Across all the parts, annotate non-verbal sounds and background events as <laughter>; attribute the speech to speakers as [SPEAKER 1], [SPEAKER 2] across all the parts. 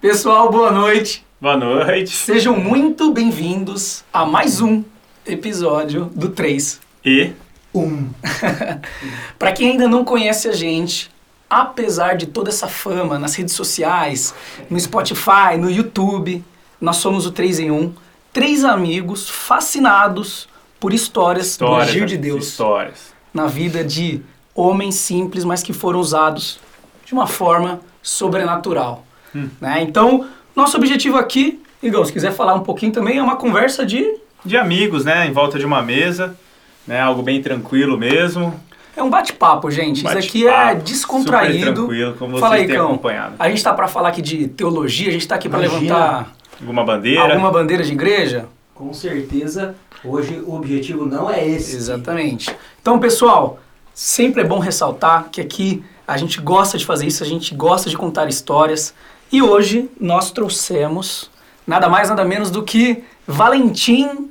[SPEAKER 1] Pessoal, boa noite.
[SPEAKER 2] Boa noite.
[SPEAKER 1] Sejam muito bem-vindos a mais um episódio do 3.
[SPEAKER 2] E
[SPEAKER 1] Um. <laughs> Para quem ainda não conhece a gente, apesar de toda essa fama nas redes sociais, no Spotify, no YouTube, nós somos o 3 em 1. Três amigos fascinados por histórias,
[SPEAKER 2] histórias,
[SPEAKER 1] do agir de Deus
[SPEAKER 2] Histórias.
[SPEAKER 1] na vida de homens simples, mas que foram usados de uma forma sobrenatural. Né? Então, nosso objetivo aqui, Igor, se quiser falar um pouquinho também, é uma conversa de.
[SPEAKER 2] De amigos, né? Em volta de uma mesa, né? Algo bem tranquilo mesmo.
[SPEAKER 1] É um bate-papo, gente. Isso aqui é descontraído.
[SPEAKER 2] Super tranquilo, como
[SPEAKER 1] Fala
[SPEAKER 2] vocês
[SPEAKER 1] aí,
[SPEAKER 2] têm
[SPEAKER 1] Cão.
[SPEAKER 2] acompanhado.
[SPEAKER 1] A gente tá para falar aqui de teologia, a gente tá aqui para levantar
[SPEAKER 2] Alguma bandeira?
[SPEAKER 1] alguma bandeira de igreja.
[SPEAKER 3] Com certeza, hoje o objetivo não é esse.
[SPEAKER 1] Exatamente. Então, pessoal, sempre é bom ressaltar que aqui a gente gosta de fazer isso, a gente gosta de contar histórias. E hoje nós trouxemos nada mais, nada menos do que Valentim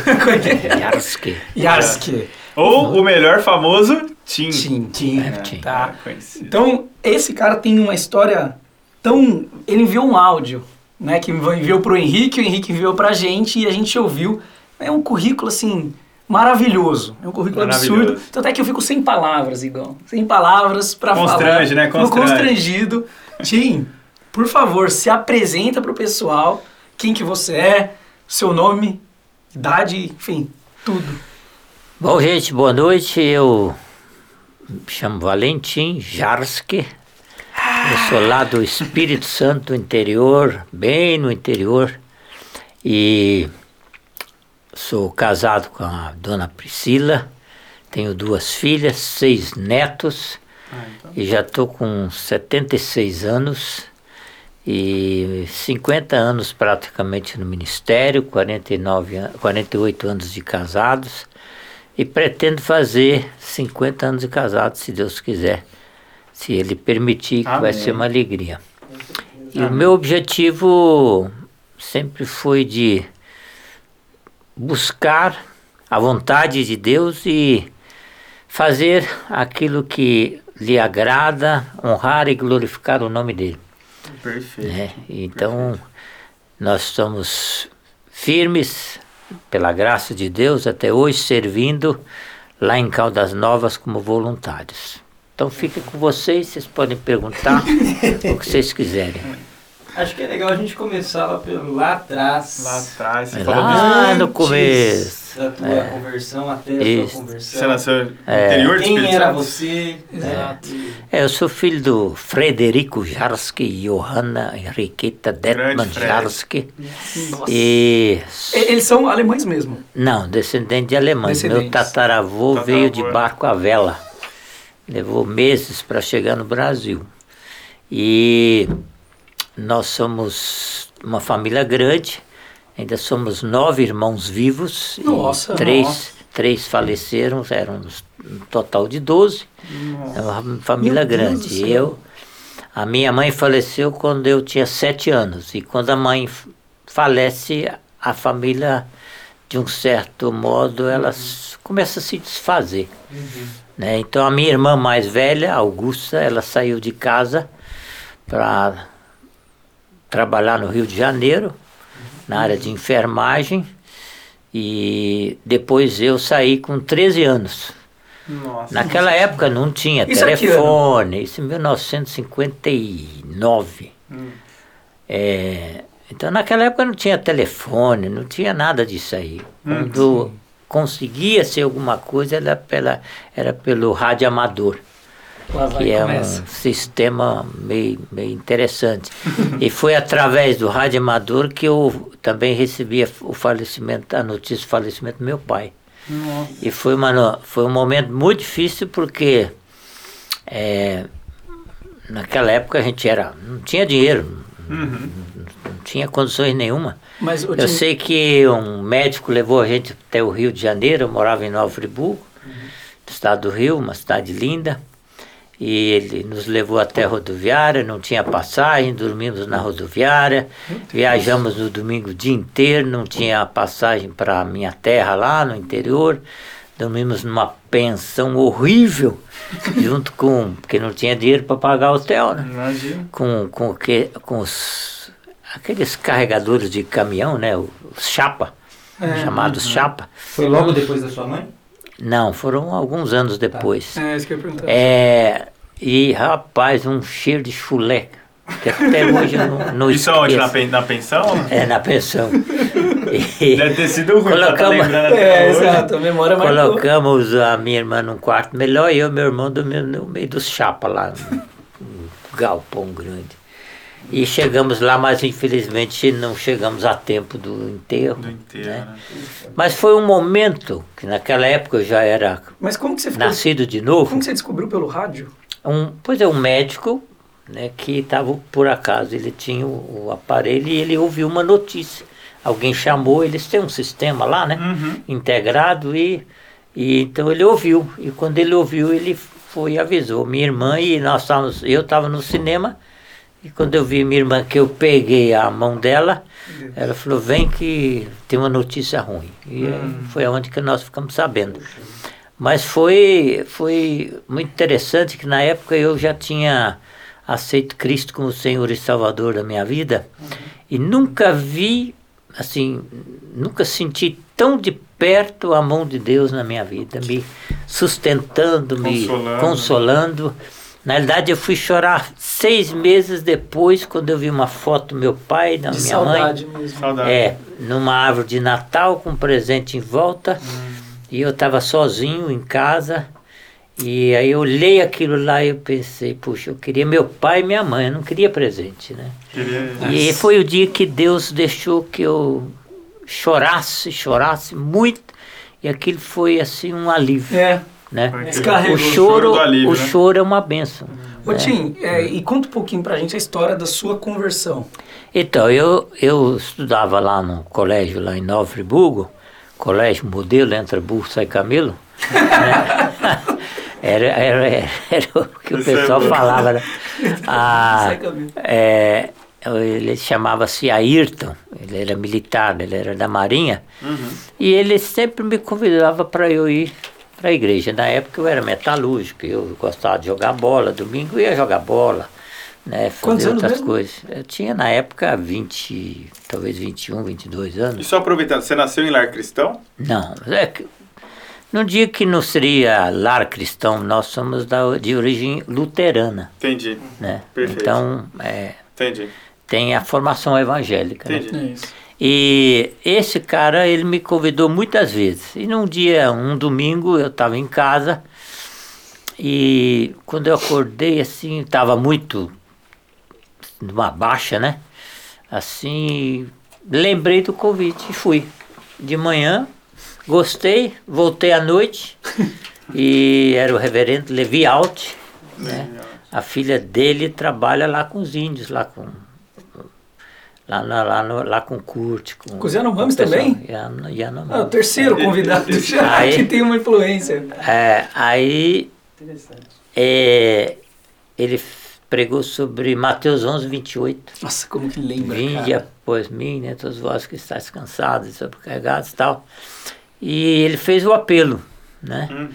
[SPEAKER 1] <laughs> é?
[SPEAKER 4] Yarski.
[SPEAKER 1] Yarski.
[SPEAKER 2] Ou o melhor famoso Tim.
[SPEAKER 1] Tim.
[SPEAKER 3] Tim.
[SPEAKER 2] É,
[SPEAKER 4] Tim.
[SPEAKER 1] Tá.
[SPEAKER 2] é conhecido.
[SPEAKER 1] Então, esse cara tem uma história tão. Ele enviou um áudio, né? Que enviou pro Henrique, o Henrique enviou pra gente e a gente ouviu. É um currículo, assim, maravilhoso. É um currículo absurdo. Tanto é que eu fico sem palavras, Igão. Sem palavras pra falar.
[SPEAKER 2] Constrange, né?
[SPEAKER 1] Fico
[SPEAKER 2] Constrange.
[SPEAKER 1] constrangido. Tim, por favor, se apresenta pro pessoal. Quem que você é, seu nome, idade, enfim, tudo.
[SPEAKER 4] Bom, gente, boa noite. Eu me chamo Valentim Jarski. Eu sou lá do Espírito Santo interior, bem no interior. E sou casado com a dona Priscila. Tenho duas filhas, seis netos.
[SPEAKER 2] Ah, então.
[SPEAKER 4] E já estou com 76 anos e 50 anos praticamente no ministério, 49 an 48 anos de casados e pretendo fazer 50 anos de casados, se Deus quiser, se Ele permitir, que vai
[SPEAKER 2] Amém.
[SPEAKER 4] ser uma alegria. E o
[SPEAKER 2] Amém.
[SPEAKER 4] meu objetivo sempre foi de buscar a vontade de Deus e fazer aquilo que lhe agrada, honrar e glorificar o nome dele.
[SPEAKER 2] Perfeito.
[SPEAKER 4] né? Então, nós estamos firmes, pela graça de Deus, até hoje servindo lá em Caldas Novas como voluntários. Então, fica com vocês, vocês podem perguntar o que vocês quiserem.
[SPEAKER 3] Acho que é legal a gente começar lá, pelo, lá atrás.
[SPEAKER 2] Lá atrás, você
[SPEAKER 4] É
[SPEAKER 2] falou
[SPEAKER 4] lá no começo.
[SPEAKER 3] Da tua
[SPEAKER 4] É.
[SPEAKER 3] conversão até a
[SPEAKER 4] Isso.
[SPEAKER 3] sua conversão.
[SPEAKER 2] você nasceu no
[SPEAKER 4] É.
[SPEAKER 2] interior de
[SPEAKER 3] Quem
[SPEAKER 2] Espírito
[SPEAKER 3] era
[SPEAKER 2] Santo?
[SPEAKER 3] você?
[SPEAKER 1] Exato.
[SPEAKER 3] né?
[SPEAKER 4] É, eu sou filho do Frederico Jarski e Johanna Henriqueta Detman. Jarski.
[SPEAKER 1] Nossa.
[SPEAKER 4] E
[SPEAKER 1] Eles são alemães mesmo.
[SPEAKER 4] Não, descendente de alemães. Meu tataravô
[SPEAKER 2] Tataravô,
[SPEAKER 4] veio de barco à vela. Levou meses para chegar no Brasil. E nós somos uma família grande. Ainda somos nove irmãos vivos.
[SPEAKER 1] Nossa,
[SPEAKER 4] três,
[SPEAKER 1] nossa.
[SPEAKER 4] três faleceram, éramos um total de doze. É uma família
[SPEAKER 1] Meu
[SPEAKER 4] grande. eu, a minha mãe faleceu quando eu tinha sete anos. E quando a mãe falece, a família, de um certo modo, ela s- começa a se desfazer. Né? Então a minha irmã mais velha, Augusta, ela saiu de casa para trabalhar no Rio de Janeiro, na área de enfermagem. E depois eu saí com 13 anos.
[SPEAKER 2] Nossa.
[SPEAKER 4] Naquela época não tinha
[SPEAKER 1] Isso é que
[SPEAKER 4] telefone, isso em 1959.
[SPEAKER 2] Hum.
[SPEAKER 4] É, então naquela época não tinha telefone, não tinha nada disso aí.
[SPEAKER 2] Hum,
[SPEAKER 4] Quando conseguia ser alguma coisa era, pela, era pelo rádio amador, que é
[SPEAKER 1] começa.
[SPEAKER 4] um sistema meio, meio interessante. <laughs> e foi através do rádio amador que eu também recebia o falecimento, a notícia do falecimento do meu pai.
[SPEAKER 2] Nossa.
[SPEAKER 4] E foi, uma, foi um momento muito difícil porque é, naquela época a gente era, não tinha dinheiro,
[SPEAKER 2] Uhum.
[SPEAKER 4] não tinha condições nenhuma.
[SPEAKER 1] Mas
[SPEAKER 4] Eu
[SPEAKER 1] Tim-
[SPEAKER 4] sei que um médico levou a gente até o Rio de Janeiro, eu morava em Nova Friburgo, do estado do Rio, uma cidade linda. E ele nos levou até a rodoviária, não tinha passagem, dormimos na rodoviária, viajamos no domingo o dia inteiro, não tinha passagem para a minha terra lá no interior. dormimos numa pensão horrível, <laughs> junto com. porque não tinha dinheiro para pagar o hotel, né?
[SPEAKER 2] Imagina.
[SPEAKER 4] Com, com, que, com os, aqueles carregadores de caminhão, né? Os chapa,
[SPEAKER 1] É,
[SPEAKER 4] chamados chapa.
[SPEAKER 3] Foi logo depois da sua mãe?
[SPEAKER 4] Não, foram alguns anos depois.
[SPEAKER 1] É, isso que eu ia perguntar.
[SPEAKER 4] É, e rapaz, um cheiro de chulé, que até <laughs> hoje eu não, não
[SPEAKER 2] Isso aonde? Na,
[SPEAKER 4] esqueço.
[SPEAKER 2] pen- na pensão?
[SPEAKER 4] É, na pensão. <laughs> E
[SPEAKER 2] Deve ter sido ruim tá
[SPEAKER 4] Colocamos-
[SPEAKER 2] até
[SPEAKER 1] É, exato, a memória marcou.
[SPEAKER 4] colocamos a minha irmã num quarto melhor e eu e meu irmão no meio dos chapas lá, num galpão grande. E chegamos lá, mas infelizmente não chegamos a tempo do enterro.
[SPEAKER 2] Do inteiro,
[SPEAKER 4] né?
[SPEAKER 2] né?
[SPEAKER 4] Mas foi um momento que naquela época eu já era
[SPEAKER 1] Mas como que você ficou?
[SPEAKER 4] nascido de
[SPEAKER 1] Como
[SPEAKER 4] novo.
[SPEAKER 1] que você descobriu pelo rádio?
[SPEAKER 4] Um, pois é, um médico né, que estava por acaso, ele tinha o, o aparelho e ele ouviu uma notícia. Alguém chamou, eles têm um sistema lá, né?
[SPEAKER 2] Uhum.
[SPEAKER 4] Integrado e, e então ele ouviu. E quando ele ouviu, ele foi e avisou minha irmã e nós estávamos, eu estava no cinema e quando eu vi minha irmã que eu peguei a mão dela, ela falou, vem que tem uma notícia ruim. E aí foi aonde que nós ficamos sabendo. Mas foi, foi muito interessante que na época eu já tinha aceito Cristo como Senhor e Salvador da minha vida. E nunca vi, assim, nunca senti tão de perto a mão de Deus na minha vida, me sustentando, me
[SPEAKER 2] Consolando.
[SPEAKER 4] Na realidade, eu fui chorar seis meses depois, quando eu vi uma foto do meu pai e da
[SPEAKER 1] De
[SPEAKER 4] minha mãe.
[SPEAKER 1] saudade mesmo.
[SPEAKER 2] Saudade.
[SPEAKER 4] É, numa árvore de Natal com um presente em volta. E eu estava sozinho em casa. E aí eu olhei aquilo lá e eu pensei, puxa, eu queria meu pai e minha mãe, eu não queria presente, né?
[SPEAKER 2] Queria...
[SPEAKER 4] E foi o dia que Deus deixou que eu chorasse, chorasse muito. E aquilo foi assim um alívio,
[SPEAKER 1] É.
[SPEAKER 4] né?
[SPEAKER 1] Descarregou.
[SPEAKER 4] O choro,
[SPEAKER 2] do alívio,
[SPEAKER 4] o
[SPEAKER 2] né?
[SPEAKER 4] choro é uma benção.
[SPEAKER 1] Ô Tim, é, e conta um pouquinho pra gente a história da sua conversão.
[SPEAKER 4] Então, eu, eu estudava lá no colégio, lá em Nova Friburgo, colégio modelo entre burro e camelo. né? era, <laughs> era, era, era o que o
[SPEAKER 2] Isso é
[SPEAKER 4] pessoal
[SPEAKER 2] bom.
[SPEAKER 4] falava. Né? Ah,
[SPEAKER 1] Sai
[SPEAKER 4] é, ele chamava-se Ayrton, ele era militar, ele era da Marinha,
[SPEAKER 2] Uhum.
[SPEAKER 4] e ele sempre me convidava para eu ir para a igreja. Na época eu era metalúrgico, eu gostava de jogar bola, domingo eu ia jogar bola, né, fazer
[SPEAKER 1] Quantos
[SPEAKER 4] outras
[SPEAKER 1] mesmo?
[SPEAKER 4] coisas. Eu tinha na época 20, talvez 21, 22
[SPEAKER 2] E
[SPEAKER 4] anos.
[SPEAKER 2] só aproveitando, você nasceu em lar cristão?
[SPEAKER 4] Não, é que no dia que não seria lar cristão, nós somos da, de origem luterana,
[SPEAKER 2] Entendi.
[SPEAKER 4] né?
[SPEAKER 2] Perfeito.
[SPEAKER 4] Então, é,
[SPEAKER 2] Entendi.
[SPEAKER 4] tem a formação evangélica. né?
[SPEAKER 2] Entendi.
[SPEAKER 1] É isso.
[SPEAKER 4] E esse cara, ele me convidou muitas vezes. E num dia, um domingo, eu estava em casa e quando eu acordei, assim, estava muito numa baixa, né? Assim, lembrei do convite e fui. De manhã, gostei, voltei à noite <laughs> e era o reverendo Levi Alt, né? A filha dele trabalha lá com os índios, lá com lá, lá, no- lá com Kurt. Com,
[SPEAKER 1] Com o Ziano Ramos
[SPEAKER 4] o
[SPEAKER 1] também?
[SPEAKER 4] Yano- Yanomami.
[SPEAKER 1] Ah, o terceiro convidado já <laughs>
[SPEAKER 4] Aí-
[SPEAKER 1] que tem uma influência.
[SPEAKER 4] É, aí
[SPEAKER 3] Interessante.
[SPEAKER 4] é, ele pregou sobre Mateus 11, 28.
[SPEAKER 1] Nossa, como que lembra,
[SPEAKER 4] Vinde
[SPEAKER 1] cara.
[SPEAKER 4] após mim, né, todos vós que estáis cansados e sobrecarregados e tal. E ele fez o apelo, né?
[SPEAKER 2] Uhum.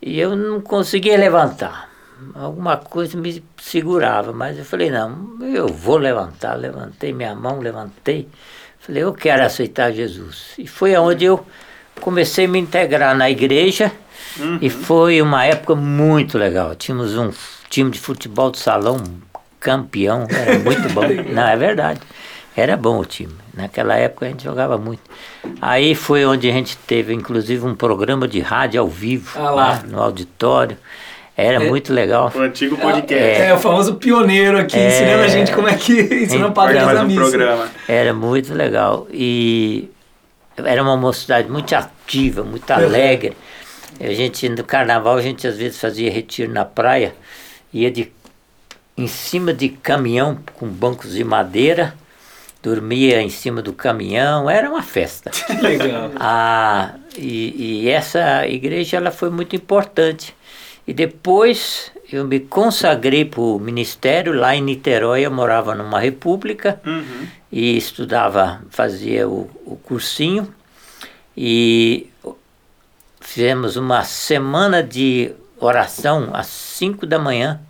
[SPEAKER 4] E eu não conseguia levantar. Alguma coisa me segurava, mas eu falei, não, eu vou levantar. Levantei minha mão, levantei. Falei, eu quero aceitar Jesus. E foi aonde eu comecei a me integrar na igreja. E foi uma época muito legal. Tínhamos um time de futebol de salão campeão, era muito bom. <laughs> Não, é verdade. Era bom o time. Naquela época a gente jogava muito. Aí foi onde a gente teve, inclusive, um programa de rádio ao vivo,
[SPEAKER 1] Ah lá.
[SPEAKER 4] né, no auditório. Era
[SPEAKER 1] É.
[SPEAKER 4] muito legal.
[SPEAKER 2] O antigo
[SPEAKER 1] É,
[SPEAKER 2] podcast.
[SPEAKER 1] é, o famoso pioneiro aqui,
[SPEAKER 4] É.
[SPEAKER 1] ensinando a gente como é que <laughs> ensina
[SPEAKER 4] É,
[SPEAKER 1] na
[SPEAKER 2] um
[SPEAKER 1] missa.
[SPEAKER 2] programa.
[SPEAKER 4] Era muito legal. E era uma mocidade muito ativa, muito alegre. A gente, no carnaval, a gente às vezes fazia retiro na praia, ia de, em cima de caminhão com bancos de madeira, dormia em cima do caminhão, era uma festa.
[SPEAKER 1] Que legal.
[SPEAKER 4] Ah, e, e essa igreja ela foi muito importante. E depois eu me consagrei para o ministério. Lá em Niterói eu morava numa república
[SPEAKER 2] Uhum.
[SPEAKER 4] e estudava, fazia o, o cursinho. E fizemos uma semana de oração às 5 da manhã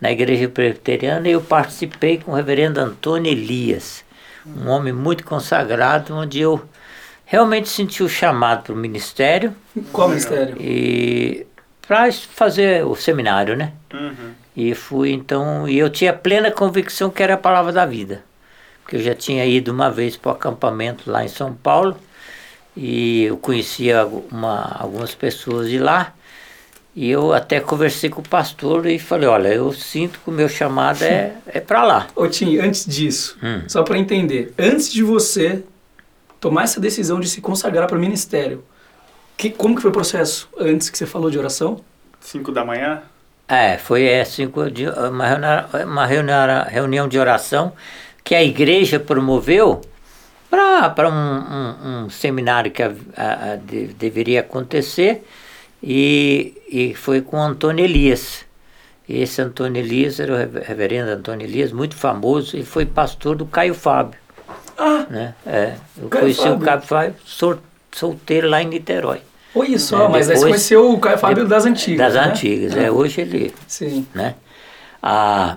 [SPEAKER 4] na igreja presbiteriana e eu participei com o reverendo Antônio Elias, um homem muito consagrado, onde eu realmente senti o chamado para o ministério
[SPEAKER 1] Qual ministério?
[SPEAKER 4] e para fazer o seminário, né?
[SPEAKER 2] Uhum.
[SPEAKER 4] E fui então, e eu tinha plena convicção que era a palavra da vida. Porque eu já tinha ido uma vez para o acampamento lá em São Paulo e eu conhecia uma, algumas pessoas de lá. E eu até conversei com o pastor e falei, olha, eu sinto que o meu chamado é, é para lá. <laughs>
[SPEAKER 1] Ô Tim, antes disso,
[SPEAKER 4] Hum.
[SPEAKER 1] só para entender, antes de você tomar essa decisão de se consagrar para o ministério, que, como que foi o processo antes que você falou de oração?
[SPEAKER 2] 5 da manhã?
[SPEAKER 4] É, foi é, cinco de, uma, reunião, uma reunião, reunião de oração que a igreja promoveu para um, um, um seminário que a- a- a- de- deveria acontecer e, e foi com Antônio Elias. Esse Antônio Elias era o rever- reverendo Antônio Elias, muito famoso, e foi pastor do Caio Fábio.
[SPEAKER 1] Ah,
[SPEAKER 4] Né? É, eu
[SPEAKER 1] Caio
[SPEAKER 4] conheci
[SPEAKER 1] Fábio.
[SPEAKER 4] o Caio Fábio solteiro lá em Niterói.
[SPEAKER 1] olha só,
[SPEAKER 4] É,
[SPEAKER 1] mas aí você
[SPEAKER 4] depois-
[SPEAKER 1] conheceu o Caio Fábio das antigas,
[SPEAKER 4] Das
[SPEAKER 1] né?
[SPEAKER 4] antigas, é, hoje ele
[SPEAKER 1] Sim,
[SPEAKER 4] né? Ah,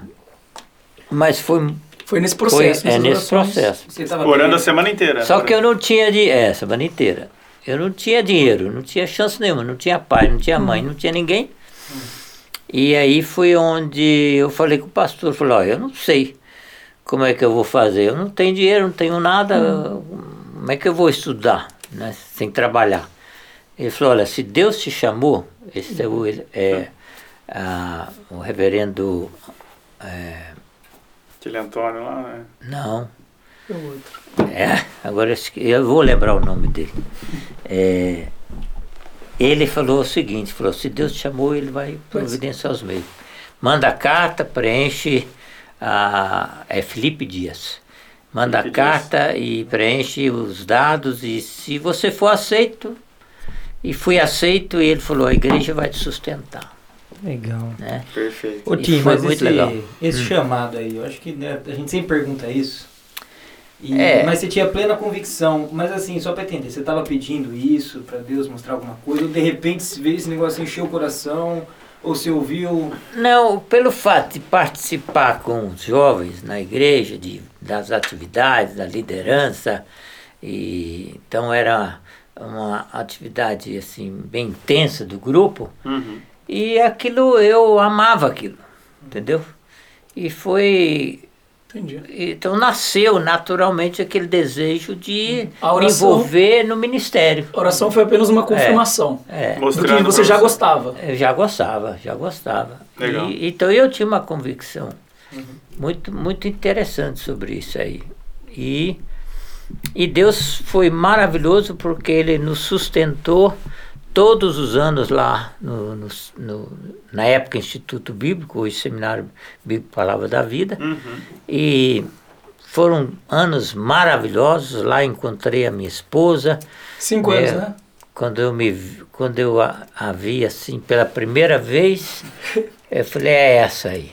[SPEAKER 4] mas foi,
[SPEAKER 1] foi nesse
[SPEAKER 4] foi
[SPEAKER 1] processo.
[SPEAKER 4] é
[SPEAKER 1] nessas
[SPEAKER 4] nesse processo.
[SPEAKER 3] Você tava
[SPEAKER 2] Orando
[SPEAKER 3] bem-
[SPEAKER 2] a semana inteira.
[SPEAKER 4] Só que eu não tinha de é, semana inteira. Eu não tinha dinheiro, não tinha chance nenhuma, não tinha pai, não tinha mãe, não tinha ninguém. E aí foi onde eu falei com o pastor, falei, ó, eu não sei como é que eu vou fazer. Eu não tenho dinheiro, não tenho nada, como é que eu vou estudar, né, sem trabalhar? Ele falou, olha, se Deus te chamou, esse é o, é, ah, o reverendo é,
[SPEAKER 2] Aquele Antônio lá, né?
[SPEAKER 4] não,
[SPEAKER 1] É o outro.
[SPEAKER 4] é, agora eu vou lembrar o nome dele. É, ele falou o seguinte, falou, se Deus te chamou, ele vai providenciar os meios. Manda a carta, preenche a. É Felipe Dias. Manda a carta e preenche os dados e se você for aceito, e fui aceito, e ele falou, a igreja vai te sustentar.
[SPEAKER 3] Legal.
[SPEAKER 4] Né?
[SPEAKER 2] Perfeito.
[SPEAKER 3] Ô
[SPEAKER 4] E
[SPEAKER 3] Tim,
[SPEAKER 4] foi
[SPEAKER 3] mas
[SPEAKER 4] muito
[SPEAKER 3] esse,
[SPEAKER 4] legal.
[SPEAKER 3] esse
[SPEAKER 4] Hum.
[SPEAKER 3] chamado aí, eu acho que né, a gente sempre pergunta isso. E-
[SPEAKER 4] É.
[SPEAKER 3] Mas você tinha plena convicção. Mas assim, só pra entender, você tava pedindo isso pra Deus mostrar alguma coisa, ou de repente se veio esse negócio encheu o coração, ou você ouviu.
[SPEAKER 4] Não, pelo fato de participar com os jovens na igreja, de, das atividades, da liderança, e então era uma atividade assim bem intensa do grupo,
[SPEAKER 2] Uhum.
[SPEAKER 4] e aquilo eu amava aquilo, entendeu? E foi
[SPEAKER 1] Entendi.
[SPEAKER 4] então nasceu naturalmente aquele desejo de
[SPEAKER 1] A
[SPEAKER 4] me
[SPEAKER 1] oração-
[SPEAKER 4] envolver no ministério.
[SPEAKER 1] A oração foi apenas uma confirmação
[SPEAKER 4] É.
[SPEAKER 1] do
[SPEAKER 2] Mostrando
[SPEAKER 1] que você já gostava.
[SPEAKER 4] Eu já gostava, já gostava.
[SPEAKER 2] Legal.
[SPEAKER 4] E, então eu tinha uma convicção muito, muito interessante sobre isso aí. E, e Deus foi maravilhoso porque Ele nos sustentou todos os anos lá no, no, no- na época Instituto Bíblico, hoje Seminário Bíblico Palavra da Vida.
[SPEAKER 2] Uhum.
[SPEAKER 4] E foram anos maravilhosos. Lá encontrei a minha esposa.
[SPEAKER 1] Cinco
[SPEAKER 4] É.
[SPEAKER 1] anos, né?
[SPEAKER 4] Quando eu me vi- quando eu a, a vi assim pela primeira vez, eu falei, é essa aí.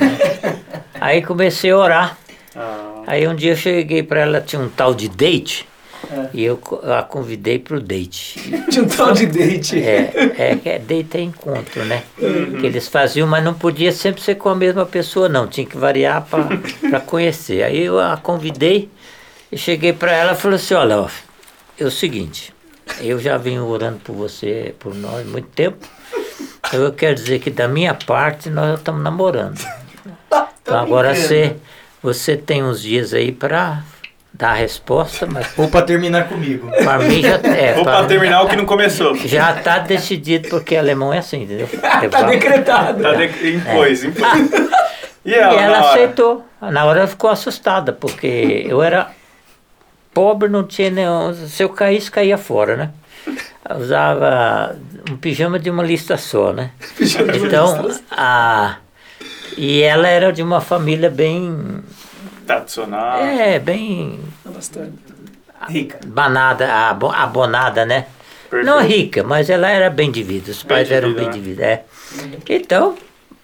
[SPEAKER 4] <laughs> aí comecei a orar.
[SPEAKER 2] Ah,
[SPEAKER 4] Aí um dia eu cheguei para ela, tinha um tal de date,
[SPEAKER 1] É.
[SPEAKER 4] e eu a convidei para o date. <laughs>
[SPEAKER 1] Tinha um tal de date.
[SPEAKER 4] É, é, é date é encontro, né? Que eles faziam, mas não podia sempre ser com a mesma pessoa, não. Tinha que variar para <laughs> conhecer. Aí eu a convidei e cheguei para ela e falei assim, olha, ó, é o seguinte, eu já venho orando por você, por nós, muito tempo. Então eu quero dizer que da minha parte nós já estamos namorando. <laughs> Então agora você, você tem uns dias aí para dar a resposta, mas
[SPEAKER 3] Ou pra terminar comigo.
[SPEAKER 4] para mim já <laughs> é.
[SPEAKER 2] Ou
[SPEAKER 4] pra-
[SPEAKER 2] pra terminar o que não começou.
[SPEAKER 4] já está decidido, porque alemão é assim, entendeu? <laughs>
[SPEAKER 1] tá decretado.
[SPEAKER 2] Tá de... Impôs, impôs. E
[SPEAKER 4] E
[SPEAKER 2] ela,
[SPEAKER 4] ela
[SPEAKER 2] na hora?
[SPEAKER 4] aceitou. Na hora ela ficou assustada, porque eu era pobre, não tinha nenhum. Se eu caísse, caía fora, né? Eu usava um pijama de uma lista só, né? <laughs> Então, a. E ela era de uma família bem.
[SPEAKER 2] Tradicional.
[SPEAKER 4] É, bem
[SPEAKER 1] Bastante.
[SPEAKER 3] Rica.
[SPEAKER 4] banada, abo- abonada, né?
[SPEAKER 2] Perfeito.
[SPEAKER 4] Não rica, mas ela era bem de vida. Os
[SPEAKER 2] Bem
[SPEAKER 4] pais
[SPEAKER 2] de
[SPEAKER 4] eram
[SPEAKER 2] vida,
[SPEAKER 4] bem
[SPEAKER 2] né?
[SPEAKER 4] de vida. É. Então,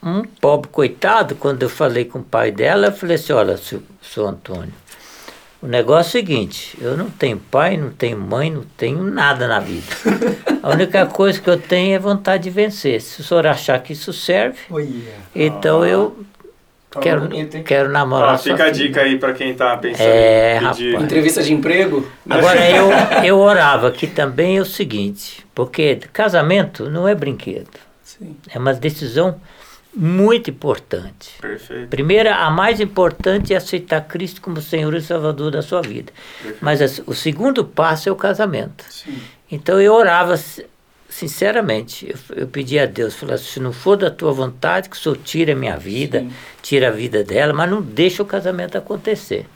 [SPEAKER 4] um pobre coitado, quando eu falei com o pai dela, eu falei assim, olha, seu, seu Antônio, O negócio é o seguinte, eu não tenho pai, não tenho mãe, não tenho nada na vida. <laughs> A única coisa que eu tenho é vontade de vencer. Se o senhor achar que isso serve, então eu
[SPEAKER 3] Fala
[SPEAKER 4] quero,
[SPEAKER 3] bonito, hein?
[SPEAKER 4] quero namorar sua
[SPEAKER 2] fica a
[SPEAKER 4] filha.
[SPEAKER 2] dica aí pra quem tá pensando
[SPEAKER 4] É,
[SPEAKER 2] em pedir.
[SPEAKER 4] rapaz.
[SPEAKER 1] Entrevista de emprego?
[SPEAKER 4] Agora eu, <laughs> eu orava aqui também é o seguinte, porque casamento não é brinquedo,
[SPEAKER 1] Sim.
[SPEAKER 4] é uma decisão muito importante.
[SPEAKER 2] Perfeito.
[SPEAKER 4] Primeira, a mais importante é aceitar Cristo como Senhor e Salvador da sua vida.
[SPEAKER 2] perfeito.
[SPEAKER 4] Mas as- o segundo passo é o casamento.
[SPEAKER 1] Sim.
[SPEAKER 4] Então eu orava sinceramente. Eu, eu pedia a Deus, falava, se não for da tua vontade, que o Senhor tire a minha vida,
[SPEAKER 1] Sim.
[SPEAKER 4] tira a vida dela, mas não deixa o casamento acontecer.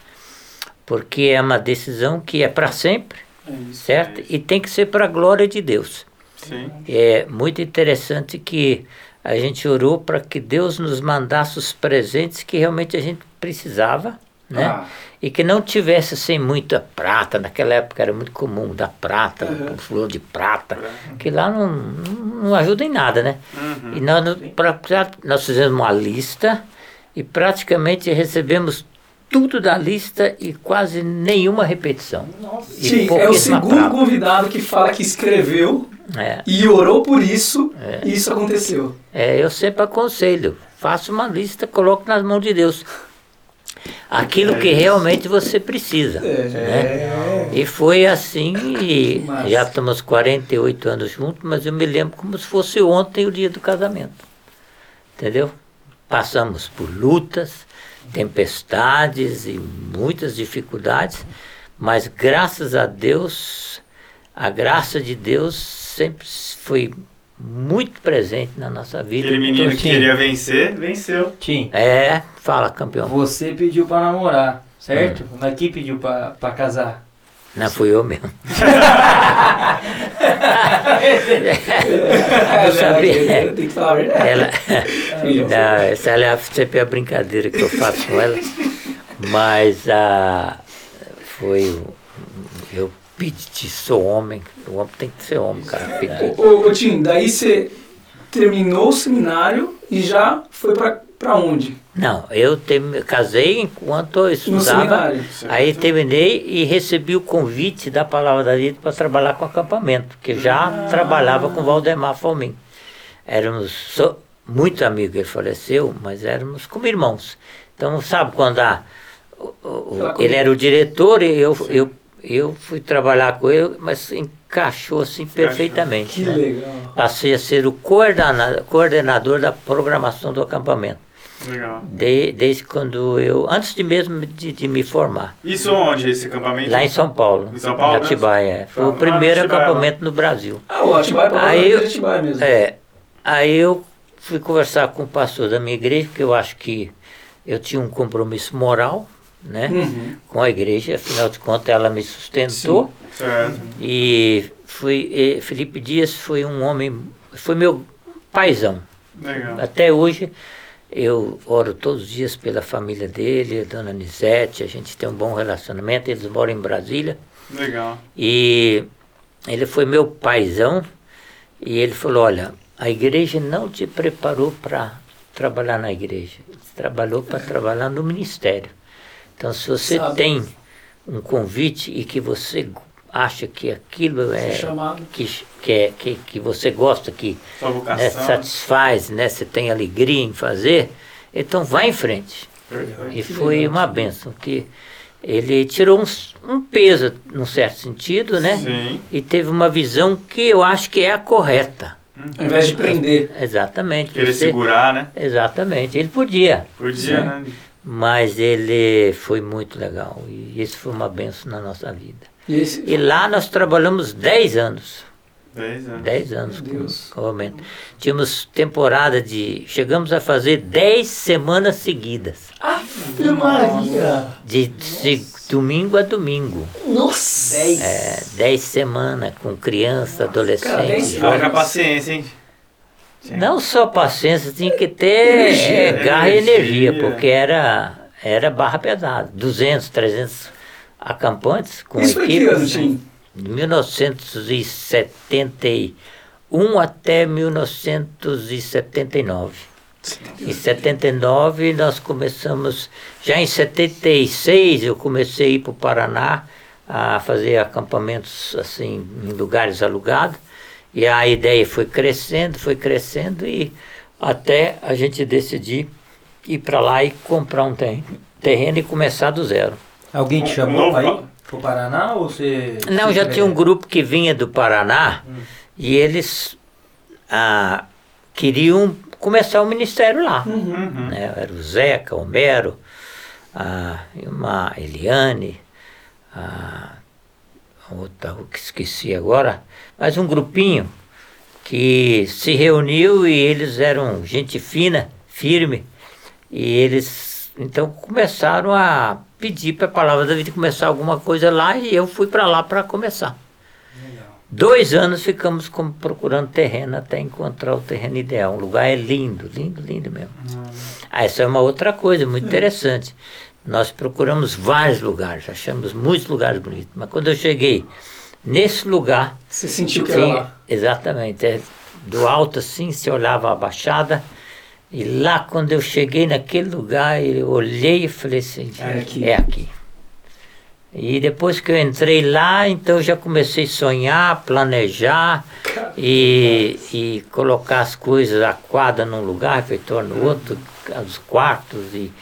[SPEAKER 4] Porque é uma decisão que é para sempre,
[SPEAKER 1] É isso.
[SPEAKER 4] certo? E tem que ser para a glória de Deus.
[SPEAKER 2] Sim.
[SPEAKER 4] É muito interessante que a gente orou para que Deus nos mandasse os presentes que realmente a gente precisava, né?
[SPEAKER 1] Ah.
[SPEAKER 4] E que não tivesse sem muita prata. Naquela época era muito comum dar prata,
[SPEAKER 1] Uhum.
[SPEAKER 4] flor de prata, que lá não, não ajuda em nada, né?
[SPEAKER 2] Uhum.
[SPEAKER 4] E nós, pra- nós fizemos uma lista e praticamente recebemos tudo da lista e quase nenhuma repetição. E
[SPEAKER 1] Sim, é o segundo
[SPEAKER 4] prata.
[SPEAKER 1] convidado que fala que escreveu
[SPEAKER 4] É.
[SPEAKER 1] e orou por isso e isso aconteceu.
[SPEAKER 4] É, eu sempre aconselho, faça uma lista, coloque nas mãos de Deus. Aquilo que realmente você precisa. Né? E foi assim, e já estamos 48 anos juntos, mas eu me lembro como se fosse ontem o dia do casamento. Entendeu? Passamos por lutas, tempestades e muitas dificuldades, mas graças a Deus, a graça de Deus sempre foi muito presente na nossa vida.
[SPEAKER 2] Aquele menino que
[SPEAKER 3] Sim.
[SPEAKER 2] queria vencer, venceu.
[SPEAKER 3] Tim,
[SPEAKER 4] É, fala, campeão.
[SPEAKER 3] você pediu pra namorar, certo?
[SPEAKER 4] Hum.
[SPEAKER 3] Mas quem pediu pra, pra casar?
[SPEAKER 4] Não fui eu mesmo. <laughs> <laughs>
[SPEAKER 1] É,
[SPEAKER 4] sabia.
[SPEAKER 1] Tem que falar a verdade.
[SPEAKER 4] Ela, <laughs> não, essa é sempre a brincadeira que eu faço com ela. Mas ah, foi. o- Eu pedi, sou homem. O homem tem que ser homem, cara. Pedi.
[SPEAKER 1] Ô, ô Tim, daí você terminou o seminário e já foi pra, pra onde?
[SPEAKER 4] Não, eu termi- casei enquanto eu estudava. Aí terminei e recebi o convite da Palavra da Vida para trabalhar com acampamento, que já trabalhava com Valdemar Fomin. Éramos so- muito amigos, ele faleceu, mas éramos como irmãos. Então, sabe quando a, o- o- ele era o diretor e eu, eu, eu fui trabalhar com ele, mas encaixou assim perfeitamente.
[SPEAKER 1] Que
[SPEAKER 4] né?
[SPEAKER 1] legal.
[SPEAKER 4] Passei a ser o coordena- coordenador da programação do acampamento.
[SPEAKER 2] Legal.
[SPEAKER 4] De- desde quando eu, antes de mesmo de, de me formar.
[SPEAKER 2] Isso onde, esse acampamento?
[SPEAKER 4] Lá em São Paulo.
[SPEAKER 2] Em São Paulo
[SPEAKER 4] Em Atibaia. é. Foi
[SPEAKER 2] Ah,
[SPEAKER 4] o primeiro
[SPEAKER 2] Atibaia, lá.
[SPEAKER 4] acampamento no Brasil.
[SPEAKER 1] Ah, o Atibaia pra
[SPEAKER 4] Aí
[SPEAKER 1] aí
[SPEAKER 4] eu-
[SPEAKER 1] Atibaia mesmo.
[SPEAKER 4] É. Aí eu fui conversar com o pastor da minha igreja, porque eu acho que eu tinha um compromisso moral, né?
[SPEAKER 1] Uhum.
[SPEAKER 4] Com a igreja, afinal de contas ela me sustentou. E fui, e Felipe Dias foi um homem, foi meu paizão.
[SPEAKER 2] Legal.
[SPEAKER 4] Até hoje eu oro todos os dias pela família dele, a dona Nisete, a gente tem um bom relacionamento, eles moram em Brasília.
[SPEAKER 2] Legal.
[SPEAKER 4] E ele foi meu paizão e ele falou, olha, a igreja não te preparou para trabalhar na igreja, trabalhou para trabalhar no ministério. Então se você
[SPEAKER 1] Sabe.
[SPEAKER 4] tem um convite e que você acha que aquilo é
[SPEAKER 1] chamado.
[SPEAKER 4] que, que, é, que, que você gosta, que né, satisfaz, né, você tem alegria em fazer, então vá em frente.
[SPEAKER 2] Perfeito.
[SPEAKER 4] E foi uma benção, que ele tirou um, um peso, num certo sentido, né?
[SPEAKER 2] Sim.
[SPEAKER 4] E teve uma visão que eu acho que é a correta.
[SPEAKER 1] Ao invés de prender.
[SPEAKER 4] Exatamente.
[SPEAKER 2] Querer
[SPEAKER 4] Você-
[SPEAKER 2] segurar, né?
[SPEAKER 4] Exatamente. Ele podia,
[SPEAKER 2] Podia, né?
[SPEAKER 4] Mas ele foi muito legal. E isso foi uma benção na nossa vida.
[SPEAKER 1] E esse,
[SPEAKER 4] E lá nós trabalhamos 10 anos.
[SPEAKER 2] Dez anos.
[SPEAKER 4] 10 anos
[SPEAKER 1] Meu
[SPEAKER 4] com,
[SPEAKER 1] Deus.
[SPEAKER 4] com o aumento. Tínhamos temporada de. Chegamos a fazer 10 semanas seguidas.
[SPEAKER 1] Ave Maria!
[SPEAKER 4] De, de domingo a domingo.
[SPEAKER 1] Nossa!
[SPEAKER 4] É, 10 semanas com criança, adolescente.
[SPEAKER 1] Cara.
[SPEAKER 2] Haja paciência, hein?
[SPEAKER 4] Não só paciência, tinha que ter
[SPEAKER 1] Energia,
[SPEAKER 4] é, garra e energia,
[SPEAKER 2] energia.
[SPEAKER 4] porque era, era barra pesada. 200, 300 acampantes com
[SPEAKER 1] Isso
[SPEAKER 4] equipe.
[SPEAKER 1] ano, Tim?
[SPEAKER 4] De 1971 até 1979. Em 79 nós começamos, já em 76 eu comecei a ir para o Paraná a fazer acampamentos assim em lugares alugados. E a ideia foi crescendo, foi crescendo e até a gente decidir ir para lá e comprar um terreno, terreno e começar do zero.
[SPEAKER 3] Alguém te chamou
[SPEAKER 2] novo
[SPEAKER 3] para ir pro Paraná ou você...
[SPEAKER 4] Não, já tinha um grupo que vinha do Paraná e eles ah, queriam começar o ministério lá.
[SPEAKER 2] Uhum.
[SPEAKER 4] né? Era o Zeca, o Homero, a uma Eliane, a outra que esqueci agora, mas um grupinho que se reuniu e eles eram gente fina, firme, e eles então começaram a pedir para a palavra da vida começar alguma coisa lá e eu fui para lá para começar. Dois anos ficamos com- procurando terreno até encontrar o terreno ideal. O lugar é lindo, lindo, lindo mesmo. Ah, essa é uma outra coisa muito interessante. Nós procuramos vários lugares, achamos muitos lugares bonitos. Mas quando eu cheguei nesse lugar,
[SPEAKER 1] Você sentiu que era lá.
[SPEAKER 4] exatamente, é, do alto assim, se olhava a baixada. E lá, quando eu cheguei naquele lugar, eu olhei e falei assim:
[SPEAKER 1] É aqui.
[SPEAKER 4] É aqui. E depois que eu entrei lá, então eu já comecei a sonhar, planejar e, e colocar as coisas, a quadra num lugar, refeitório no outro, os quartos e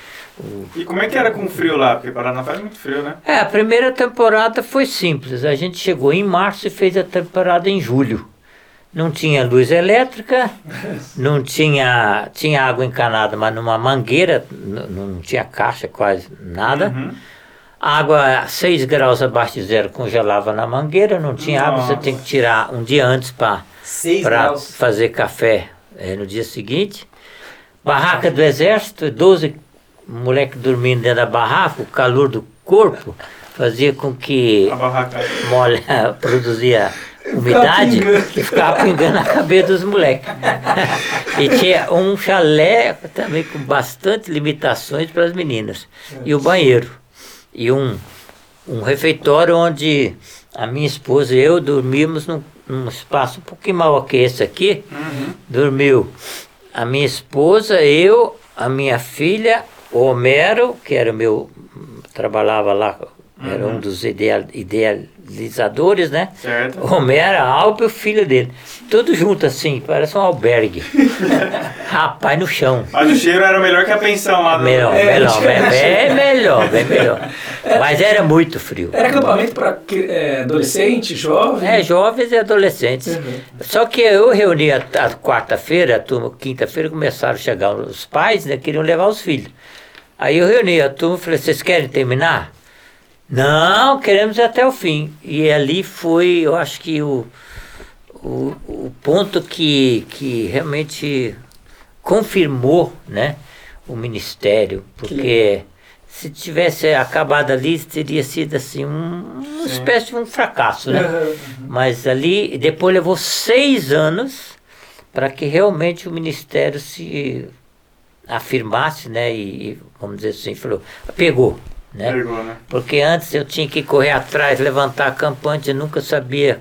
[SPEAKER 2] E como é que era com frio lá? Porque Paraná faz muito frio, né?
[SPEAKER 4] é, a primeira temporada foi simples. A gente chegou em março e fez a temporada em julho. Não tinha luz elétrica, <laughs> não tinha, tinha água encanada, mas numa mangueira, não tinha caixa, quase nada.
[SPEAKER 2] Uhum.
[SPEAKER 4] Água a 6 graus abaixo de zero congelava na mangueira, não tinha água, você
[SPEAKER 2] Nossa.
[SPEAKER 4] tem que tirar um dia antes para fazer café eh, no dia seguinte. Barraca do exército, 12 moleque dormindo dentro da barraca, o calor do corpo fazia com que
[SPEAKER 2] A barraca.
[SPEAKER 4] molha, <laughs> produzia umidade e ficava pingando na cabeça dos moleques. e tinha um chalé também com bastante limitações para as meninas. E o banheiro. E um, um refeitório onde a minha esposa e eu dormimos num, num espaço um pouquinho maior que esse aqui.
[SPEAKER 2] Uhum.
[SPEAKER 4] Dormiu a minha esposa, eu, a minha filha, o Homero, que era meu. trabalhava lá, era um dos ideal, idealizadores, né?
[SPEAKER 2] Certo.
[SPEAKER 4] Homero, a Alba e o filho dele. Tudo junto assim, parece um albergue. <laughs> Rapaz, no chão.
[SPEAKER 2] Mas o cheiro era melhor que a pensão lá do...
[SPEAKER 4] Melhor,
[SPEAKER 1] É,
[SPEAKER 4] melhor,
[SPEAKER 1] diferente.
[SPEAKER 4] bem <laughs> melhor, bem melhor. Mas era muito frio.
[SPEAKER 1] Era acampamento para adolescente, jovem?
[SPEAKER 4] É, jovens e adolescentes.
[SPEAKER 1] Uhum.
[SPEAKER 4] Só que eu reuni a, a quarta-feira, a turma, quinta-feira começaram a chegar os pais, né, queriam levar os filhos. Aí eu reuni a turma e falei, vocês querem terminar? Não, queremos ir até o fim. E ali foi, eu acho que o, o, o ponto que, que realmente confirmou né, o ministério, porque se tivesse acabado ali, teria sido assim um, uma espécie de um fracasso, né?
[SPEAKER 1] Uhum.
[SPEAKER 4] Mas ali, depois levou seis anos para que realmente o Ministério se afirmasse, né? E, e, vamos dizer assim, falou, pegou, né?
[SPEAKER 2] Pegou, né?
[SPEAKER 4] Porque antes eu tinha que correr atrás, levantar a campante, eu nunca sabia.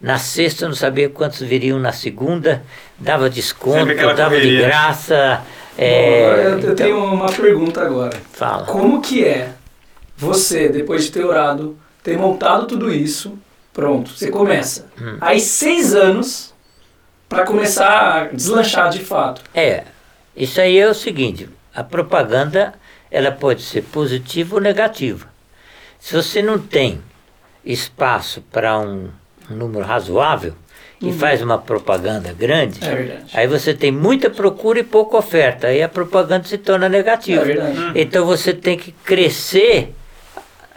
[SPEAKER 4] Na sexta eu não sabia quantos viriam na segunda, dava desconto, dava de graça.
[SPEAKER 1] Bom,
[SPEAKER 4] É,
[SPEAKER 1] eu, eu
[SPEAKER 4] então,
[SPEAKER 1] tenho uma pergunta agora.
[SPEAKER 4] Fala.
[SPEAKER 1] Como que é você, depois de ter orado, ter montado tudo isso, pronto, você começa.
[SPEAKER 4] Hum.
[SPEAKER 1] Aí seis anos para começar a deslanchar de fato.
[SPEAKER 4] É, isso aí é o seguinte, a propaganda ela pode ser positiva ou negativa. Se você não tem espaço para um, um número razoável e faz uma propaganda grande,
[SPEAKER 1] É
[SPEAKER 4] aí você tem muita procura e pouca oferta, aí a propaganda se torna negativa.
[SPEAKER 1] É verdade.
[SPEAKER 4] Então você tem que crescer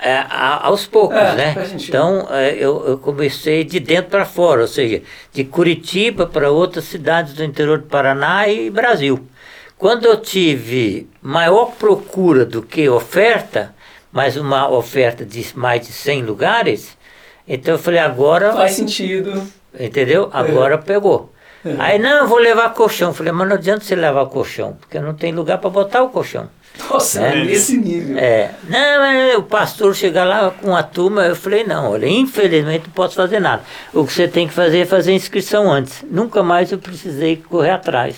[SPEAKER 4] é, a- aos poucos,
[SPEAKER 1] É,
[SPEAKER 4] né? Então é, eu, eu comecei de dentro para fora, ou seja, de Curitiba para outras cidades do interior do Paraná e Brasil. Quando eu tive maior procura do que oferta, mas uma oferta de mais de 100 lugares, então eu falei, agora
[SPEAKER 1] Faz sentido.
[SPEAKER 4] Entendeu? Agora pegou. Aí, não, eu vou levar colchão. Falei, mas não adianta você levar colchão, porque não tem lugar para botar o colchão.
[SPEAKER 1] Nossa,
[SPEAKER 4] É.
[SPEAKER 1] nesse nível.
[SPEAKER 4] É, não, mas o pastor chega lá com a turma, eu falei, não, olha, infelizmente não posso fazer nada. O que você tem que fazer é fazer inscrição antes. Nunca mais eu precisei correr atrás.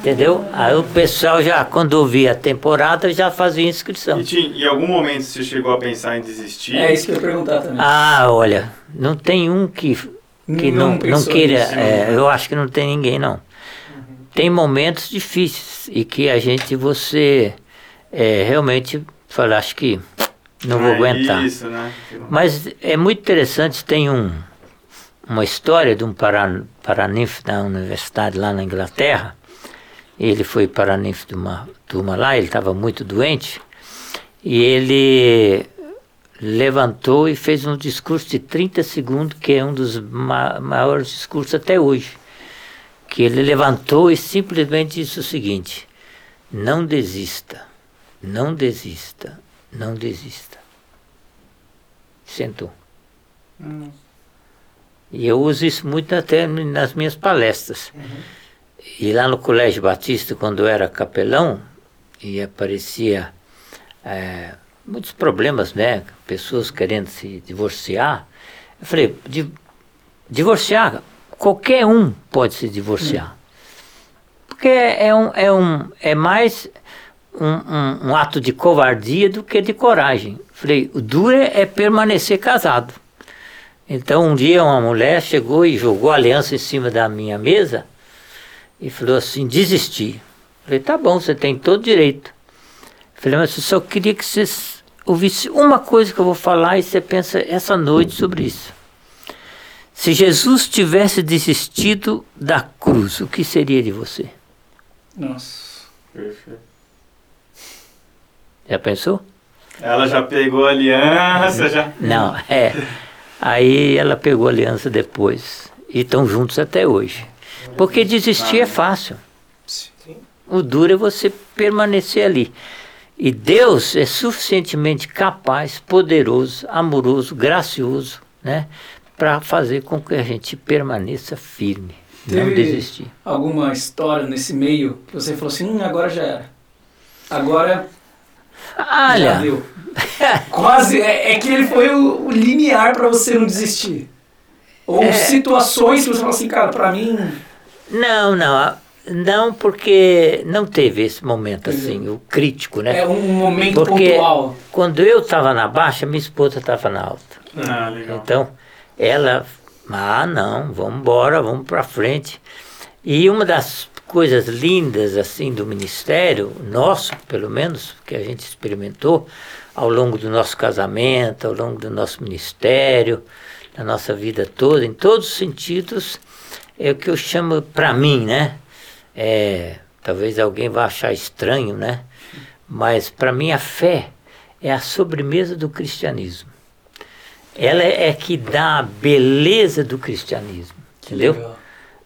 [SPEAKER 4] Entendeu? Aí o pessoal já, quando ouvia a temporada, já fazia inscrição.
[SPEAKER 2] E Tim, em algum momento você chegou a pensar em desistir?
[SPEAKER 1] É isso que eu ia perguntar também.
[SPEAKER 4] Ah, olha, não tem um que, que
[SPEAKER 1] Não
[SPEAKER 4] não, não, queira. é, eu acho que não tem ninguém, não. Tem momentos difíceis e que a gente, você é, realmente fala, acho que não vou
[SPEAKER 2] É
[SPEAKER 4] aguentar.
[SPEAKER 2] Isso, né?
[SPEAKER 4] Mas é muito interessante, tem um, uma história de um paran, paraninfo da universidade lá na Inglaterra. Ele foi paraninfo de uma turma lá, ele estava muito doente. E ele levantou e fez um discurso de 30 segundos, que é um dos ma maiores discursos até hoje. Que ele levantou e simplesmente disse o seguinte: não desista, não desista, não desista. Sentou. E eu uso isso muito até nas minhas palestras. E lá no Colégio Batista, quando eu era capelão, e aparecia eh, muitos problemas, né? Pessoas querendo se divorciar. Eu falei, "Di- divorciar, qualquer um pode se divorciar. Porque é, um, é, um, é mais um, um- um ato de covardia do que de coragem. Falei, o duro é permanecer casado. Então um dia uma mulher chegou e jogou a aliança em cima da minha mesa e falou assim, desisti. Falei, tá bom, você tem todo direito. Falei, mas eu só queria que você ouvisse uma coisa que eu vou falar e você pensa essa noite sobre isso. Se Jesus tivesse desistido da cruz, o que seria de você?
[SPEAKER 1] Nossa.
[SPEAKER 2] Perfeito.
[SPEAKER 4] Já pensou?
[SPEAKER 2] Ela já pegou a aliança, já.
[SPEAKER 4] Não, é. Aí ela pegou a aliança depois. E estão juntos até hoje. Porque desistir é fácil. O duro é você permanecer ali. E Deus é suficientemente capaz, poderoso, amoroso, gracioso, né? Para fazer com que a gente permaneça firme. Não
[SPEAKER 1] Teve-
[SPEAKER 4] desistir.
[SPEAKER 1] Alguma história nesse meio que você falou assim, hum, agora já era. Agora
[SPEAKER 4] Olha.
[SPEAKER 1] Quase, é, é que ele foi o, o limiar pra você não desistir. Ou
[SPEAKER 4] É.
[SPEAKER 1] situações que você fala assim, cara, pra mim.
[SPEAKER 4] não, não. Não, porque não teve esse momento assim, o crítico, né?
[SPEAKER 1] É um momento
[SPEAKER 4] Porque
[SPEAKER 1] pontual.
[SPEAKER 4] quando eu estava na baixa, minha esposa estava na alta.
[SPEAKER 2] Ah, legal.
[SPEAKER 4] Então, ela, ah, não, vamos embora, vamos para frente. E uma das coisas lindas assim do ministério, nosso, pelo menos, que a gente experimentou ao longo do nosso casamento, ao longo do nosso ministério, da nossa vida toda, em todos os sentidos, é o que eu chamo para mim, né? É, talvez alguém vá achar estranho, né? Mas para mim a fé é a sobremesa do cristianismo. Ela é que dá a beleza do cristianismo, entendeu?
[SPEAKER 1] Legal.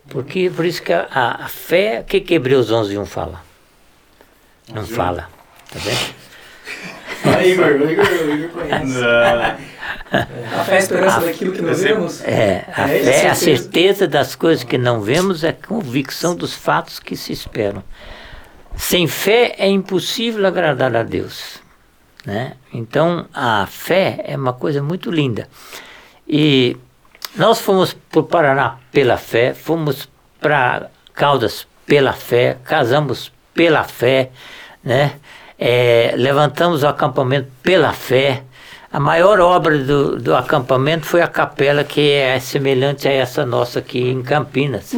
[SPEAKER 4] Porque por isso que a, a- a fé, o que que Hebreus 11, 1 fala? Não
[SPEAKER 2] um.
[SPEAKER 4] fala, tá vendo?
[SPEAKER 3] Ah, Igor, Igor, Igor conhece.
[SPEAKER 1] A fé é a esperança daquilo que não
[SPEAKER 2] sempre-
[SPEAKER 1] vemos.
[SPEAKER 4] É, a
[SPEAKER 1] É,
[SPEAKER 4] fé é a
[SPEAKER 1] certeza.
[SPEAKER 4] certeza das coisas que não vemos, é a convicção dos fatos que se esperam. Sem fé é impossível agradar a Deus. Né? Então a fé é uma coisa muito linda. E nós fomos para o Paraná pela fé, fomos para Caldas pela fé, casamos pela fé, né? É, levantamos o acampamento pela fé. A maior obra do, do acampamento foi a capela, que é semelhante a essa nossa aqui em Campinas.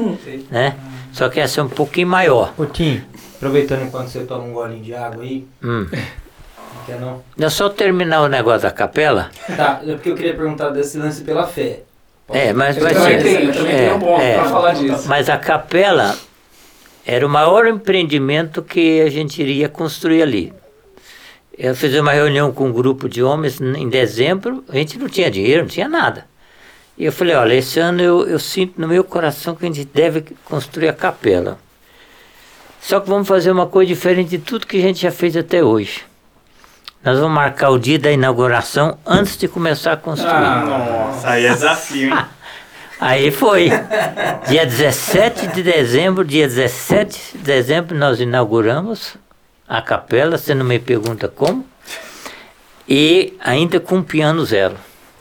[SPEAKER 4] Né? Só que essa é um pouquinho maior.
[SPEAKER 3] Ô Tim, aproveitando enquanto você toma um golinho de água aí,
[SPEAKER 4] Hum.
[SPEAKER 3] não quer não?
[SPEAKER 4] É só terminar o negócio da capela.
[SPEAKER 3] Tá, é porque eu queria perguntar desse lance pela fé.
[SPEAKER 4] É, mas vai ser.
[SPEAKER 1] tenho, eu também
[SPEAKER 4] é,
[SPEAKER 1] um
[SPEAKER 4] é.
[SPEAKER 1] pra falar disso.
[SPEAKER 4] Mas a capela era o maior empreendimento que a gente iria construir ali. Eu fiz uma reunião com um grupo de homens em dezembro, a gente não tinha dinheiro, não tinha nada. E eu falei, olha, esse ano eu, eu sinto no meu coração que a gente deve construir a capela. Só que vamos fazer uma coisa diferente de tudo que a gente já fez até hoje. Nós vamos marcar o dia da inauguração antes de começar a construir.
[SPEAKER 1] Ah,
[SPEAKER 2] nossa, aí é desafio, hein? <laughs>
[SPEAKER 4] Aí foi. Dia 17 de dezembro, dia 17 de dezembro, nós inauguramos a capela, você não me pergunta como, e ainda com piano zero.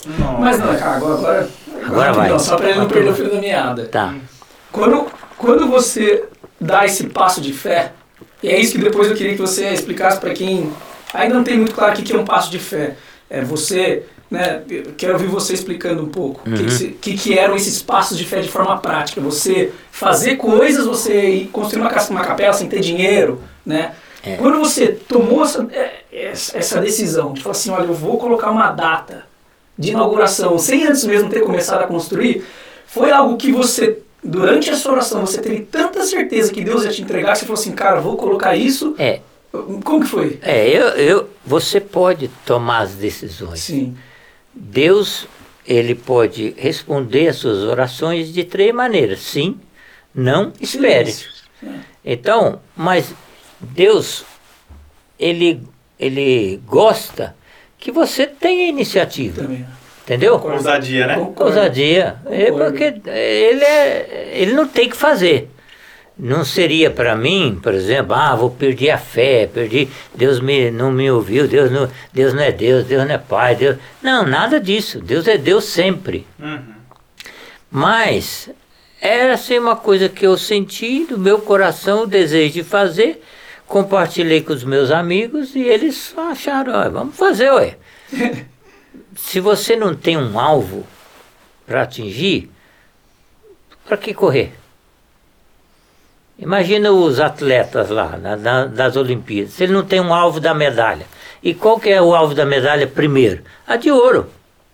[SPEAKER 2] Nossa.
[SPEAKER 1] Mas não, cara, agora, agora,
[SPEAKER 4] Agora vai.
[SPEAKER 1] Não, só pra ele não perder o fio da meada.
[SPEAKER 4] Tá.
[SPEAKER 1] Quando, quando você dá esse passo de fé, e é isso que depois eu queria que você explicasse para quem ainda não tem muito claro o que é um passo de fé. É você, né, quero ouvir você explicando um pouco o que, que, que, que eram esses passos de fé de forma prática. Você fazer coisas, você ir construir uma, uma capela sem ter dinheiro, né?
[SPEAKER 4] É.
[SPEAKER 1] Quando você tomou essa, é, essa essa decisão de falar assim, olha, eu vou colocar uma data de inauguração, sem antes mesmo ter começado a construir, foi algo que você, durante a sua oração, você teve tanta certeza que Deus ia te entregar, que você falou assim, cara, vou colocar isso.
[SPEAKER 4] É,
[SPEAKER 1] Como que foi?
[SPEAKER 4] é eu, eu, você pode tomar as decisões.
[SPEAKER 1] Sim.
[SPEAKER 4] Deus, ele pode responder às suas orações de três maneiras. Sim, não, espere.
[SPEAKER 1] Silêncio.
[SPEAKER 4] Então, mas Deus, ele, ele gosta que você tenha iniciativa,
[SPEAKER 1] Também.
[SPEAKER 4] entendeu?
[SPEAKER 2] Ousadia, né?
[SPEAKER 1] Concordo.
[SPEAKER 4] Ousadia. É porque ele, é, ele não tem que fazer. Não seria para mim, por exemplo, ah, vou perder a fé, perdi, Deus me, não me ouviu, Deus não, Deus não é Deus, Deus não é Pai, Deus. Não, nada disso. Deus é Deus sempre.
[SPEAKER 2] Uhum.
[SPEAKER 4] Mas era assim uma coisa que eu senti do meu coração, o desejo de fazer. Compartilhei com os meus amigos e eles acharam, "Ó, vamos fazer, ué. <laughs> Se você não tem um alvo para atingir, para que correr? Imagina os atletas lá na- na- das Olimpíadas. Se ele não tem um alvo da medalha. E qual que é o alvo da medalha primeiro? A de ouro.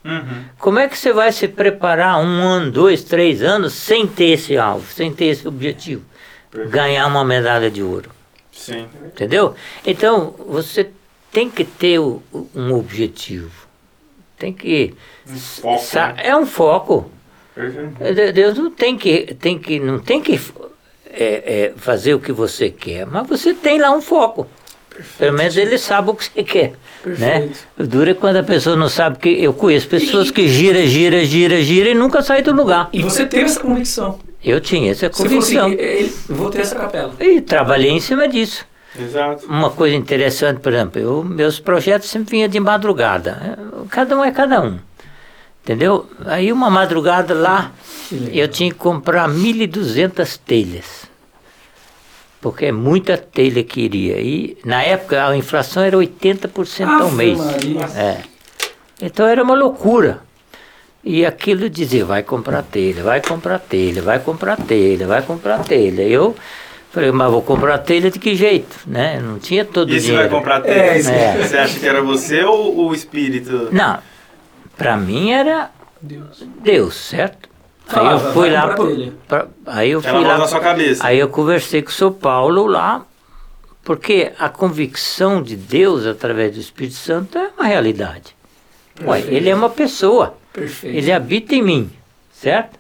[SPEAKER 2] Uhum.
[SPEAKER 4] Como é que você vai se preparar um ano, dois, três anos sem ter esse alvo, sem ter esse objetivo?
[SPEAKER 2] Perfeito.
[SPEAKER 4] Ganhar uma medalha de ouro.
[SPEAKER 2] Sim.
[SPEAKER 4] Entendeu? Então, você tem que ter o- um objetivo. Tem que.
[SPEAKER 2] Foco,
[SPEAKER 4] sa-
[SPEAKER 2] né?
[SPEAKER 4] É um foco.
[SPEAKER 2] Perfeito.
[SPEAKER 4] De- Deus não tem que, tem que, não tem que é, é, fazer o que você quer, mas você tem lá um foco. Pelo menos ele sabe o que você quer. Né?
[SPEAKER 1] Perfeito.
[SPEAKER 4] O duro é quando a pessoa não sabe que. Eu conheço pessoas que gira, gira, gira, gira e nunca saem do lugar.
[SPEAKER 1] E você teve essa convicção.
[SPEAKER 4] Eu tinha essa
[SPEAKER 1] Você falou assim,
[SPEAKER 4] convicção.
[SPEAKER 1] "Ele- eu vou ter essa capela.
[SPEAKER 4] E trabalhei em cima disso.
[SPEAKER 2] Exato.
[SPEAKER 4] Uma coisa interessante, por exemplo, eu, meus projetos sempre vinham de madrugada. Cada um é cada um. Entendeu? Aí uma madrugada lá, eu tinha que comprar 1.200 telhas. Porque é muita telha que iria. E na época a inflação era 80% ao mês. É. Então era uma loucura. E aquilo dizia, vai comprar telha, vai comprar telha, vai comprar telha, vai comprar telha. Eu falei, mas vou comprar telha de que jeito? Né? Não tinha todo o
[SPEAKER 2] E você
[SPEAKER 4] dinheiro.
[SPEAKER 2] vai comprar
[SPEAKER 1] É,
[SPEAKER 2] tênis?
[SPEAKER 1] isso
[SPEAKER 4] é.
[SPEAKER 2] Você acha que era você ou o espírito?
[SPEAKER 4] Não, para mim era
[SPEAKER 1] Deus.
[SPEAKER 4] Deus, certo? Aí
[SPEAKER 1] Falava,
[SPEAKER 4] eu fui lá, pro- pra- aí eu
[SPEAKER 2] Ela
[SPEAKER 4] fui lá,
[SPEAKER 2] na sua cabeça.
[SPEAKER 4] aí eu conversei com o São Paulo lá, porque a convicção de Deus através do Espírito Santo é uma realidade. Ué, ele é uma pessoa.
[SPEAKER 1] Perfeito.
[SPEAKER 4] Ele habita em mim, certo?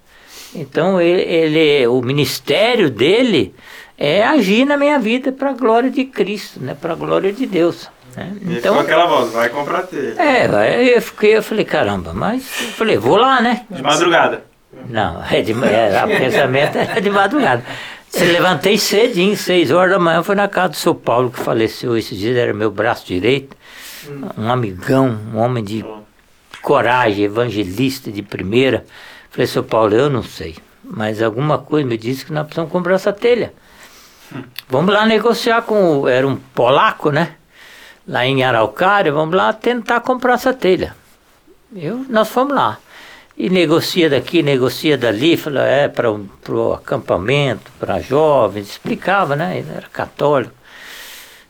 [SPEAKER 4] Então ele, ele- o ministério dele é agir na minha vida para a glória de Cristo, né? Para a glória de Deus. Né? Então
[SPEAKER 2] aquela voz, vai comprar telha.
[SPEAKER 4] é, aí eu fiquei, eu falei caramba, mas eu falei vou lá, né?
[SPEAKER 2] De madrugada.
[SPEAKER 4] Não, é de, é, o pensamento era de madrugada. Se levantei cedinho, seis horas da manhã, fui na casa do seu Paulo que faleceu esses dias, era meu braço direito, um amigão, um homem de coragem, evangelista de primeira. Falei, seu Paulo, eu não sei, mas alguma coisa me disse que nós precisamos comprar essa telha. Vamos lá negociar com o. Era um polaco, né? Lá em Araucária, vamos lá tentar comprar essa telha. Eu, nós fomos lá. E negocia daqui, negocia dali, falou, é para o acampamento, para jovens, explicava, né? Ele era católico.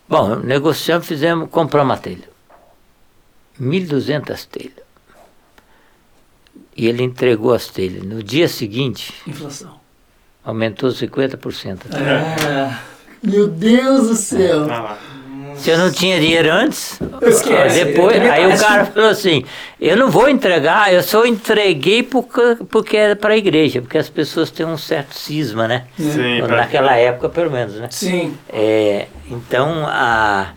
[SPEAKER 4] Bom, negociamos, fizemos, compramos a telha. 1.200 telhas. E ele entregou as telhas. No dia seguinte,
[SPEAKER 1] Inflação.
[SPEAKER 4] aumentou 50%.
[SPEAKER 1] É. Meu Deus do céu.
[SPEAKER 2] Lá.
[SPEAKER 4] Se eu não tinha dinheiro antes,
[SPEAKER 1] Esquece.
[SPEAKER 4] depois,
[SPEAKER 1] Ele
[SPEAKER 4] aí o cara falou assim, eu não vou entregar, eu só entreguei porque, porque era para a igreja, porque as pessoas têm um certo cisma, né?
[SPEAKER 2] Sim,
[SPEAKER 4] Naquela época, pelo menos, né?
[SPEAKER 1] Sim.
[SPEAKER 4] É, então, a,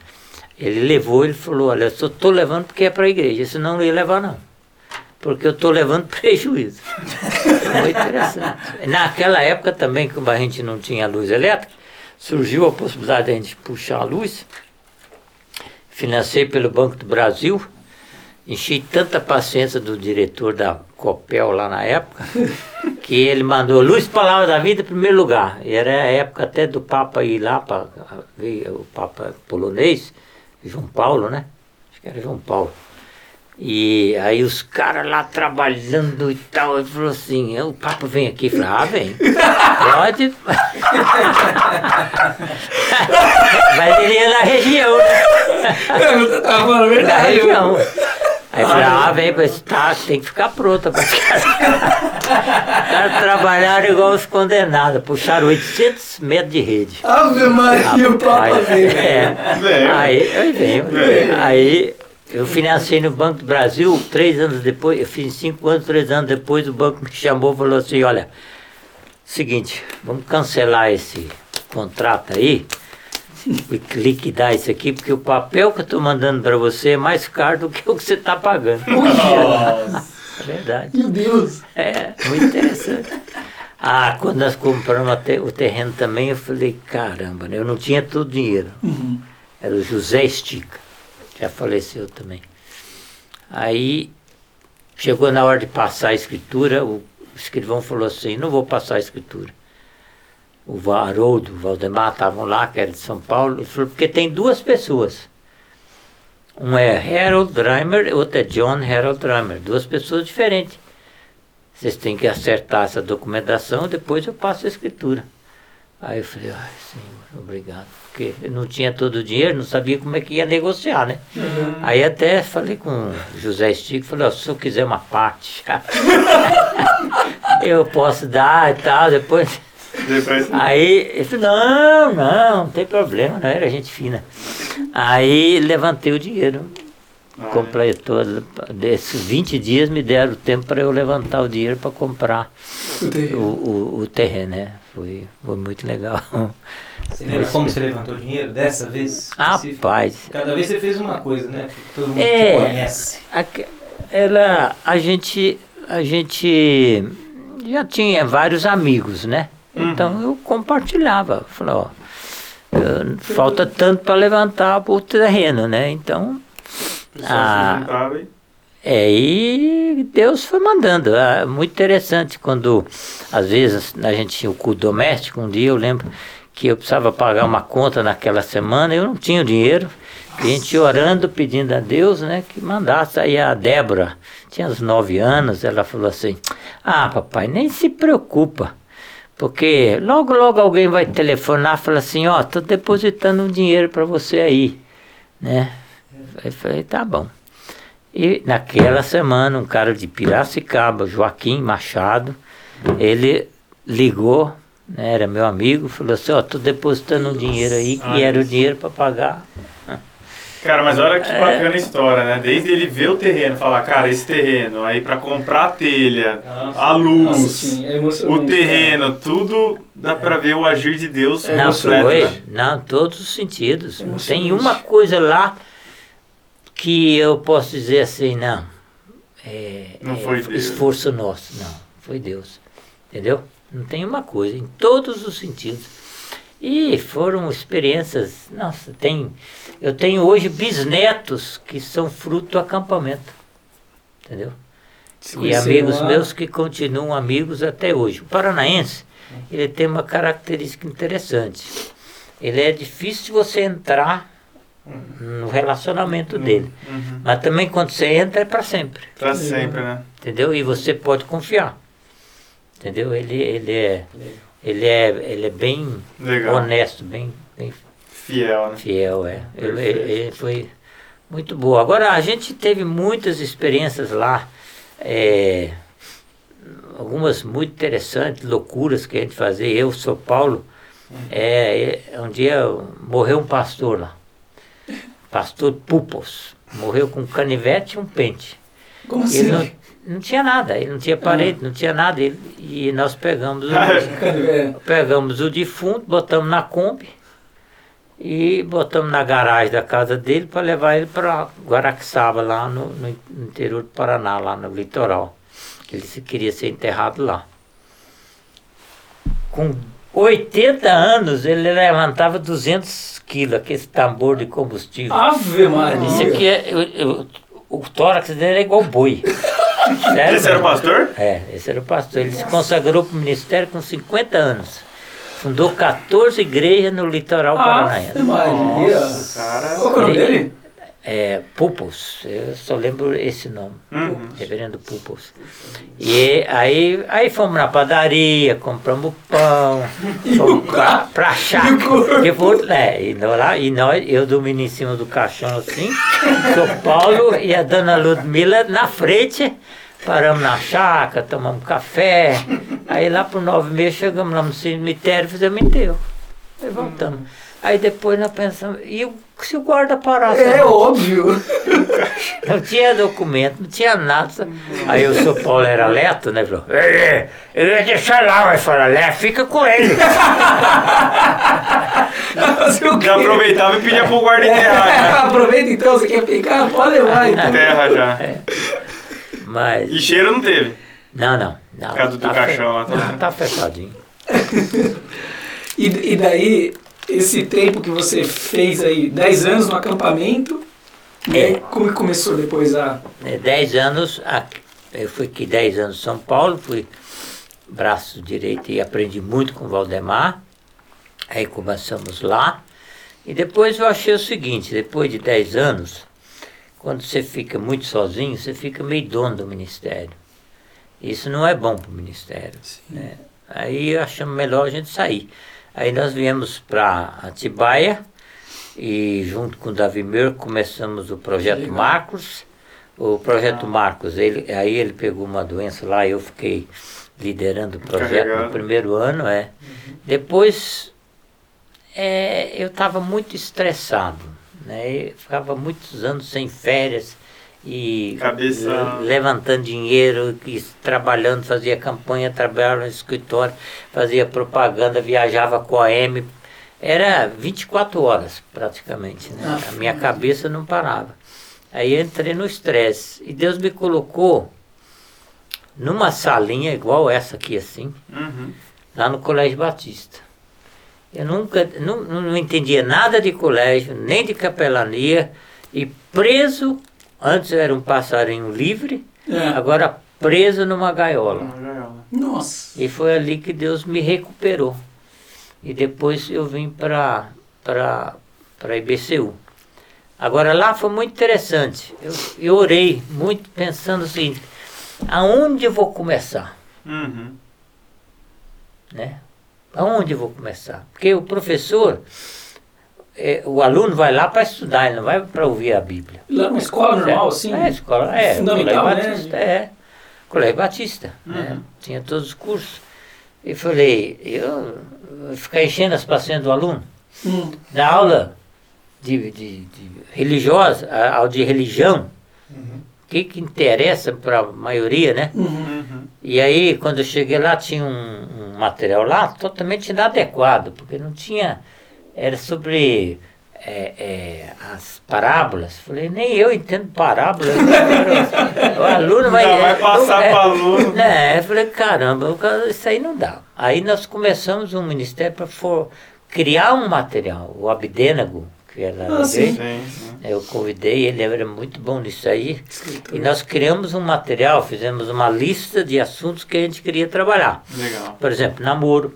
[SPEAKER 4] ele levou, ele falou, olha, eu só estou levando porque é para a igreja, senão não ia levar não. Porque eu estou levando <laughs> prejuízo. Foi interessante. Naquela época também, como a gente não tinha luz elétrica, surgiu a possibilidade de a gente puxar a luz financei pelo Banco do Brasil, enchi tanta paciência do diretor da Copel lá na época, <laughs> que ele mandou Luz Palavra da Vida em primeiro lugar. E era a época até do Papa ir lá, para ver o Papa polonês, João Paulo, né? Acho que era João Paulo. E aí os caras lá trabalhando e tal, ele falou assim, o Papa vem aqui, falei, ah, vem, pode. <laughs> Mas ele ia na região, né?
[SPEAKER 1] Eu tava falando a verdade.
[SPEAKER 4] região. Aí eu falei, ah, vem, mas tá, tem que ficar pronta para os caras. Os caras trabalharam igual os condenados, puxaram 800 metros de rede.
[SPEAKER 1] Ave Maria, o Papa
[SPEAKER 4] Aí,
[SPEAKER 1] veio.
[SPEAKER 4] é, aí, aí veio. Aí eu financei no Banco do Brasil, três anos depois, eu fiz cinco anos, três anos depois, o banco me chamou e falou assim, olha, seguinte, vamos cancelar esse contrato aí <laughs> e liquidar isso aqui, porque o papel que eu estou mandando para você é mais caro do que o que você está pagando. <laughs> É verdade.
[SPEAKER 1] Meu Deus.
[SPEAKER 4] É, muito interessante. Ah, quando nós compramos o terreno também, eu falei, caramba, né? eu não tinha todo o dinheiro. Era o José Estica, já faleceu também. Aí chegou na hora de passar a escritura, o escrivão falou assim, não vou passar a escritura. O Haroldo, o Valdemar estavam lá, que era de São Paulo, ele falou, porque tem duas pessoas. Um é Harold Reimer, outro é John Harold Reimer, duas pessoas diferentes. Vocês têm que acertar essa documentação, depois eu passo a escritura. Aí eu falei, ai senhor, obrigado. Porque não tinha todo o dinheiro, não sabia como é que ia negociar, né? Aí até falei com o José Stico, falei, ó, se eu quiser uma parte, <laughs> eu posso dar e tal, depois.
[SPEAKER 2] Depois,
[SPEAKER 4] Aí ele falou, não, não, não tem problema, não era gente fina. Aí levantei o dinheiro.
[SPEAKER 2] Ah,
[SPEAKER 4] Completou, desses 20 dias me deram tempo para eu levantar o dinheiro para comprar o, o, o terreno, né? Foi, foi muito legal.
[SPEAKER 3] Você lembra como você levantou o dinheiro dessa vez?
[SPEAKER 4] Rapaz,
[SPEAKER 3] Cada vez você fez uma coisa, né? Todo mundo
[SPEAKER 4] É.
[SPEAKER 3] te conhece.
[SPEAKER 4] Aque- ela, a gente, a gente já tinha vários amigos, né? Então eu compartilhava, falei, ó, eu- falta tanto para levantar o terreno, né? Então,
[SPEAKER 2] juntava e...
[SPEAKER 4] é, e Deus foi mandando. É muito interessante quando, às vezes, a gente tinha o culto doméstico, um dia eu lembro que eu precisava pagar uma conta naquela semana, eu não tinha o dinheiro, a gente orando, pedindo a Deus, né, que mandasse. Aí a Débora, tinha uns nove anos, ela falou assim, ah, papai, nem se preocupa, porque logo, logo alguém vai telefonar e falar assim, ó, tô depositando um dinheiro para você aí, né? Eu falei, tá bom. E naquela semana, um cara de Piracicaba, Joaquim Machado, ele ligou, né, era meu amigo, falou assim, ó, tô depositando um dinheiro aí, que
[SPEAKER 2] Ai,
[SPEAKER 4] era o
[SPEAKER 2] isso.
[SPEAKER 4] dinheiro para pagar.
[SPEAKER 2] Cara, mas olha
[SPEAKER 4] É.
[SPEAKER 2] que bacana a história, né? Desde ele ver o terreno, falar, cara, esse terreno, aí pra comprar a telha,
[SPEAKER 3] Nossa.
[SPEAKER 2] a luz,
[SPEAKER 1] Nossa, sim, é
[SPEAKER 2] o terreno, tudo dá pra ver o agir de Deus
[SPEAKER 1] É
[SPEAKER 4] não
[SPEAKER 2] completo,
[SPEAKER 4] foi,
[SPEAKER 2] né?
[SPEAKER 4] não, todos os sentidos. Não tem uma coisa lá que eu posso dizer assim, não, é,
[SPEAKER 2] Não
[SPEAKER 4] é
[SPEAKER 2] foi Deus.
[SPEAKER 4] esforço nosso, não, foi Deus. Entendeu? Não tem uma coisa, em todos os sentidos. E foram experiências, nossa, tem, eu tenho hoje bisnetos que são fruto do acampamento. Entendeu? E amigos
[SPEAKER 1] lá.
[SPEAKER 4] meus que continuam amigos até hoje. O paranaense, ele tem uma característica interessante. Ele é difícil você entrar no relacionamento dele.
[SPEAKER 2] Uhum.
[SPEAKER 4] Mas também quando você entra é para sempre.
[SPEAKER 2] Pra sempre, né?
[SPEAKER 4] Entendeu? E você pode confiar. Entendeu? Ele, ele, é, ele, é, ele é bem
[SPEAKER 2] Legal.
[SPEAKER 4] honesto, bem, bem
[SPEAKER 2] Fiel, né?
[SPEAKER 4] fiel, é. Ele, ele foi muito boa. Agora, a gente teve muitas experiências lá, é, algumas muito interessantes, loucuras que a gente fazia. Eu, São Paulo, é, é, um dia morreu um pastor lá, pastor Pupos, morreu com um canivete e um pente.
[SPEAKER 1] Como assim?
[SPEAKER 4] Ele não, não tinha nada, ele não tinha parede, não tinha nada, ele- e nós pegamos o. <laughs> Pegamos o defunto, botamos na Kombi e botamos na garagem da casa dele para levar ele para Guaraxaba, lá no, no interior do Paraná, lá no litoral. Ele se queria ser enterrado lá. Com 80 anos ele levantava 200 quilos, aquele tambor de combustível.
[SPEAKER 1] Ave Maria.
[SPEAKER 4] Isso aqui é. eu- eu- o tórax dele é igual boi. Sério?
[SPEAKER 2] Esse era o pastor?
[SPEAKER 4] É, esse era o pastor. Ele se consagrou para o ministério com 50 anos. Fundou 14 igrejas no litoral
[SPEAKER 1] Ave
[SPEAKER 4] paranaense.
[SPEAKER 2] Nossa, cara.
[SPEAKER 1] Qual é o nome dele?
[SPEAKER 4] É, Pupos, eu só lembro esse nome.
[SPEAKER 2] Uhum.
[SPEAKER 4] Reverendo Pupos. E aí, aí fomos na padaria, compramos pão, <laughs> fomos pra, pra chácara. Foi, é, e, nós lá, e nós, eu dormindo em cima do caixão assim, o Paulo e a dona Ludmila na frente, paramos na chácara, tomamos café. Aí lá por nove meses chegamos lá no cemitério, fizemos enterro. Aí voltamos. Aí depois nós pensamos, e o- se o guarda parasse?
[SPEAKER 1] É óbvio. <laughs>
[SPEAKER 4] Não tinha documento, não tinha nada. Aí o São Paulo era leto, né? Falou, "É, eu ia deixar lá, mas falou, Lé, fica com ele. <laughs>
[SPEAKER 2] Já aproveitava e pedia pro guarda enterrar, né?
[SPEAKER 1] Aproveita então, você quer pegar? Pode levar <laughs> então.
[SPEAKER 2] Terra já.
[SPEAKER 4] Mas.
[SPEAKER 2] E cheiro não teve.
[SPEAKER 4] Não, não. não
[SPEAKER 2] Por causa do
[SPEAKER 4] tá
[SPEAKER 2] caixão lá,
[SPEAKER 4] fe-
[SPEAKER 2] tá?
[SPEAKER 4] Não, tá fechadinho.
[SPEAKER 1] E, e daí, esse tempo que você fez aí, 10 anos no acampamento,
[SPEAKER 4] É.
[SPEAKER 1] né? como que começou depois a...
[SPEAKER 4] É, Dez anos, eu fui aqui dez anos em São Paulo, fui braço direito e aprendi muito com o Valdemar. Aí começamos lá. E depois eu achei o seguinte, depois de 10 anos, quando você fica muito sozinho, você fica meio dono do ministério. Isso não é bom para o ministério. né? Aí achamos melhor a gente sair. Aí nós viemos para Atibaia e junto com o Davi Mir começamos o projeto
[SPEAKER 1] legal.
[SPEAKER 4] Marcos. O projeto Marcos, ele, aí ele pegou uma doença lá, eu fiquei liderando o projeto no
[SPEAKER 2] Carregado.
[SPEAKER 4] primeiro ano. É. Depois é, eu estava muito estressado, né? Eu ficava muitos anos sem férias e
[SPEAKER 2] Cabeça-
[SPEAKER 4] le- levantando dinheiro, e trabalhando, fazia campanha, trabalhava no escritório, fazia propaganda, viajava com a M. Era 24 horas praticamente, né?
[SPEAKER 1] Ah,
[SPEAKER 4] a minha cabeça não parava. Aí eu entrei no estresse e Deus me colocou numa salinha igual essa aqui assim,
[SPEAKER 2] Uhum.
[SPEAKER 4] lá no Colégio Batista. Eu nunca, não, não entendia nada de colégio, nem de capelania, e preso, antes eu era um passarinho livre,
[SPEAKER 1] É.
[SPEAKER 4] agora preso numa gaiola.
[SPEAKER 1] Nossa.
[SPEAKER 4] E foi ali que Deus me recuperou. E depois eu vim para para IBCU. Agora lá foi muito interessante. Eu, eu orei muito pensando o seguinte, aonde eu vou começar?
[SPEAKER 2] Uhum.
[SPEAKER 4] né? Aonde eu vou começar? Porque o professor, é, o aluno vai lá para estudar, ele não vai para ouvir a Bíblia.
[SPEAKER 1] Lá numa escola normal, assim?
[SPEAKER 4] É, escola, é,
[SPEAKER 1] Fundamental,
[SPEAKER 4] Colégio
[SPEAKER 1] né?
[SPEAKER 4] Batista, é. Colégio Batista, né? Tinha todos os cursos. E falei, eu ficar enchendo as pacientes do aluno.
[SPEAKER 1] Hum.
[SPEAKER 4] Na aula de, de, de religiosa, a aula de religião, o que, que interessa para a maioria, né?
[SPEAKER 1] Uhum.
[SPEAKER 2] Uhum.
[SPEAKER 4] E aí, quando eu cheguei lá, tinha um, um material lá totalmente inadequado, porque não tinha. Era sobre é, é, as parábolas. Falei, nem eu entendo parábola. o aluno vai.
[SPEAKER 2] Já vai passar
[SPEAKER 4] é,
[SPEAKER 2] pro aluno.
[SPEAKER 4] Né, eu falei, caramba, o cara- isso aí não dá. Aí nós começamos um ministério para criar um material. O Abdênago, que era
[SPEAKER 1] Ah,
[SPEAKER 4] da
[SPEAKER 1] sim.
[SPEAKER 2] Sim, sim.
[SPEAKER 4] eu convidei, ele era muito bom nisso aí. E nós criamos um material, fizemos uma lista de assuntos que a gente queria trabalhar.
[SPEAKER 2] Legal.
[SPEAKER 4] Por exemplo, namoro,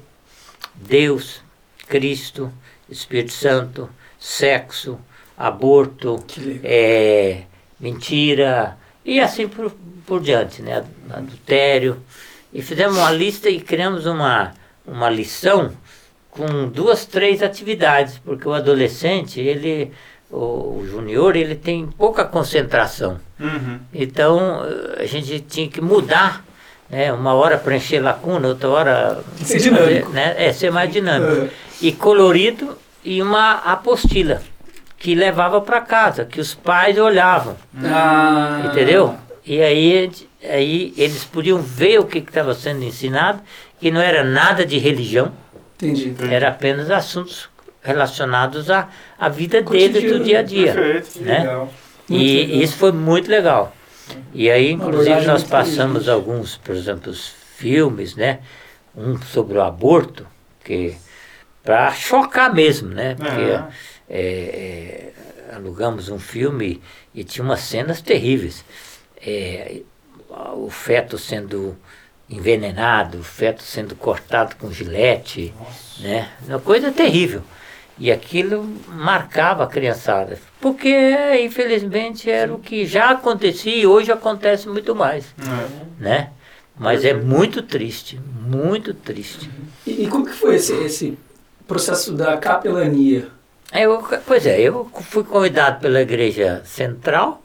[SPEAKER 4] Deus, Cristo, Espírito Santo, sexo, aborto, é, mentira e assim por, por diante, né? Adultério. E fizemos uma lista e criamos uma, uma lição com duas, três atividades, porque o adolescente, ele, o, junior, ele tem pouca concentração.
[SPEAKER 2] Uhum.
[SPEAKER 4] Então a gente tinha que mudar, né? Uma hora preencher lacuna, outra hora
[SPEAKER 1] Ser dinâmico.
[SPEAKER 4] né? É, ser mais dinâmico.
[SPEAKER 1] É.
[SPEAKER 4] E colorido e uma apostila que levava para casa, que os pais olhavam,
[SPEAKER 1] Ah.
[SPEAKER 4] entendeu? E aí, aí eles podiam ver o que estava sendo ensinado, que não era nada de religião,
[SPEAKER 1] Entendi.
[SPEAKER 4] era apenas assuntos relacionados à, à vida deles do dia a dia.
[SPEAKER 2] Perfeito.
[SPEAKER 4] Né?
[SPEAKER 3] Legal.
[SPEAKER 1] Muito
[SPEAKER 4] E
[SPEAKER 1] legal.
[SPEAKER 4] isso foi muito legal. E aí, inclusive, nós passamos alguns, por exemplo, filmes, né? Um sobre o aborto, Porque para chocar mesmo, né? Porque
[SPEAKER 2] É.
[SPEAKER 4] é, é, alugamos um filme e tinha umas cenas terríveis. É, o feto sendo envenenado, o feto sendo cortado com gilete, né? Uma coisa terrível. E aquilo marcava a criançada. Porque, infelizmente, era o que já acontecia e hoje acontece muito mais,
[SPEAKER 2] É.
[SPEAKER 4] né? Mas é muito triste, muito triste.
[SPEAKER 1] E, e como que foi esse, esse processo da capelania?
[SPEAKER 4] Eu, pois é, eu fui convidado pela Igreja Central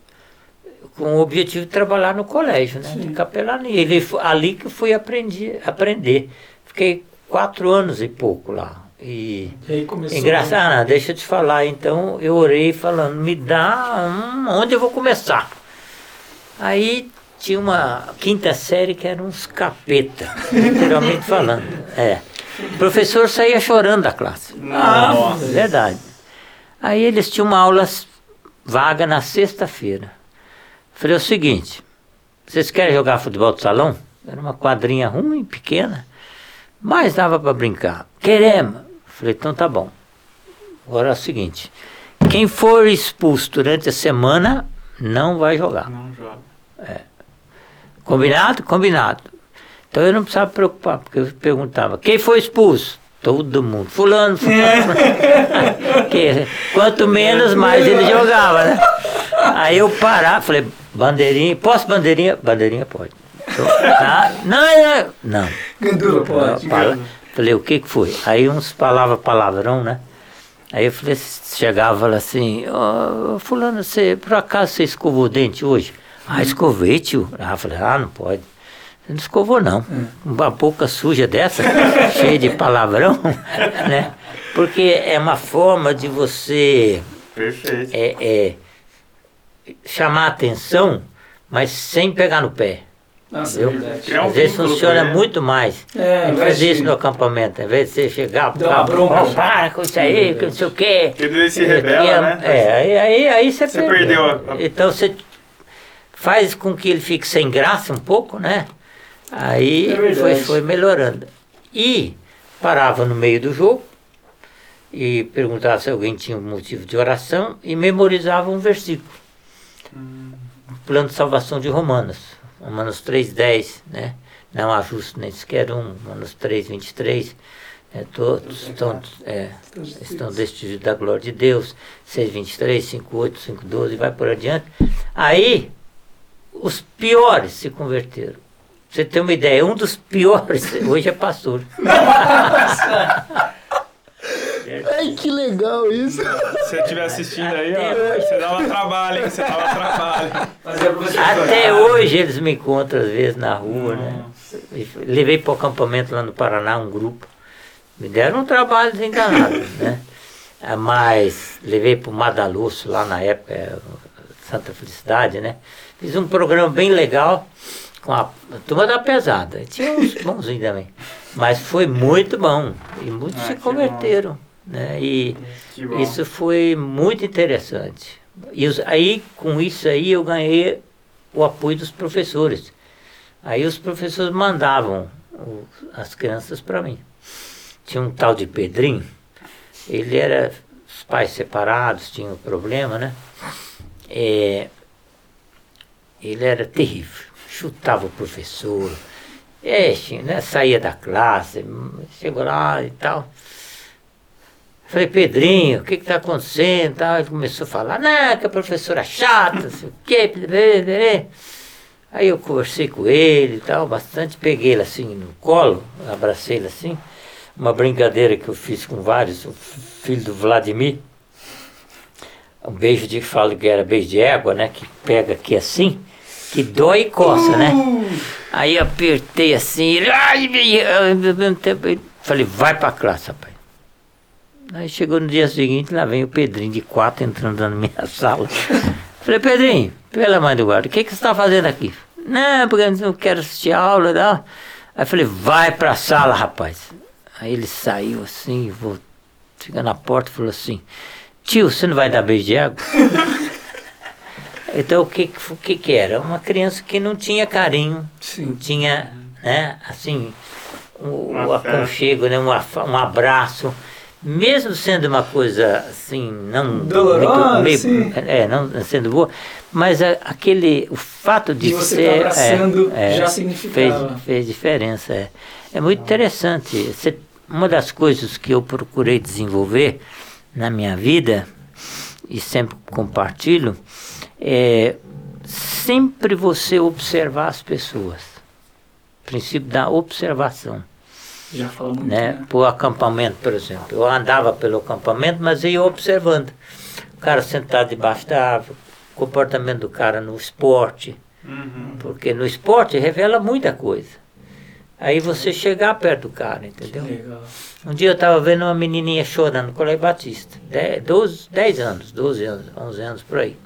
[SPEAKER 4] com o objetivo de trabalhar no colégio, né? De capelania. Ele, fo- ali que fui aprendi, aprender. Fiquei quatro anos e pouco lá. E
[SPEAKER 1] E
[SPEAKER 4] engraçado, ah, deixa eu te falar. Então eu orei falando, me dá um, onde eu vou começar. Aí tinha uma quinta série que era uns capeta, literalmente falando. É. O professor saía chorando da classe.
[SPEAKER 2] Nossa.
[SPEAKER 4] Verdade. Aí eles tinham uma aula vaga na sexta-feira. Falei o seguinte, vocês querem jogar futebol de salão? Era uma quadrinha ruim, pequena, mas dava para brincar. Queremos. Falei, então tá bom. Agora é o seguinte, quem for expulso durante a semana não vai jogar.
[SPEAKER 2] Não joga.
[SPEAKER 4] Combinado? Combinado. Então eu não precisava me preocupar, porque eu perguntava, quem foi expulso? Todo mundo. Fulano, fulano. <laughs> Que, quanto menos, mais ele jogava, né? Aí eu parava, falei, bandeirinha, posso bandeirinha? Bandeirinha pode. Então, tá? Não, não, não.
[SPEAKER 1] Gandula, pode.
[SPEAKER 4] Fala. Falei, o que que foi? Aí uns palavra palavrão, né? Aí eu falei, chegava e falava assim, ô fulano, você, por acaso você escovou o dente hoje? Ah, escovei, tio. Ah, eu falei, ah, não pode. Você não escovou não. Uma boca suja dessa, <laughs> cheia de palavrão, <laughs> né? Porque é uma forma de você
[SPEAKER 2] Perfeito.
[SPEAKER 4] é, é, chamar atenção, mas sem pegar no pé.
[SPEAKER 1] Nossa, é
[SPEAKER 4] Eu-
[SPEAKER 2] um
[SPEAKER 4] Às vezes funciona
[SPEAKER 2] ele.
[SPEAKER 4] muito mais.
[SPEAKER 1] É,
[SPEAKER 4] a gente
[SPEAKER 1] ao
[SPEAKER 4] faz
[SPEAKER 1] invés de-
[SPEAKER 4] isso no acampamento, ao invés de você chegar,
[SPEAKER 1] Dá uma bronca.
[SPEAKER 4] "Ó, para com isso aí, que não sei o quê.
[SPEAKER 2] Porque ele se rebela,
[SPEAKER 4] é,
[SPEAKER 2] né?
[SPEAKER 4] É, aí, aí, aí você,
[SPEAKER 2] Você perdeu a-
[SPEAKER 4] Então você faz com que ele fique sem graça um pouco, né? Aí
[SPEAKER 1] É
[SPEAKER 4] foi, foi melhorando. E parava no meio do jogo e perguntava se alguém tinha um motivo de oração e memorizava um versículo. Plano de salvação de Romanos. Romanos 3,10, né? Não há justo nem sequer um. Romanos 3,23. É, todos estão, é, estão destituídos da glória de Deus. 6,23, 5,8, 5,12 e vai por adiante. Aí, os piores se converteram. Você ter uma ideia, um dos piores <laughs> hoje é pastor.
[SPEAKER 5] Ai, que legal isso.
[SPEAKER 2] Se você estiver assistindo aí, ó, você dava trabalho, hein? Você dava trabalho.
[SPEAKER 4] Até hoje eles me encontram às vezes na rua, né? Levei para o acampamento lá no Paraná um grupo. Me deram um trabalho enganado, <laughs> né? Ah, Mas levei para o Madalosso lá na época, é, Santa Felicidade, né? Fiz um programa bem legal com a turma da pesada. Tinha uns bonzinhos também. Mas foi muito bom. E muitos
[SPEAKER 2] Ah,
[SPEAKER 4] se converteram. Né? E isso foi muito interessante. E os- aí, com isso aí, eu ganhei o apoio dos professores. Aí os professores mandavam o- as crianças para mim. Tinha um tal de Pedrinho, ele era os pais separados, tinham um problema, né? É, ele era terrível, chutava o professor, é, tinha, né? saía da classe, chegou lá e tal. Falei, Pedrinho, o que está acontecendo? Tal. Ele começou a falar, não, que a professora é chata, não sei o quê. blá, blá, blá." Aí eu conversei com ele e tal, bastante, peguei ele assim no colo, abracei ele assim. Uma brincadeira que eu fiz com vários, o filho do Vladimir. Um beijo de falo que era beijo de égua, né? Que pega aqui assim, que dói e coça, né? Aí eu apertei assim, ele, ai, mesmo tempo, ele- falei, vai pra classe, rapaz. Aí chegou no dia seguinte, lá vem o Pedrinho de quatro entrando na minha <laughs> sala. Falei, Pedrinho, pela mãe do guarda, o que, que você está fazendo aqui? Não, porque eu não quero assistir aula e tal. Aí falei, vai pra sala, rapaz. Aí ele saiu assim, vou, chega na porta e falou assim, tio, você não vai dar beijo de água? <laughs> então o que, que- o que que era? Uma criança que não tinha carinho,
[SPEAKER 1] Sim.
[SPEAKER 4] não tinha, né, assim, o, o aconchego, né? um, um abraço. Mesmo sendo uma coisa assim, não
[SPEAKER 1] Dolorosa,
[SPEAKER 4] muito,
[SPEAKER 1] sim.
[SPEAKER 4] é, não sendo boa, mas a- aquele, o fato de
[SPEAKER 1] De você
[SPEAKER 4] ser,
[SPEAKER 1] tá abraçando
[SPEAKER 4] é, é,
[SPEAKER 1] já significava.
[SPEAKER 4] fez, fez diferença. É, é muito interessante. Você- uma das coisas que eu procurei desenvolver na minha vida e sempre compartilho é sempre você observar as pessoas. Princípio da observação
[SPEAKER 1] Já
[SPEAKER 4] né?
[SPEAKER 1] né?
[SPEAKER 4] Por acampamento, por exemplo. Eu andava pelo acampamento, mas ia observando. O cara sentado debaixo da árvore, o comportamento do cara no esporte,
[SPEAKER 2] Uhum.
[SPEAKER 4] porque no esporte revela muita coisa. Aí você chegar perto do cara, entendeu? Um dia eu estava vendo uma menininha chorando Colégio Batista, 10, 12, 10 anos, 12 anos, 11 anos por aí.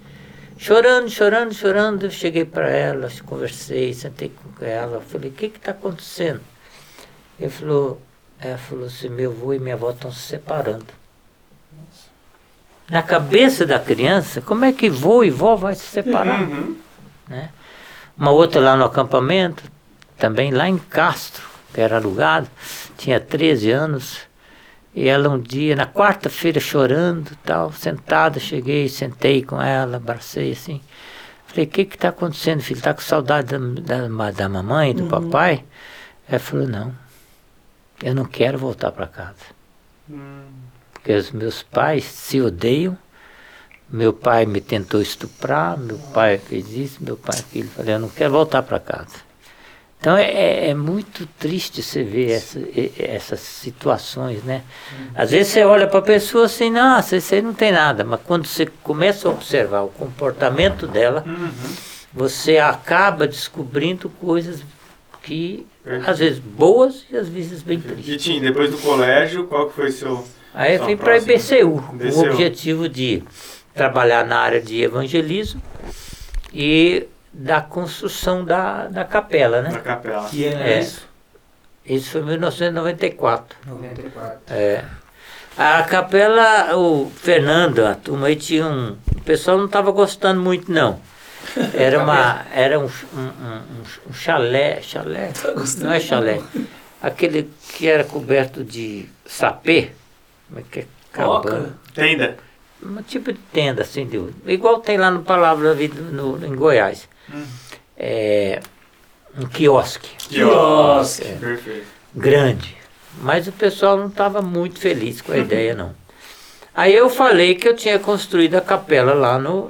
[SPEAKER 4] Chorando, chorando, chorando. Eu cheguei para ela, conversei, sentei com ela. Falei: O que está acontecendo? Ele falou: Ela falou assim: Meu avô e minha avó estão se separando. Na cabeça da criança, como é que vô e vó vai se separar?
[SPEAKER 2] Uhum.
[SPEAKER 4] né? Uma outra lá no acampamento, também lá em Castro, que era alugado, tinha 13 anos. E ela um dia, na quarta-feira, chorando, tal, sentada, cheguei, sentei com ela, abracei assim. Falei, o que que está acontecendo, filho? Está com saudade da, da, da mamãe, do papai? Ela falou, não, eu não quero voltar para casa. Porque os meus pais se odeiam. Meu pai me tentou estuprar, meu pai fez isso, meu pai aquilo. Falei, eu não quero voltar para casa. Então é, é- é muito triste você ver essa- essas situações, né? Às vezes você olha para a pessoa assim, nossa, isso aí não tem nada, mas quando você começa a observar o comportamento dela,
[SPEAKER 2] Uhum.
[SPEAKER 4] você acaba descobrindo coisas que
[SPEAKER 2] Verdade.
[SPEAKER 4] às vezes boas e às vezes bem
[SPEAKER 2] E
[SPEAKER 4] tristes.
[SPEAKER 2] Tim, depois do colégio, qual que foi seu.
[SPEAKER 4] Aí eu fui para a. IBCU, com o objetivo de trabalhar na área de evangelismo e da construção da, da capela, né?
[SPEAKER 2] capela?
[SPEAKER 3] Que ano
[SPEAKER 4] É.
[SPEAKER 3] é isso?
[SPEAKER 4] Isso foi em 1994.
[SPEAKER 3] 94.
[SPEAKER 4] É. A capela, o Fernando, a turma aí tinha um. O pessoal não estava gostando muito, não. <laughs> Era uma. Era um, um, um, um chalé. Chalé? Não é chalé. Aquele que era coberto de sapê. Como é que é? Cabana.
[SPEAKER 2] Tenda?
[SPEAKER 4] Um tipo de tenda, assim, de, igual tem lá no Palavra da Vida no, em Goiás. É, um quiosque
[SPEAKER 1] Quiosque.
[SPEAKER 4] É.
[SPEAKER 2] Perfeito.
[SPEAKER 4] grande. Mas o pessoal não estava muito feliz com a <laughs> ideia, não. Aí eu falei que eu tinha construído a capela lá no,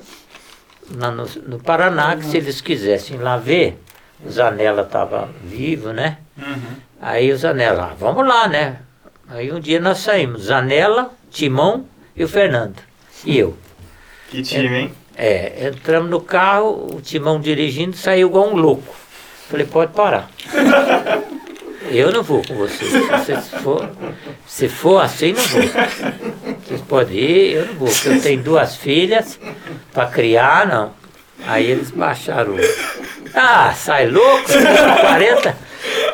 [SPEAKER 4] lá no, no Paraná, que se eles quisessem lá ver, o Zanella estava vivo, né?
[SPEAKER 2] Uhum.
[SPEAKER 4] Aí o Zanella, ah, vamos lá, né? Aí um dia nós saímos, Zanella, Timão e o Fernando. E eu.
[SPEAKER 2] Que time, hein?
[SPEAKER 4] É, entramos no carro, o Timão dirigindo, saiu igual um louco. Falei, pode parar. <laughs> Eu não vou com vocês. Se vocês for, se for assim, não vou. Vocês podem ir, eu não vou, porque eu tenho duas filhas para criar, não. Aí eles baixaram. Ah, sai louco, 40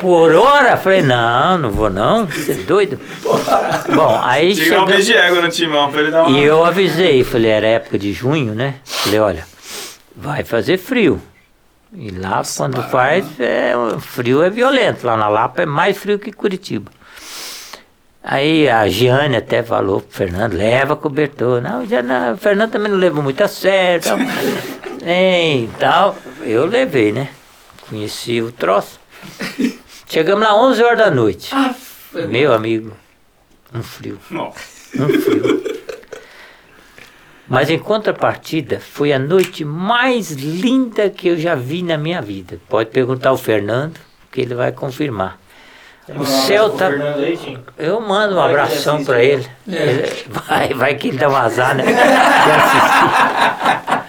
[SPEAKER 4] por hora? Falei, não, não vou não, você é doido? Bom, aí
[SPEAKER 2] Diga um beijo de égua no timão pra ele dar uma.
[SPEAKER 4] E eu avisei, falei, era época de junho, né? Falei, olha, vai fazer frio. E lá, quando faz, é, o frio é violento. Lá na Lapa é mais frio que Curitiba. Aí a Giane até falou pro Fernando, leva cobertor. Não, já não, o Fernando também não levou muito a sério. Tal. <laughs> Nem e tal. Eu levei, né? Conheci o troço. Chegamos lá 11 horas da noite.
[SPEAKER 1] Ah,
[SPEAKER 4] Meu amigo, um frio.
[SPEAKER 2] Nossa.
[SPEAKER 4] Um frio. Mas em contrapartida, foi a noite mais linda que eu já vi na minha vida. Pode perguntar ao Fernando, que ele vai confirmar. O céu tá. Eu mando um abração para ele. Ele- Vai, vai que ele dá um azar, né? <laughs> De assistir.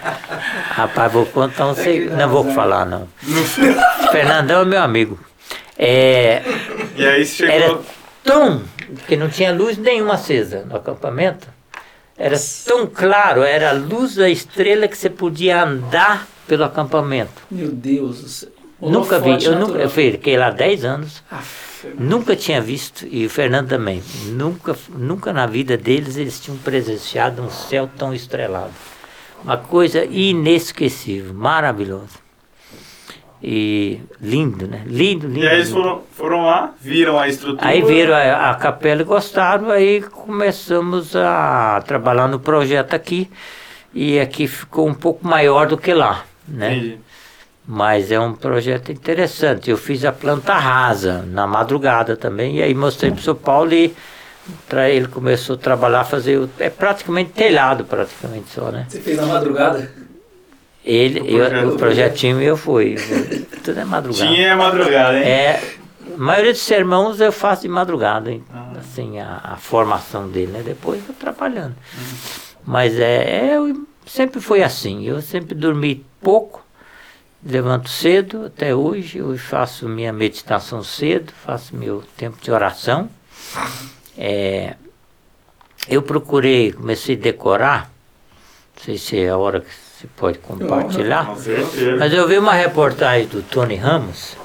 [SPEAKER 4] Rapaz, vou contar um segredo. Não vou falar, não. <laughs> Fernandão é meu amigo. É,
[SPEAKER 2] E aí chegou.
[SPEAKER 4] era tão que não tinha luz nenhuma acesa no acampamento. Era tão claro, era a luz da estrela que você podia andar pelo acampamento.
[SPEAKER 1] Meu Deus do céu.
[SPEAKER 4] nunca vi, eu nunca, eu fiquei lá 10 anos,
[SPEAKER 1] Aff,
[SPEAKER 4] nunca tinha visto, e o Fernando também, nunca, nunca na vida deles eles tinham presenciado um céu tão estrelado. Uma coisa inesquecível, maravilhosa. E lindo, né? Lindo, lindo.
[SPEAKER 2] E aí eles foram, foram lá, viram a estrutura.
[SPEAKER 4] Aí viram a, a capela e gostaram, aí começamos a trabalhar no projeto aqui. E aqui ficou um pouco maior do que lá, né?
[SPEAKER 2] Entendi.
[SPEAKER 4] Mas é um projeto interessante. Eu fiz a planta rasa na madrugada também, e aí mostrei para o São Paulo e pra ele começou a trabalhar, fazer. o- É praticamente telhado, praticamente só, né?
[SPEAKER 1] Você fez na madrugada?
[SPEAKER 4] Ele,
[SPEAKER 2] O
[SPEAKER 4] eu-
[SPEAKER 2] projeto-
[SPEAKER 4] o projetinho eu fui. <laughs> Tudo é madrugada.
[SPEAKER 2] Tinha a madrugada, hein?
[SPEAKER 4] É, a maioria dos sermãos eu faço de madrugada, hein?
[SPEAKER 2] Ah.
[SPEAKER 4] assim, a, a formação dele, né? Depois eu trabalhando. Mas é, é, eu sempre foi assim, eu sempre dormi pouco, levanto cedo até hoje, eu faço minha meditação cedo, faço meu tempo de oração. É, eu procurei, comecei a decorar, não sei se é a hora que se pode compartilhar. Mas eu vi uma reportagem do Tony Ramos,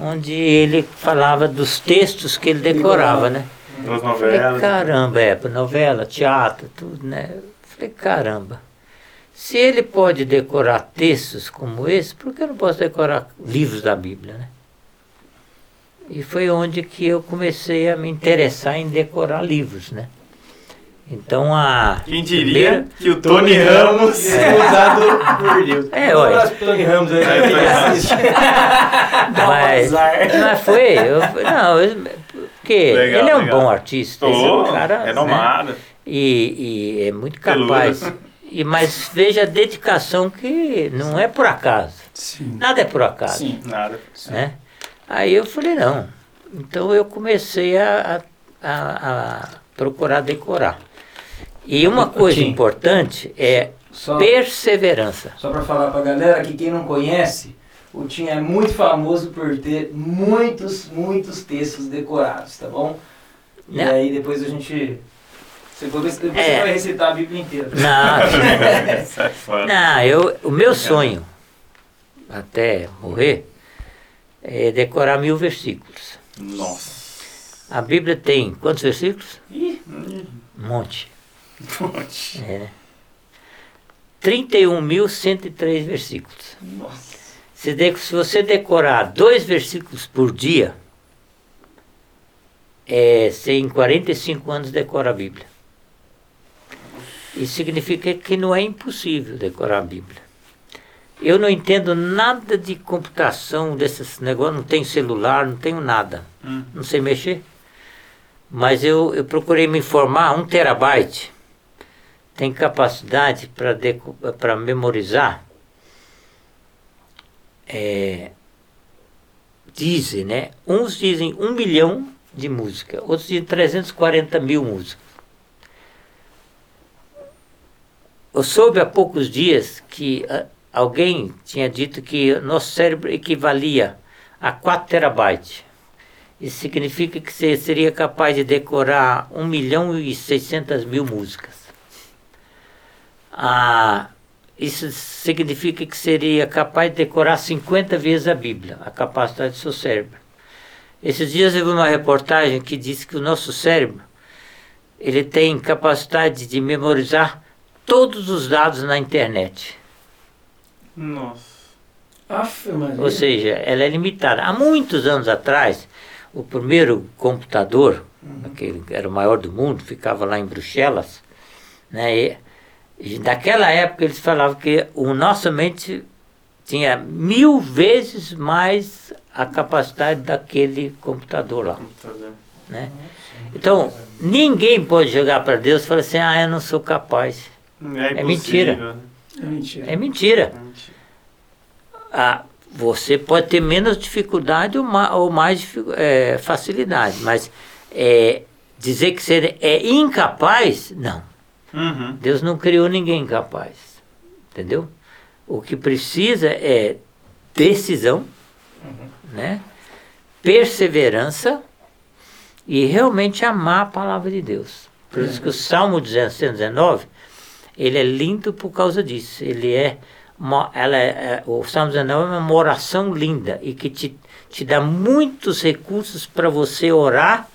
[SPEAKER 4] onde ele falava dos textos que ele decorava, né?
[SPEAKER 2] Das
[SPEAKER 4] Falei,
[SPEAKER 2] novelas.
[SPEAKER 4] caramba, é, novela, teatro, tudo, né? Falei, caramba, se ele pode decorar textos como esse, por que eu não posso decorar livros da Bíblia, né? E foi onde que eu comecei a me interessar em decorar livros, né? Então a
[SPEAKER 2] Quem diria
[SPEAKER 4] primeira-
[SPEAKER 2] que o Tony Ramos.
[SPEAKER 3] É usado por <laughs> Deus.
[SPEAKER 4] É,
[SPEAKER 3] pro Tony Ramos aí.
[SPEAKER 2] É, Tony Ramos. <laughs>
[SPEAKER 1] Dá um
[SPEAKER 4] Mas, mas foi, eu, não, eu- porque
[SPEAKER 2] Legal,
[SPEAKER 4] ele é um
[SPEAKER 2] legal.
[SPEAKER 4] bom artista, esse é um cara, né,
[SPEAKER 2] renomado.
[SPEAKER 4] e, e é muito
[SPEAKER 2] Peludo.
[SPEAKER 4] capaz. E, mas veja a dedicação que não é por acaso.
[SPEAKER 1] Sim.
[SPEAKER 4] Nada é por acaso.
[SPEAKER 1] Sim.
[SPEAKER 2] Nada.
[SPEAKER 4] Né? Aí eu falei, não. Então eu comecei a, a, a- a procurar decorar. E uma coisa
[SPEAKER 3] Tim.
[SPEAKER 4] importante é
[SPEAKER 3] Só,
[SPEAKER 4] perseverança.
[SPEAKER 3] só pra falar pra galera que quem não conhece, o Tim é muito famoso por ter muitos, muitos textos decorados, tá bom? E
[SPEAKER 4] Né?
[SPEAKER 3] aí depois a gente. Você, depois
[SPEAKER 4] É.
[SPEAKER 3] você vai recitar a Bíblia inteira.
[SPEAKER 4] Não, <laughs>
[SPEAKER 2] Sai fora.
[SPEAKER 4] Não, eu, o meu sonho, até morrer, é decorar mil versículos.
[SPEAKER 2] Nossa.
[SPEAKER 4] A Bíblia tem quantos versículos?
[SPEAKER 3] Ih,
[SPEAKER 4] Um monte.
[SPEAKER 2] Nossa.
[SPEAKER 4] É, né? 31.103 versículos.
[SPEAKER 3] nossa.
[SPEAKER 4] Se, de- se você decorar dois versículos por dia, é, você em 45 anos decora a Bíblia. Isso significa que não é impossível decorar a Bíblia. Eu não entendo nada de computação, desses negócios, não tenho celular, não tenho nada.
[SPEAKER 2] Hum.
[SPEAKER 4] Não sei mexer. Mas eu, eu procurei me informar, um terabyte tem capacidade para memorizar é, dizem, né? Uns dizem um milhão de música, outros dizem 340 mil músicas. Eu soube há poucos dias que ah, alguém tinha dito que nosso cérebro equivalia a 4 terabytes. Isso significa que você seria capaz de decorar 1 milhão e 600 mil músicas. Ah, isso significa que seria capaz de decorar 50 vezes a Bíblia, a capacidade do seu cérebro. Esses dias eu vi uma reportagem que disse que o nosso cérebro ele tem capacidade de memorizar todos os dados na internet.
[SPEAKER 2] Nossa.
[SPEAKER 1] Aff.
[SPEAKER 4] Ou seja, ela é limitada. Há muitos anos atrás, o primeiro computador, aquele que era o maior do mundo, ficava lá em Bruxelas, né? E, e naquela época eles falavam que o nossa mente tinha mil vezes mais a capacidade daquele computador lá.
[SPEAKER 2] Computador.
[SPEAKER 4] Né? Então, ninguém pode jogar para Deus e falar assim, ah, eu não sou capaz.
[SPEAKER 2] É,
[SPEAKER 4] É mentira.
[SPEAKER 2] impossível.
[SPEAKER 1] É mentira.
[SPEAKER 4] É mentira.
[SPEAKER 2] É mentira.
[SPEAKER 4] Ah, você pode ter menos dificuldade ou, ma- ou mais é, facilidade, mas é, dizer que você é incapaz, não.
[SPEAKER 2] Uhum.
[SPEAKER 4] Deus não criou ninguém incapaz, entendeu? O que precisa é decisão, né? perseverança e realmente amar a palavra de Deus. Por isso que o Salmo 119, ele é lindo por causa disso. Ele é, uma, ela é, é- o Salmo 19 é uma oração linda e que te, te dá muitos recursos para você orar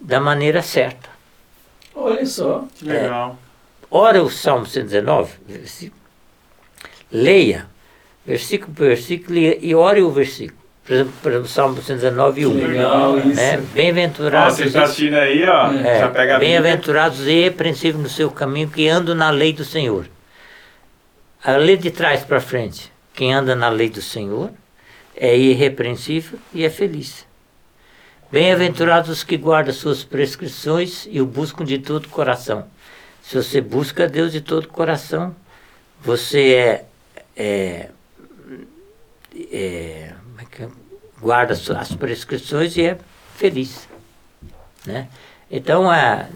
[SPEAKER 4] da maneira certa.
[SPEAKER 1] Olha só.
[SPEAKER 2] Que legal.
[SPEAKER 4] Ora o Salmo 119, se- leia, versículo por versículo, e, e ore o versículo. Por exemplo, por exemplo Salmo 119, 1.
[SPEAKER 1] Legal isso.
[SPEAKER 4] Né?
[SPEAKER 2] Ó,
[SPEAKER 4] Bem-aventurados.
[SPEAKER 2] você está assistindo aí, ó.
[SPEAKER 4] É,
[SPEAKER 2] já pega.
[SPEAKER 4] Bem-aventurados e repreensíveis no seu caminho que andam na lei do Senhor. A lei de trás para frente. Quem anda na lei do Senhor é irrepreensível e é feliz. Bem-aventurados os que guardam suas prescrições e o buscam de todo coração. Se você busca Deus de todo coração, você é, é, é, é é? guarda as prescrições e é feliz. Né? Então, a,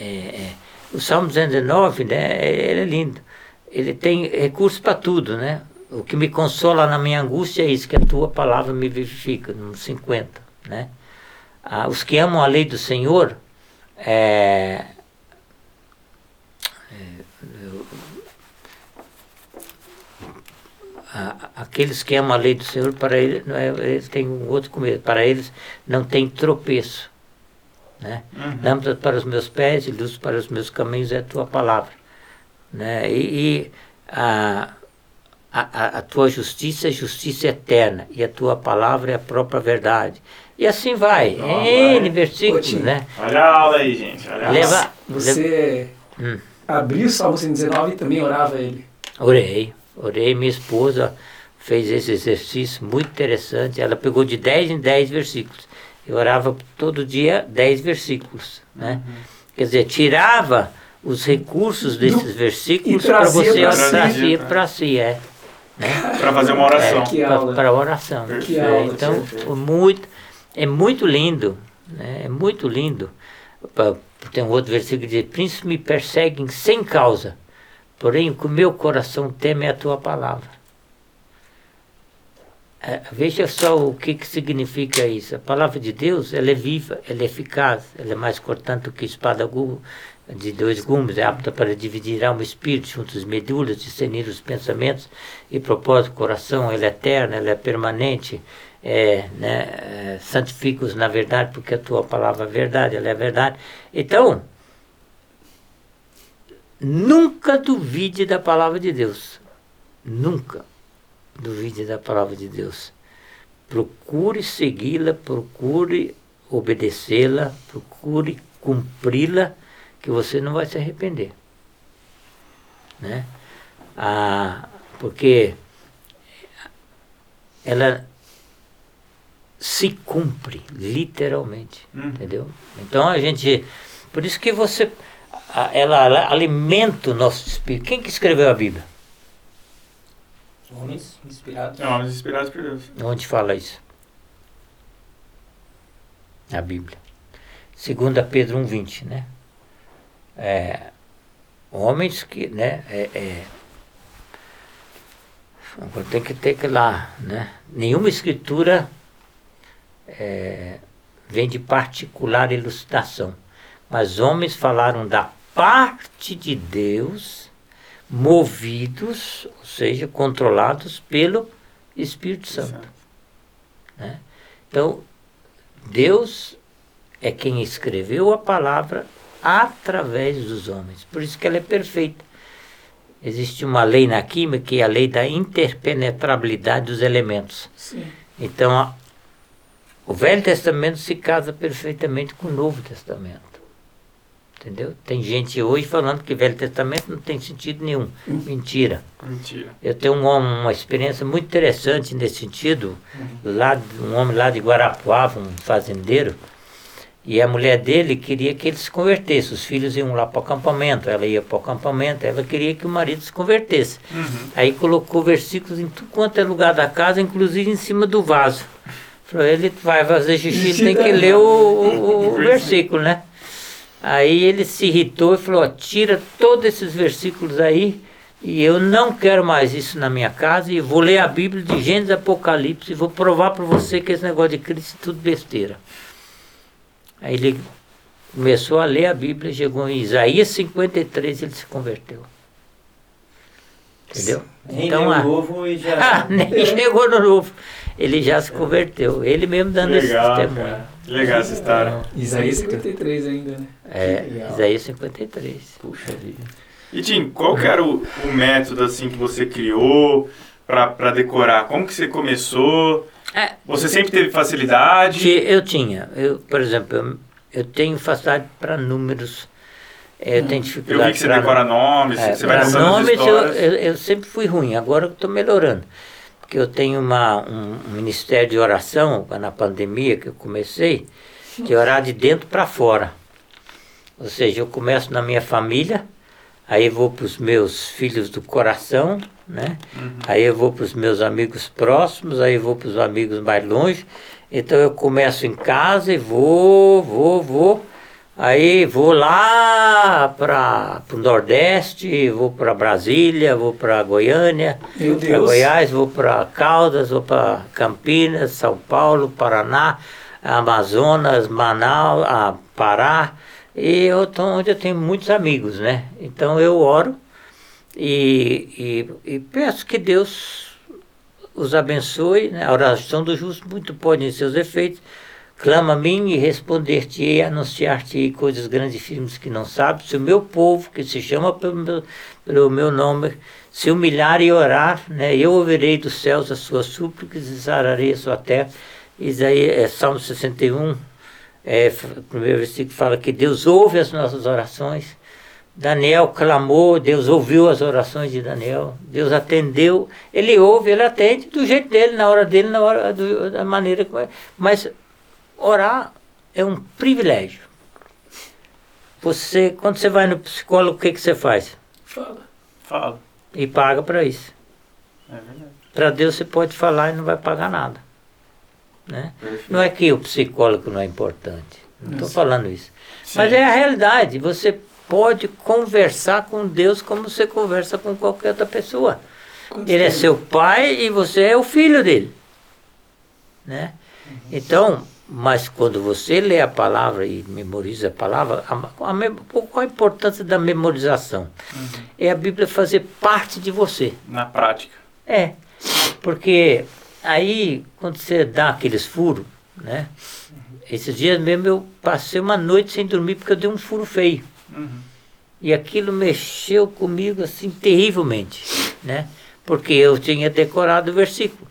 [SPEAKER 4] é, o Salmo 209, né, ele é lindo. Ele tem recursos para tudo, né? O que me consola na minha angústia é isso, que a tua palavra me vivifica, no 50, né? Ah, os que amam a lei do Senhor, é, a- aqueles que amam a lei do Senhor, para eles, não é, eles têm um outro começo, para eles não tem tropeço. Né?
[SPEAKER 2] Uhum.
[SPEAKER 4] Lâmpada para os meus pés e luz para os meus caminhos é a tua palavra. Né? E, e a, a, a- a tua justiça é justiça eterna e a tua palavra é a própria verdade. E assim vai,
[SPEAKER 2] Ó,
[SPEAKER 4] N
[SPEAKER 2] vai.
[SPEAKER 4] versículos, né?
[SPEAKER 2] Olha a aula aí, gente. Olha.
[SPEAKER 4] Leva-
[SPEAKER 1] Você
[SPEAKER 4] Hum.
[SPEAKER 1] abriu o Salmo 119 e também orava ele.
[SPEAKER 4] Orei, orei. Minha esposa fez esse exercício muito interessante. Ela pegou de 10 em 10 versículos. Eu orava todo dia 10 versículos. Né? Quer dizer, tirava os recursos desses versículos
[SPEAKER 1] e
[SPEAKER 4] para você trazia para si, é. <laughs>
[SPEAKER 2] Para fazer uma oração.
[SPEAKER 1] Aula.
[SPEAKER 4] Para oração.
[SPEAKER 2] Que
[SPEAKER 4] É,
[SPEAKER 1] aula,
[SPEAKER 4] então,
[SPEAKER 2] perfeito.
[SPEAKER 4] foi muito, é muito lindo. Né? É muito lindo. Tem um outro versículo que diz: Príncipes me perseguem sem causa, porém o que o meu coração teme é a tua palavra. É, veja só o que, que significa isso. A palavra de Deus ela é viva, ela é eficaz, ela é mais cortante do que espada de dois gumes, é apta para dividir alma e espírito, juntos medulas, discernir os pensamentos e propósito coração, ela é eterna, ela é permanente, é, né, é, santifica-os na verdade, porque a tua palavra é verdade, ela é verdade. Então, nunca duvide da palavra de Deus. Nunca duvide da palavra de Deus. Procure segui-la, procure obedecê-la, procure cumpri-la, que você não vai se arrepender. Né? Ah, porque ela se cumpre, literalmente.
[SPEAKER 2] Uhum.
[SPEAKER 4] Entendeu? Então a gente. Por isso que você. Ela, ela alimenta o nosso espírito. Quem que escreveu a Bíblia?
[SPEAKER 3] Homens inspirados.
[SPEAKER 2] É homens inspirados por Deus.
[SPEAKER 4] Onde fala isso? Na Bíblia. 2 Pedro 1,20, né? É, homens que, né? É, é, tem que ter que lá, né? Nenhuma escritura é, vem de particular elucidação, mas homens falaram da parte de Deus, movidos, ou seja, controlados pelo Espírito Santo. né? Então, Deus é quem escreveu a palavra através dos homens. Por isso que ela é perfeita. Existe uma lei na química que é a lei da interpenetrabilidade dos elementos.
[SPEAKER 1] Sim.
[SPEAKER 4] Então, a- o Velho Testamento se casa perfeitamente com o Novo Testamento. Entendeu? Tem gente hoje falando que o Velho Testamento não tem sentido nenhum. Mentira.
[SPEAKER 2] Mentira.
[SPEAKER 4] Eu tenho um homem, uma experiência muito interessante nesse sentido. Lá, de- um homem lá de Guarapuava, um fazendeiro, e a mulher dele queria que ele se convertesse. Os filhos iam lá para o acampamento, ela ia para o acampamento, ela queria que o marido se convertesse.
[SPEAKER 2] Uhum.
[SPEAKER 4] Aí colocou versículos em tudo quanto é lugar da casa, inclusive em cima do vaso. Falou, ele vai fazer xixi, tem que ler o, o- o <laughs> versículo, né? Aí ele se irritou e falou, tira todos esses versículos aí, e eu não quero mais isso na minha casa, e vou ler a Bíblia de Gênesis e Apocalipse, e vou provar para você que esse negócio de Cristo é tudo besteira. Aí ele começou a ler a Bíblia, chegou em Isaías 53 ele se converteu. Entendeu?
[SPEAKER 3] Nem
[SPEAKER 4] então, a-
[SPEAKER 3] novo e já. <laughs>
[SPEAKER 4] ah, nem <laughs> chegou no novo. Ele já se converteu. Ele mesmo dando
[SPEAKER 2] Legal,
[SPEAKER 4] esse testemunho.
[SPEAKER 2] cara. Legal essa história.
[SPEAKER 1] Isaías 53 ainda, né?
[SPEAKER 4] É. Isaías 53.
[SPEAKER 3] Puxa vida.
[SPEAKER 2] E Tim, qual que era o, o método assim que você criou para decorar? Como que você começou?
[SPEAKER 4] É.
[SPEAKER 2] Você sempre teve facilidade?
[SPEAKER 4] Que eu tinha, eu, por exemplo, eu, eu tenho facilidade para números, é, eu tenho
[SPEAKER 2] Eu
[SPEAKER 4] dificuldade
[SPEAKER 2] vi que você
[SPEAKER 4] pra-
[SPEAKER 2] decora nomes,
[SPEAKER 4] É,
[SPEAKER 2] você vai lançando as
[SPEAKER 4] nomes eu, eu, eu sempre fui ruim, agora eu estou melhorando. Porque eu tenho uma, um, um ministério de oração na pandemia que eu comecei, que é orar de dentro para fora. Ou seja, eu começo na minha família, aí vou para os meus filhos do coração, né? Aí eu vou para os meus amigos próximos, aí eu vou para os amigos mais longe. Então eu começo em casa e vou, vou, vou. Aí vou lá para o Nordeste, vou para Brasília, vou para Goiânia,
[SPEAKER 1] Meu
[SPEAKER 4] para. Goiás, vou para Caldas, vou para Campinas, São Paulo, Paraná, Amazonas, Manaus, ah, Pará. E eu tô onde eu tenho muitos amigos, né? Então eu oro e, e, e peço que Deus os abençoe. Né? A oração do justo muito pode em seus efeitos. Clama a mim e responder-te-ei, anunciar-te-ei coisas grandes e firmes que não sabes. Se o meu povo, que se chama pelo meu, pelo meu nome, se humilhar e orar, né, eu ouvirei dos céus as suas súplicas e sararei a sua terra. Isaías, é, Salmo 61, é, o primeiro versículo fala que Deus ouve as nossas orações. Daniel clamou, Deus ouviu as orações de Daniel, Deus atendeu, ele ouve, ele atende do jeito dele, na hora dele, na hora do- da maneira como é. Mas orar é um privilégio. Você, quando você vai no psicólogo, o que, que você faz?
[SPEAKER 1] Fala.
[SPEAKER 2] Fala.
[SPEAKER 4] E paga para isso.
[SPEAKER 2] É verdade.
[SPEAKER 4] Para Deus você pode falar e não vai pagar nada. Né? Não é que o psicólogo não é importante. Não estou falando isso.
[SPEAKER 2] Sim.
[SPEAKER 4] Mas é a realidade. Você pode conversar com Deus como você conversa com qualquer outra pessoa. Ele é seu pai e você é o filho dele. Né? Então, mas quando você lê a palavra e memoriza a palavra, a, a, qual a importância da memorização? É a Bíblia fazer parte de você.
[SPEAKER 2] Na prática.
[SPEAKER 4] É, porque aí quando você dá aqueles furos, né? Esses dias mesmo eu passei uma noite sem dormir porque eu dei um furo feio.
[SPEAKER 2] Uhum.
[SPEAKER 4] E aquilo mexeu comigo assim terrivelmente, né? Porque eu tinha decorado o versículo,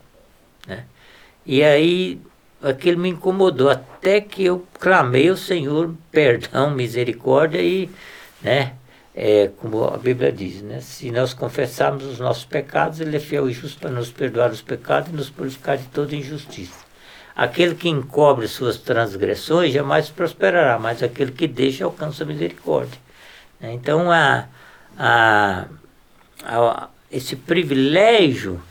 [SPEAKER 4] né? E aí aquilo me incomodou até que eu clamei ao Senhor perdão, misericórdia e, né? É, como a Bíblia diz, né? Se nós confessarmos os nossos pecados, Ele é fiel e justo para nos perdoar os pecados e nos purificar de toda injustiça. Aquele que encobre suas transgressões jamais prosperará, mas aquele que deixa alcança a misericórdia. né? Então, a, a, a- esse privilégio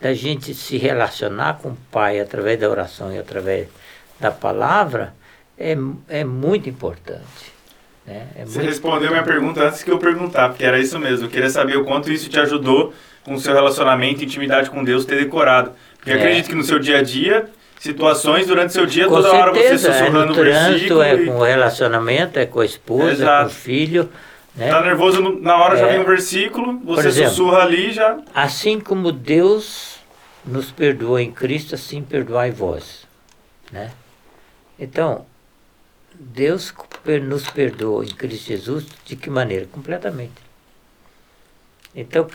[SPEAKER 4] da gente se relacionar com o Pai através da oração e através da palavra é, é muito importante. Né? É
[SPEAKER 2] Você respondeu minha pergunta antes que eu perguntar, porque era isso mesmo. Eu queria saber o quanto isso te ajudou com o seu relacionamento, intimidade com Deus, ter decorado. Porque
[SPEAKER 4] É.
[SPEAKER 2] acredito que no seu dia a dia, situações durante seu dia,
[SPEAKER 4] Com
[SPEAKER 2] toda hora você
[SPEAKER 4] certeza, é
[SPEAKER 2] sussurrando
[SPEAKER 4] no trânsito, é
[SPEAKER 2] e
[SPEAKER 4] com o relacionamento, é com a esposa, é com
[SPEAKER 2] Exato.
[SPEAKER 4] o filho. Né?
[SPEAKER 2] Tá nervoso, no- na hora já
[SPEAKER 4] É.
[SPEAKER 2] vem um versículo, você
[SPEAKER 4] exemplo,
[SPEAKER 2] sussurra ali já.
[SPEAKER 4] Assim como Deus nos perdoou em Cristo, assim perdoai vós. Né? Então, Deus nos perdoou em Cristo Jesus de que maneira? Completamente. Então,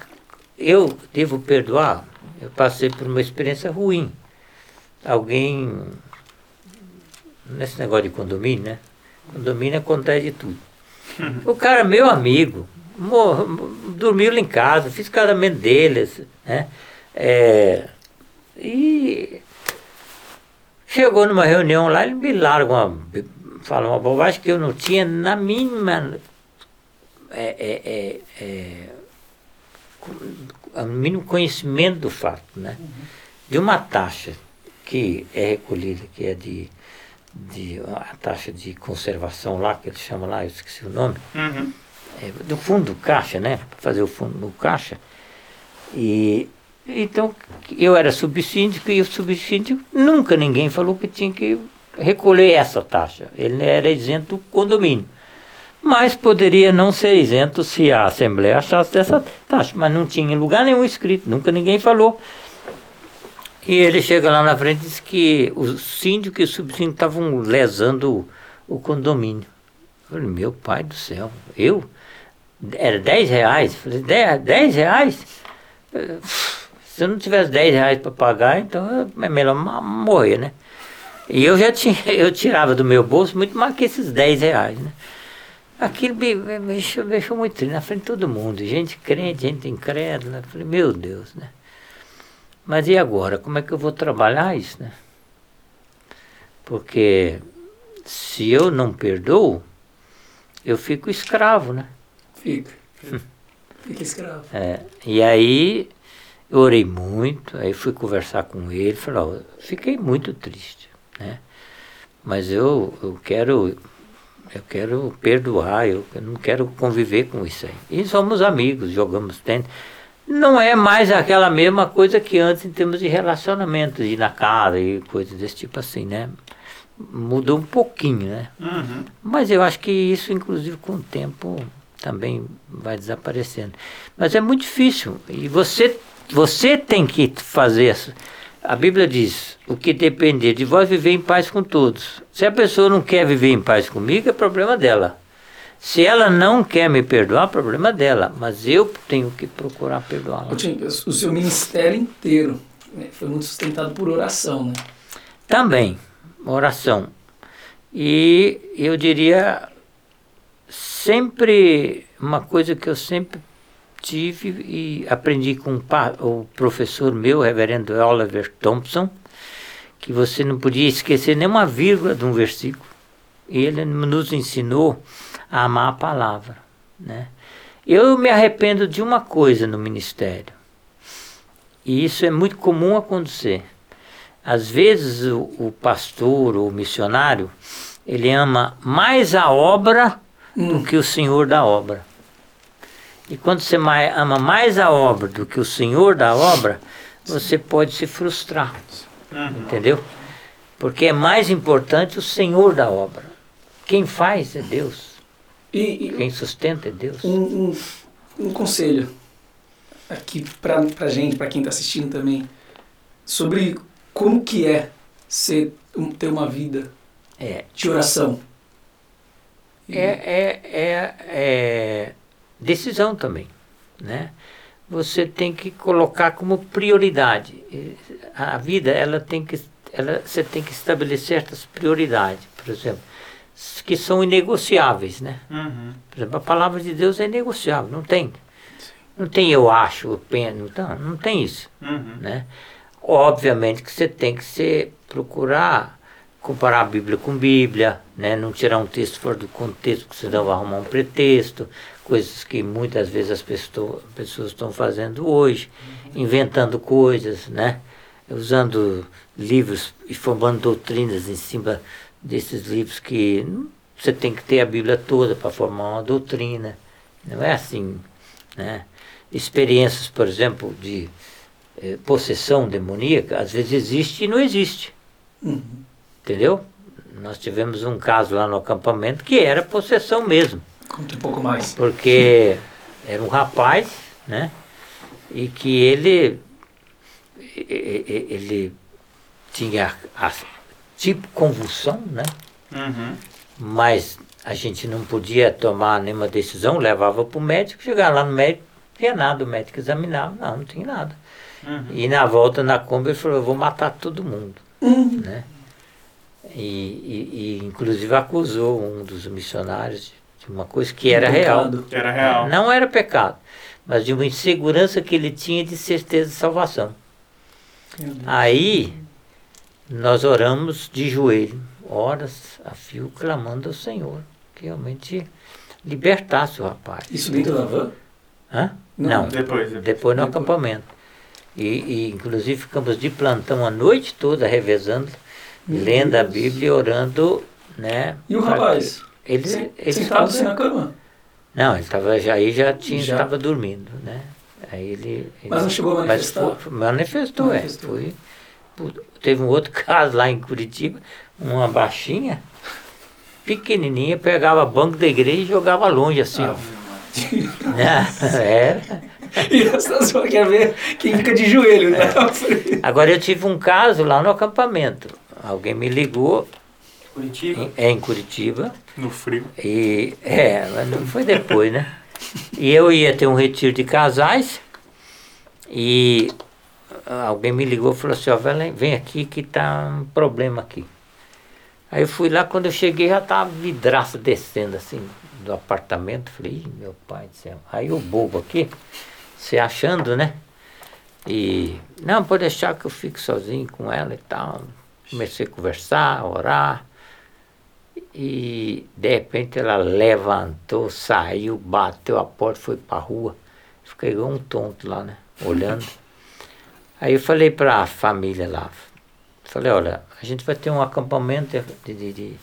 [SPEAKER 4] eu devo perdoar. Eu passei por uma experiência ruim. Alguém. Nesse negócio de condomínio, né? Condomínio acontece de tudo. O cara, meu amigo, mor- dormiu lá em casa, fiz casamento deles, né? É, e chegou numa reunião lá, ele me larga uma, fala uma bobagem que eu não tinha na mínima, é, é, é, é, com- o mínimo conhecimento do fato, né? De uma taxa que é recolhida, que é de, de a taxa de conservação lá, que eles chamam lá, eu esqueci o nome,
[SPEAKER 2] Uhum.
[SPEAKER 4] é, do fundo do caixa, né? Fazer o fundo no caixa. E então eu era subsíndico e o subsíndico nunca ninguém falou que tinha que recolher essa taxa. Ele era isento do condomínio. Mas poderia não ser isento se a Assembleia achasse dessa taxa, mas não tinha em lugar nenhum escrito, nunca ninguém falou. E ele chega lá na frente e diz que o síndico e o subsíndico estavam lesando o, o condomínio. Eu falei, meu pai do céu, eu? Era 10 reais. Falei, 10, 10 reais? Eh, Se eu não tivesse 10 reais para pagar, então é melhor morrer, né? E eu já tinha, <laughs> eu tirava do meu bolso muito mais que esses 10 reais, né? Aquilo me, me, me deixou, me deixou muito triste na frente de todo mundo. Gente crente, gente incrédula. Eu Falei, meu Deus, né? Mas e agora? Como é que eu vou trabalhar isso, né? Porque se eu não perdoo, eu fico escravo, né?
[SPEAKER 1] Fica. Fica escravo.
[SPEAKER 4] É, e aí eu orei muito, aí fui conversar com ele, falei, ó, fiquei muito triste, né? Mas eu, eu quero eu quero perdoar, eu, não quero conviver com isso aí. E somos amigos, jogamos tênis. Não é mais aquela mesma coisa que antes em termos de relacionamento, de ir na casa e coisas desse tipo assim, né? Mudou um pouquinho, né?
[SPEAKER 2] Uhum.
[SPEAKER 4] Mas eu acho que isso, inclusive, com o tempo também vai desaparecendo. Mas é muito difícil. E você, você tem que fazer isso. A Bíblia diz: o que depender de vós, viver em paz com todos. Se a pessoa não quer viver em paz comigo, é problema dela. Se ela não quer me perdoar, é problema dela. Mas eu tenho que procurar perdoá-la.
[SPEAKER 1] O seu ministério inteiro né, foi muito sustentado por oração, né?
[SPEAKER 4] Também, oração. E eu diria sempre uma coisa que eu sempre tive e aprendi com o professor meu, reverendo Oliver Thompson, que você não podia esquecer nenhuma vírgula de um versículo. E ele nos ensinou a amar a palavra. Né? Eu me arrependo de uma coisa no ministério. E isso é muito comum acontecer. Às vezes o, o pastor ou o missionário, ele ama mais a obra do que o senhor da obra. E quando você mai- ama mais a obra do que o senhor da obra, você pode se frustrar.
[SPEAKER 2] Uhum.
[SPEAKER 4] Entendeu? Porque é mais importante o senhor da obra. Quem faz é Deus.
[SPEAKER 1] E, e
[SPEAKER 4] Quem sustenta é Deus.
[SPEAKER 1] um, um, um conselho aqui pra, pra gente, pra quem tá assistindo também, sobre como que é ser, ter uma vida
[SPEAKER 4] É,
[SPEAKER 1] de oração.
[SPEAKER 4] É, é, é, é decisão também, né? Você tem que colocar como prioridade. A vida, ela tem que, ela, você tem que estabelecer certas prioridades, por exemplo, que são inegociáveis, né?
[SPEAKER 2] Uhum.
[SPEAKER 4] Por exemplo, a palavra de Deus é negociável, não tem. Não tem eu acho, eu penso, não, tá- não tem isso
[SPEAKER 2] Uhum.
[SPEAKER 4] né? Obviamente que você tem que se procurar comparar a Bíblia com Bíblia, né? Não tirar um texto fora do contexto, porque senão vai arrumar um pretexto, coisas que muitas vezes as pessoas, pessoas estão fazendo hoje, inventando coisas, né? Usando livros e formando doutrinas em cima desses livros que você tem que ter a Bíblia toda para formar uma doutrina. Não é assim, né? Experiências, por exemplo, de eh, possessão demoníaca, às vezes existe e não existe.
[SPEAKER 1] Uhum.
[SPEAKER 4] Entendeu? Nós tivemos um caso lá no acampamento que era possessão mesmo,
[SPEAKER 1] Conta um pouco mais.
[SPEAKER 4] porque era um rapaz, né? E que ele ele tinha a, tipo convulsão, né?
[SPEAKER 2] Uhum.
[SPEAKER 4] Mas a gente não podia tomar nenhuma decisão, levava para o médico, chegava lá no médico, não tinha nada, o médico examinava, não, não tinha nada.
[SPEAKER 2] Uhum.
[SPEAKER 4] E na volta na Kombi ele falou, eu vou matar todo mundo.
[SPEAKER 1] Uhum.
[SPEAKER 4] Né? E, e, e, inclusive acusou um dos missionários de uma coisa que era real.
[SPEAKER 2] Que era real.
[SPEAKER 4] Não era pecado, mas de uma insegurança que ele tinha de certeza de salvação. Aí nós oramos de joelho, horas a fio, clamando ao Senhor, que realmente libertasse o rapaz.
[SPEAKER 1] Isso dentro da van?
[SPEAKER 4] Hã?
[SPEAKER 1] Não.
[SPEAKER 4] Não,
[SPEAKER 2] Depois.
[SPEAKER 4] depois no
[SPEAKER 1] Depois.
[SPEAKER 4] acampamento. E, e, inclusive ficamos de plantão a noite toda revezando,
[SPEAKER 1] Meu
[SPEAKER 4] lendo a
[SPEAKER 1] Deus.
[SPEAKER 4] Bíblia e orando, né?
[SPEAKER 1] E o rapaz?
[SPEAKER 4] Ele,
[SPEAKER 1] Se-
[SPEAKER 4] ele
[SPEAKER 1] Sentado assim
[SPEAKER 4] estava-
[SPEAKER 1] na cama?
[SPEAKER 4] Não, ele estava já aí já tinha
[SPEAKER 1] Já.
[SPEAKER 4] estava dormindo, né? Aí ele, ele-
[SPEAKER 1] Mas não chegou a
[SPEAKER 4] mas
[SPEAKER 1] manifestar?
[SPEAKER 4] foi- manifestou,
[SPEAKER 1] Manifestou.
[SPEAKER 4] é. Foi, teve um outro <laughs> caso lá em Curitiba, uma baixinha, pequenininha, pegava banco da igreja e jogava longe assim,
[SPEAKER 1] Ah,
[SPEAKER 4] ó. Era. <laughs> <laughs>
[SPEAKER 1] e a situação quer ver quem fica de joelho, né?
[SPEAKER 4] Agora eu tive um caso lá no acampamento. Alguém me ligou,
[SPEAKER 3] Curitiba.
[SPEAKER 4] em, é em Curitiba,
[SPEAKER 2] No frio.
[SPEAKER 4] e é, mas não foi depois, né? E eu ia ter um retiro de casais e alguém me ligou e falou assim, ó, vem, aqui que tá um problema aqui. Aí eu fui lá, quando eu cheguei já tava vidraça descendo assim do apartamento. Falei, Ih, meu pai do céu. Aí o bobo aqui, se achando, né? E, não, pode deixar que eu fique sozinho com ela e tal. Comecei a conversar, a orar. E de repente ela levantou, saiu, bateu a porta, foi pra rua. Fiquei igual um tonto lá, né? Olhando. <laughs> Aí eu falei para a família lá, falei, olha, a gente vai ter um acampamento de, de, de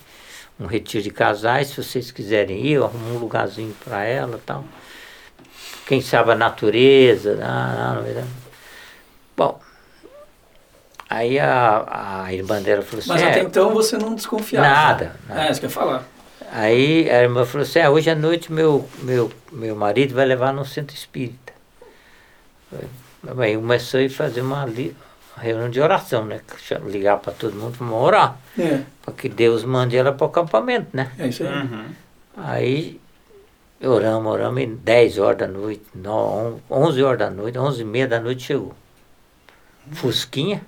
[SPEAKER 4] um retiro de casais, se vocês quiserem ir, eu arrumo um lugarzinho para ela tal. Quem sabe a natureza, ah, não, não, Bom, aí a, a irmã dela falou assim...
[SPEAKER 1] Mas até é, então você não desconfiava.
[SPEAKER 4] Nada. nada.
[SPEAKER 1] É, isso que eu ia falar.
[SPEAKER 4] Aí a irmã falou assim, é, hoje à noite meu, meu, meu marido vai levar no centro espírita. Aí começou a fazer uma reunião de oração, né? Ligar para todo mundo, vamos orar. É. Para que Deus mande ela para o acampamento, né?
[SPEAKER 1] É isso aí.
[SPEAKER 4] Uhum. Aí oramos, oramos, e 10 horas da noite, 11 horas da noite, 11 e meia da noite chegou. Fusquinha.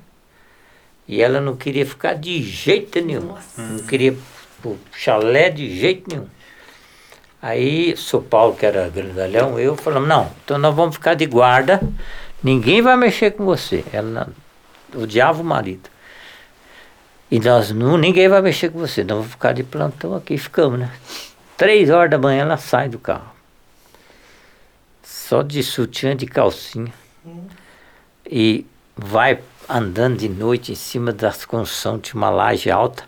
[SPEAKER 4] E ela não queria ficar de jeito nenhum. Nossa. Não queria o chalé de jeito nenhum. Aí, São Paulo, que era grandalhão, eu falamos, não, então nós vamos ficar de guarda Ninguém vai mexer com você. Ela odiava o marido. E nós não, ninguém vai mexer com você. Nós vamos ficar de plantão aqui. Ficamos, né? Três horas da manhã ela sai do carro. Só de sutiã de calcinha. E vai andando de noite em cima das construções de uma laje alta,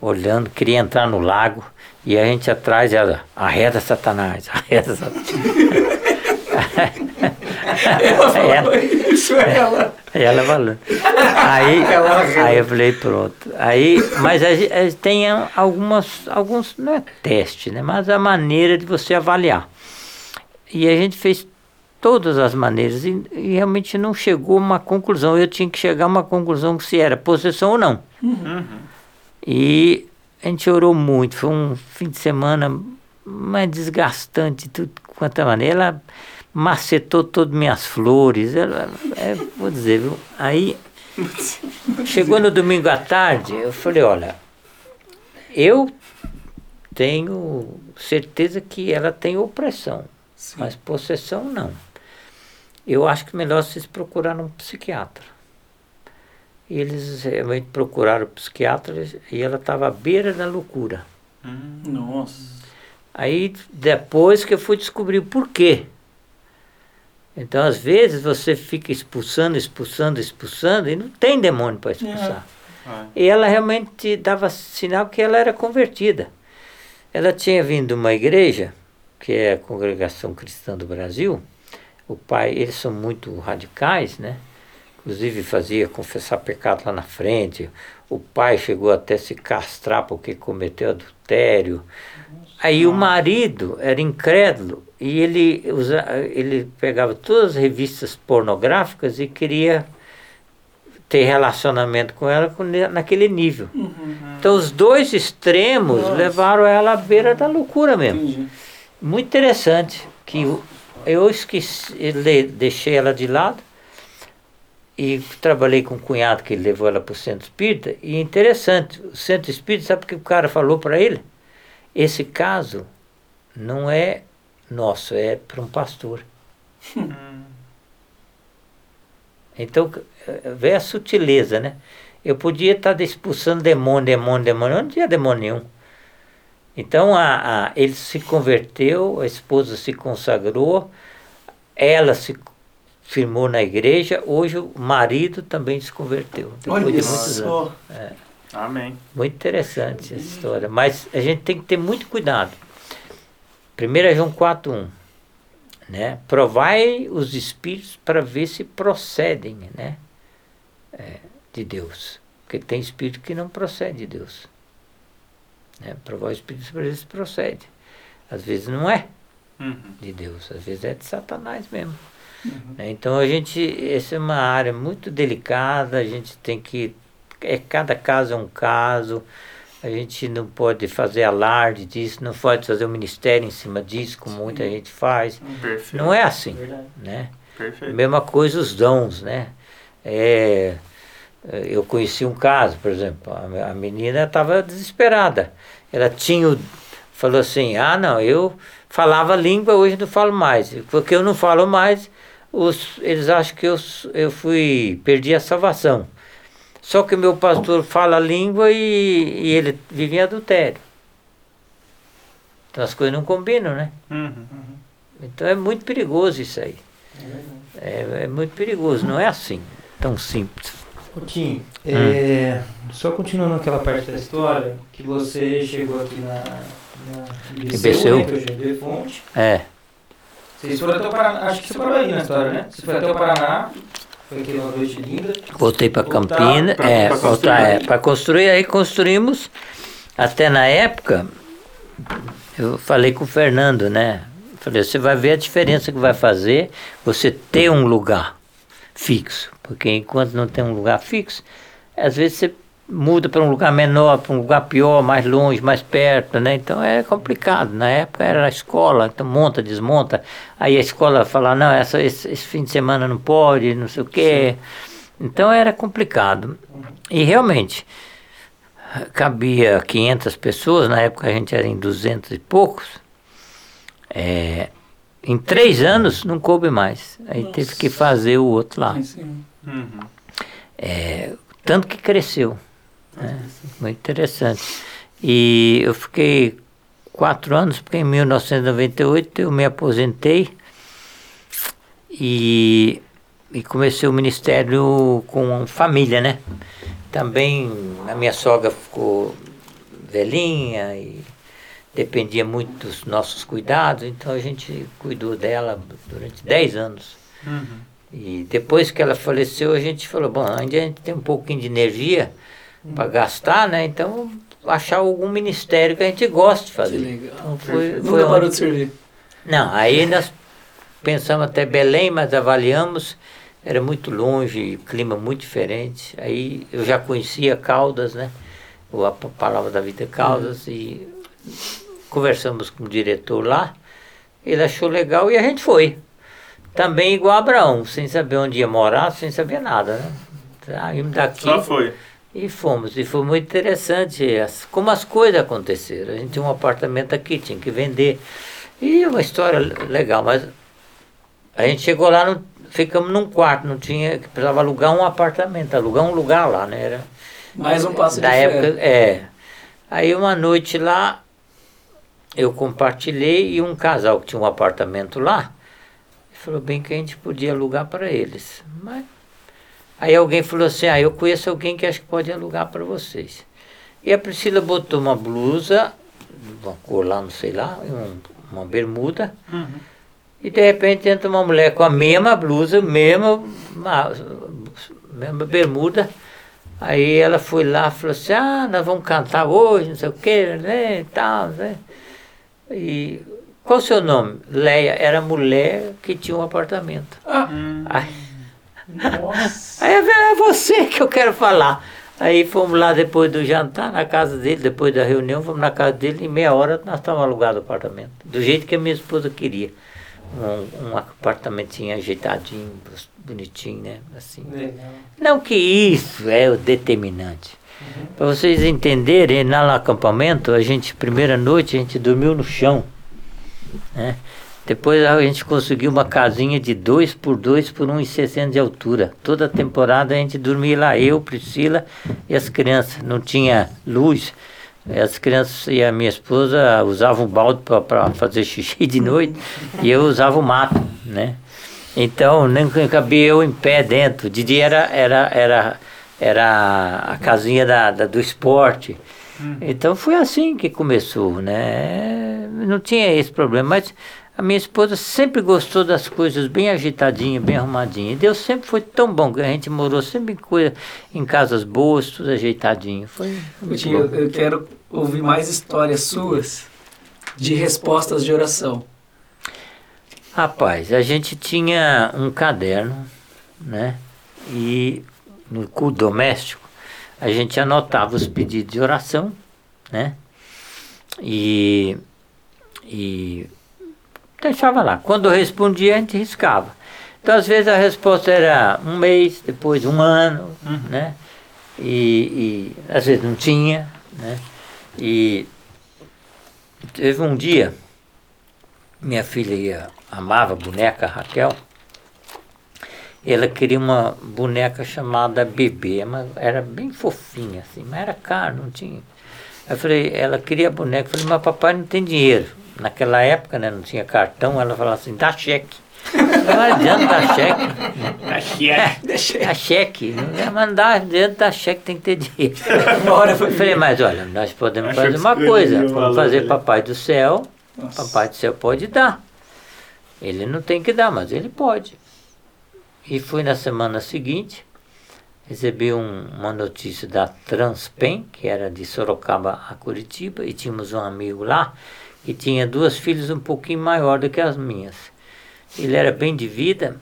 [SPEAKER 4] olhando, queria entrar no lago. E a gente atrás, ela, arreda Satanás, <laughs> arreda Satanás.
[SPEAKER 1] ela falou ela, isso, ela.
[SPEAKER 4] Ela falou. Aí, aí eu falei, pronto. Aí, mas a, a, tem algumas, alguns, não é teste, né? Mas a maneira de você avaliar. E a gente fez todas as maneiras e, e, realmente não chegou a uma conclusão. Eu tinha que chegar a uma conclusão se era possessão ou não. Uhum. E a gente orou muito. Foi um fim de semana mais desgastante, tudo quanto a maneira. Ela, macetou todas minhas flores. é, vou dizer, viu? Aí, <laughs> chegou no domingo à tarde, eu falei, olha, eu tenho certeza que ela tem opressão, Sim. mas possessão não. Eu acho que melhor vocês procurarem um psiquiatra. E eles realmente procuraram o psiquiatra e ela estava à beira da loucura.
[SPEAKER 1] Hum, nossa.
[SPEAKER 4] Aí depois que eu fui descobrir o porquê. Então, às vezes, você fica expulsando, expulsando, expulsando, e não tem demônio para expulsar. É. E ela realmente dava sinal que ela era convertida. Ela tinha vindo de uma igreja, que é a Congregação Cristã do Brasil. O pai, eles são muito radicais, né? Inclusive fazia confessar pecado lá na frente. O pai chegou até se castrar porque cometeu adultério. Aí o marido era incrédulo e ele, usa, ele pegava todas as revistas pornográficas e queria ter relacionamento com ela naquele nível. Uhum. Então os dois extremos Nossa. levaram ela à beira da loucura mesmo. Entendi. Muito interessante que eu, eu esqueci, deixei ela de lado e trabalhei com um cunhado que levou ela para o centro espírita e interessante, o centro espírita, sabe o que o cara falou para ele? Esse caso não é nosso, é para um pastor. <laughs> então, vê a sutileza, né? Eu podia estar expulsando demônio, demônio, demônio, não tinha demônio nenhum. Então, a, a, ele se converteu, a esposa se consagrou, ela se firmou na igreja, hoje o marido também se converteu.
[SPEAKER 1] Depois Olha de muitos anos.
[SPEAKER 2] É. Amém.
[SPEAKER 4] Muito interessante essa história. Mas a gente tem que ter muito cuidado. 1 João 4,1. Né? Provai os espíritos para ver se procedem né? É, de Deus. Porque tem espírito que não procede de Deus. Né? Provar os espíritos para ver se procede. Às vezes não é uhum. de Deus, às vezes é de Satanás mesmo. Uhum. Né? Então a gente, essa é uma área muito delicada, a gente tem que é cada caso é um caso. a gente não pode fazer alarde disso, não pode fazer um ministério em cima disso, como muita gente faz.
[SPEAKER 2] Perfeito.
[SPEAKER 4] Não é assim,
[SPEAKER 3] Verdade.
[SPEAKER 4] né?
[SPEAKER 2] Perfeito.
[SPEAKER 4] Mesma coisa os dons, né? É, eu conheci um caso, por exemplo, a a menina estava desesperada. Ela tinha, falou assim, ah não, eu falava língua, hoje não falo mais. Porque eu não falo mais, os, eles acham que eu, eu fui, perdi a salvação. Só que meu pastor fala língua e, e ele vive em adultério. Então as coisas não combinam, né?
[SPEAKER 2] Uhum.
[SPEAKER 4] Então é muito perigoso isso aí. É, é muito perigoso, não é assim, tão simples.
[SPEAKER 3] Ô, Tim, é, só continuando aquela parte da história, que você chegou aqui na, na
[SPEAKER 4] IBCU.
[SPEAKER 3] né, que hoje é IB Fonte.
[SPEAKER 4] É,
[SPEAKER 3] Vocês foram até o Paraná, acho que você parou aí na história, né? Você foi até o Paraná, foi aqui uma noite linda.
[SPEAKER 4] voltei para
[SPEAKER 3] Voltar
[SPEAKER 4] Campina,
[SPEAKER 2] pra-
[SPEAKER 4] é, voltar,
[SPEAKER 2] construir.
[SPEAKER 4] é, para construir, aí construímos, até na época, eu falei com o Fernando, né? Falei, você vai ver a diferença que vai fazer você ter um lugar fixo. Porque enquanto não tem um lugar fixo, às vezes você muda para um lugar menor, para um lugar pior, mais longe, mais perto, né? Então é complicado. Na época era a escola, então monta, desmonta. Aí a escola fala, não, essa, esse, esse fim de semana não pode, não sei o quê. Então era complicado. E realmente, cabia 500 pessoas, na época a gente era em 200 e poucos. É, em três anos não coube mais. Aí teve que fazer o outro lá.
[SPEAKER 1] Sim.
[SPEAKER 2] Uhum.
[SPEAKER 4] É, tanto que cresceu. né? Muito interessante. E eu fiquei quatro anos, porque em 1998 eu me aposentei e, e comecei o ministério com família, né? Também a minha sogra ficou velhinha e dependia muito dos nossos cuidados, então a gente cuidou dela durante 10 anos.
[SPEAKER 2] Uhum.
[SPEAKER 4] E depois que ela faleceu, a gente falou, bom, ainda a gente tem um pouquinho de energia para gastar, né? Então, achar algum ministério que a gente goste de
[SPEAKER 1] Que
[SPEAKER 4] fazer.
[SPEAKER 1] legal.
[SPEAKER 4] Então, foi, foi
[SPEAKER 1] Nunca parou
[SPEAKER 4] onde-
[SPEAKER 1] de servir.
[SPEAKER 4] Não, aí nós pensamos até Belém, mas avaliamos, era muito longe, clima muito diferente. Aí eu já conhecia Caldas, né? O A Palavra da Vida Caldas, e conversamos com o diretor lá, ele achou legal e a gente foi. Também igual Abraão, sem saber onde ia morar, sem saber nada, né? Saímos daqui
[SPEAKER 2] Só foi.
[SPEAKER 4] e fomos. E foi muito interessante as- como as coisas aconteceram. A gente tinha um apartamento aqui, tinha que vender. E uma história legal, mas a gente chegou lá, não, ficamos num quarto, não tinha, precisava alugar um apartamento, alugar um lugar lá, né? Era,
[SPEAKER 1] Mais um passo
[SPEAKER 4] da
[SPEAKER 1] de
[SPEAKER 4] época,
[SPEAKER 1] fé.
[SPEAKER 4] é. Aí uma noite lá, eu compartilhei e um casal que tinha um apartamento lá, falou bem que a gente podia alugar para eles. Mas aí alguém falou assim, ah, eu conheço alguém que acho que pode alugar para vocês. E a Priscila botou uma blusa, uma cor lá, não sei lá, uma bermuda,
[SPEAKER 2] Uhum.
[SPEAKER 4] e de repente entra uma mulher com a mesma blusa, mesma, ma- mesma bermuda. Aí ela foi lá e falou assim, ah, nós vamos cantar hoje, não sei o quê, né, e tal, né. E qual o seu nome? Leia, era mulher que tinha um apartamento.
[SPEAKER 2] Hum.
[SPEAKER 4] Aí, aí eu falei, é você que eu quero falar. Aí fomos lá depois do jantar, na casa dele, depois da reunião, fomos na casa dele, em meia hora nós estávamos alugado o apartamento. Do jeito que a minha esposa queria. Um, um apartamentinho ajeitadinho, bonitinho, né? Assim. Não que isso é o determinante. Para vocês entenderem, lá no acampamento, a gente, primeira noite, a gente dormiu no chão. Né? Depois a gente conseguiu uma casinha de 2 por 2 por 1,60 de altura. Toda temporada a gente dormia lá, eu, Priscila e as crianças. Não tinha luz. As crianças e a minha esposa usavam o balde para fazer xixi de noite e eu usava o mato, né? Então, nem cabia eu em pé dentro. De dia era, era, era, era a casinha da, da- do esporte. Então foi assim que começou, né? Não tinha esse problema, mas a minha esposa sempre gostou das coisas bem agitadinhas, bem arrumadinhas. E Deus sempre foi tão bom que a gente morou sempre em, coisa, em casas boas, tudo ajeitadinho. Foi
[SPEAKER 1] Coutinho, eu, eu quero ouvir mais histórias suas de respostas de oração.
[SPEAKER 4] Rapaz, a gente tinha um caderno, né? E no culto doméstico, a gente anotava os pedidos de oração né? E, e deixava lá. Quando eu respondia, a gente riscava. Então, às vezes, a resposta era um mês, depois um ano, né? E, e às vezes não tinha, né? E teve um dia, minha filha ia, amava boneca Raquel, ela queria uma boneca chamada Bebê, mas era bem fofinha assim, mas era caro, não tinha. Eu falei, ela queria a boneca, eu falei, mas papai não tem dinheiro. Naquela época, né, não tinha cartão, ela falava assim, dá cheque. Não adianta dar cheque.
[SPEAKER 2] A <laughs> cheque.
[SPEAKER 4] Dá cheque. Não é mandar adianta dar cheque, tem que ter dinheiro. <laughs> Eu falei, mas olha, nós podemos
[SPEAKER 2] Achou
[SPEAKER 4] fazer uma coisa, vamos
[SPEAKER 2] valor
[SPEAKER 4] fazer
[SPEAKER 2] dele.
[SPEAKER 4] papai do céu,
[SPEAKER 1] Nossa.
[SPEAKER 4] papai do céu pode dar. Ele não tem que dar, mas ele pode. E fui na semana seguinte, recebi um- uma notícia da Transpen, que era de Sorocaba a Curitiba, e tínhamos um amigo lá que tinha duas filhas um pouquinho maior do que as minhas. Ele era bem de vida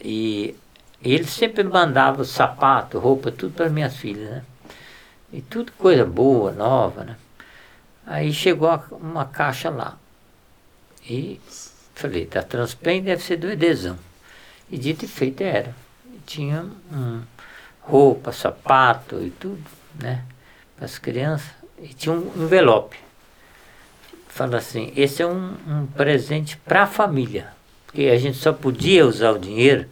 [SPEAKER 4] e ele sempre mandava sapato, roupa, tudo para minhas filhas, né? E tudo coisa boa, nova, né? Aí chegou uma caixa lá. E falei, da Transpen deve ser do Edesão. E dito e feito era. E tinha um, roupa, sapato e tudo, né? Para as crianças. E tinha um envelope. Fala assim, esse é um, um presente para a família. Porque a gente só podia usar o dinheiro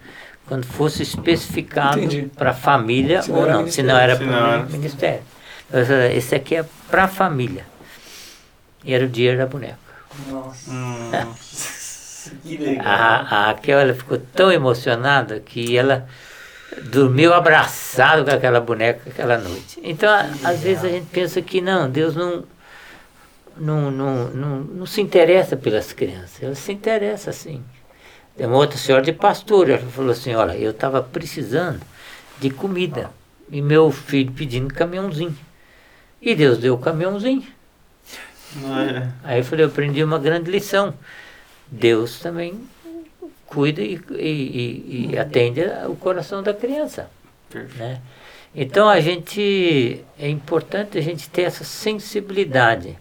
[SPEAKER 4] quando fosse especificado para a família
[SPEAKER 1] Senão
[SPEAKER 4] ou
[SPEAKER 1] era
[SPEAKER 4] não, senão era
[SPEAKER 2] Senão
[SPEAKER 4] para
[SPEAKER 2] era-
[SPEAKER 4] o ministério. Esse aqui é para a família. E era o dinheiro da boneca.
[SPEAKER 3] Nossa,
[SPEAKER 2] Hum, <laughs>
[SPEAKER 3] que legal.
[SPEAKER 4] A, a Raquel ela ficou tão emocionada que ela dormiu abraçado com aquela boneca aquela noite. Então, a- às vezes a gente pensa que não, Deus não, não, não, não, não se interessa pelas crianças. Ele se interessa sim. Tem uma outra senhora de pastor, ela falou assim, olha, eu estava precisando de comida. E meu filho pedindo caminhãozinho. E Deus deu o caminhãozinho.
[SPEAKER 2] é.
[SPEAKER 4] Aí eu falei, eu aprendi uma grande lição. Deus também cuida e, e- e- e atende o coração da criança.
[SPEAKER 2] Perfeito.
[SPEAKER 4] Né? Então a gente é importante a gente ter essa sensibilidade.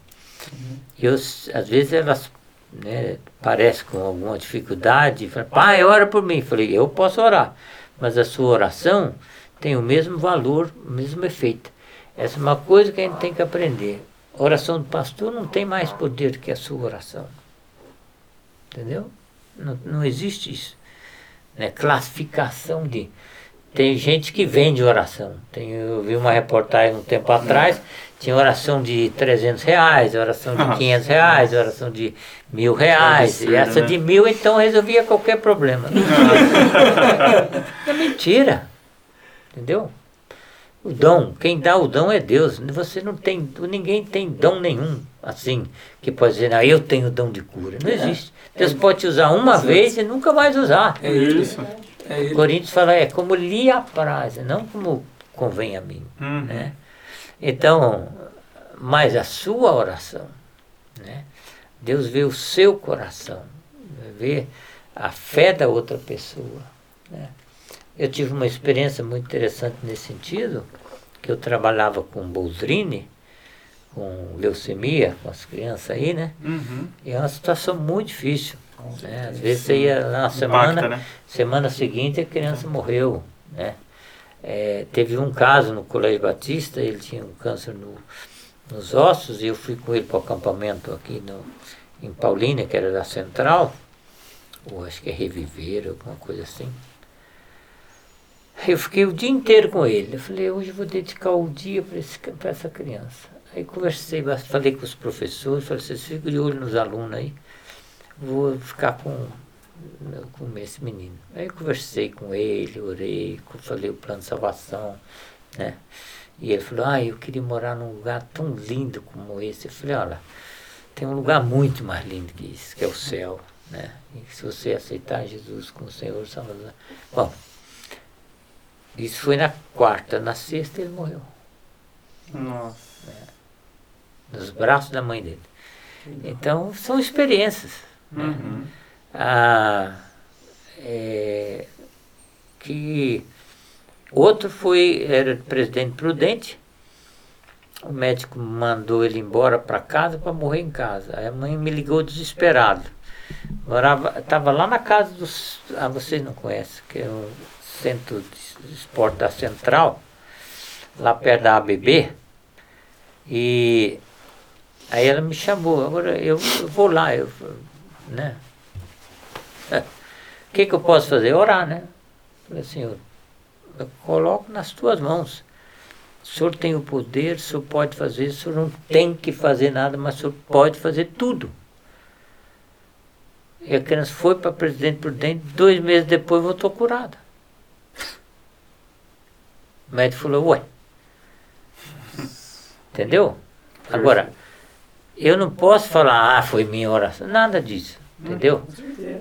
[SPEAKER 4] Eu, às vezes elas né, parecem com alguma dificuldade, falam, pai, ora por mim. Eu falei, eu posso orar, mas a sua oração tem o mesmo valor, o mesmo efeito. Essa é uma coisa que a gente tem que aprender. A oração do pastor não tem mais poder que a sua oração. Entendeu? Não, não existe isso. Né? Classificação de. Tem gente que vende oração. Tem, eu vi uma reportagem um tempo atrás, tinha oração de 300 reais, oração de
[SPEAKER 2] Nossa.
[SPEAKER 4] 500 reais, oração de mil reais.
[SPEAKER 2] absurdo,
[SPEAKER 4] e essa
[SPEAKER 2] né?
[SPEAKER 4] de mil, então, resolvia qualquer problema. <laughs> é mentira. Entendeu? O dom, quem dá o dom é Deus. Você não tem, ninguém tem dom nenhum assim que pode dizer, não, eu tenho dom de cura. Não existe. Deus pode te usar uma vez e nunca mais usar.
[SPEAKER 1] É.
[SPEAKER 2] Isso.
[SPEAKER 1] É.
[SPEAKER 4] Coríntios fala, é como lhe apraz, não como convém a mim.
[SPEAKER 2] Uhum.
[SPEAKER 4] Né? Então, mas a sua oração, né? Deus vê o seu coração, vê a fé da outra pessoa. Né? Eu tive uma experiência muito interessante nesse sentido, que eu trabalhava com Bolzrini, com leucemia, com as crianças aí, né?
[SPEAKER 2] Uhum.
[SPEAKER 4] E é uma situação muito difícil. Né? Às vezes você ia lá na semana,
[SPEAKER 2] Impacta, né?
[SPEAKER 4] semana seguinte a criança morreu. Né? É, teve um caso no Colégio Batista, ele tinha um câncer no, nos ossos, e eu fui com ele para o acampamento aqui no, em Paulínia, que era da Central, ou acho que é Reviver, alguma coisa assim. Eu fiquei o dia inteiro com ele. Eu falei, hoje eu vou dedicar o dia para essa criança. Aí conversei, falei com os professores, falei, vocês ficam de olho nos alunos aí, vou ficar com, com esse menino. Aí eu conversei com ele, orei, falei o plano de salvação, né? E ele falou, ah, eu queria morar num lugar tão lindo como esse. Eu falei, olha, tem um lugar muito mais lindo que isso, que é o céu, né? E se você aceitar Jesus como Senhor Salvador. Bom, isso foi na quarta, na sexta ele morreu.
[SPEAKER 2] Nossa.
[SPEAKER 4] Nos braços da mãe dele. Então, são experiências. né?
[SPEAKER 2] Uhum.
[SPEAKER 4] Ah, é, que outro foi, era presidente prudente, o médico mandou ele embora para casa para morrer em casa. A mãe me ligou desesperado. Morava, estava lá na casa dos. Ah, vocês não conhecem, que é o centro de esporte da Central, lá perto da ABB. E aí ela me chamou, agora eu, eu vou lá, eu, né? O <laughs> que, que eu posso fazer? Orar, né? Falei assim, eu, coloco nas tuas mãos. O senhor tem o poder, o senhor pode fazer, o senhor não tem que fazer nada, mas o senhor pode fazer tudo. E a criança foi para Presidente Prudente, dois meses depois voltou curada. O médico falou, ué. Entendeu? Agora, eu não posso falar, ah, foi minha oração. Nada disso. Entendeu?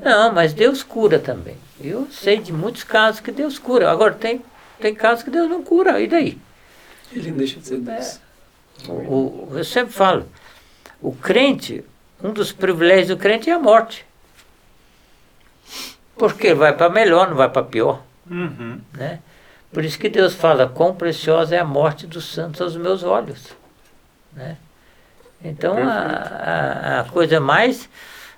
[SPEAKER 4] Não, mas Deus cura também. Eu sei de muitos casos que Deus cura. Agora, tem, tem casos que Deus não cura. E daí?
[SPEAKER 1] Ele não deixa de ser Deus.
[SPEAKER 4] O, o, eu sempre falo, o crente, um dos privilégios do crente é a morte. Porque ele vai para melhor, não vai para pior.
[SPEAKER 2] Uhum.
[SPEAKER 4] Né? Por isso que Deus fala, quão preciosa é a morte dos santos aos meus olhos. Né? Então, a, a, a coisa mais,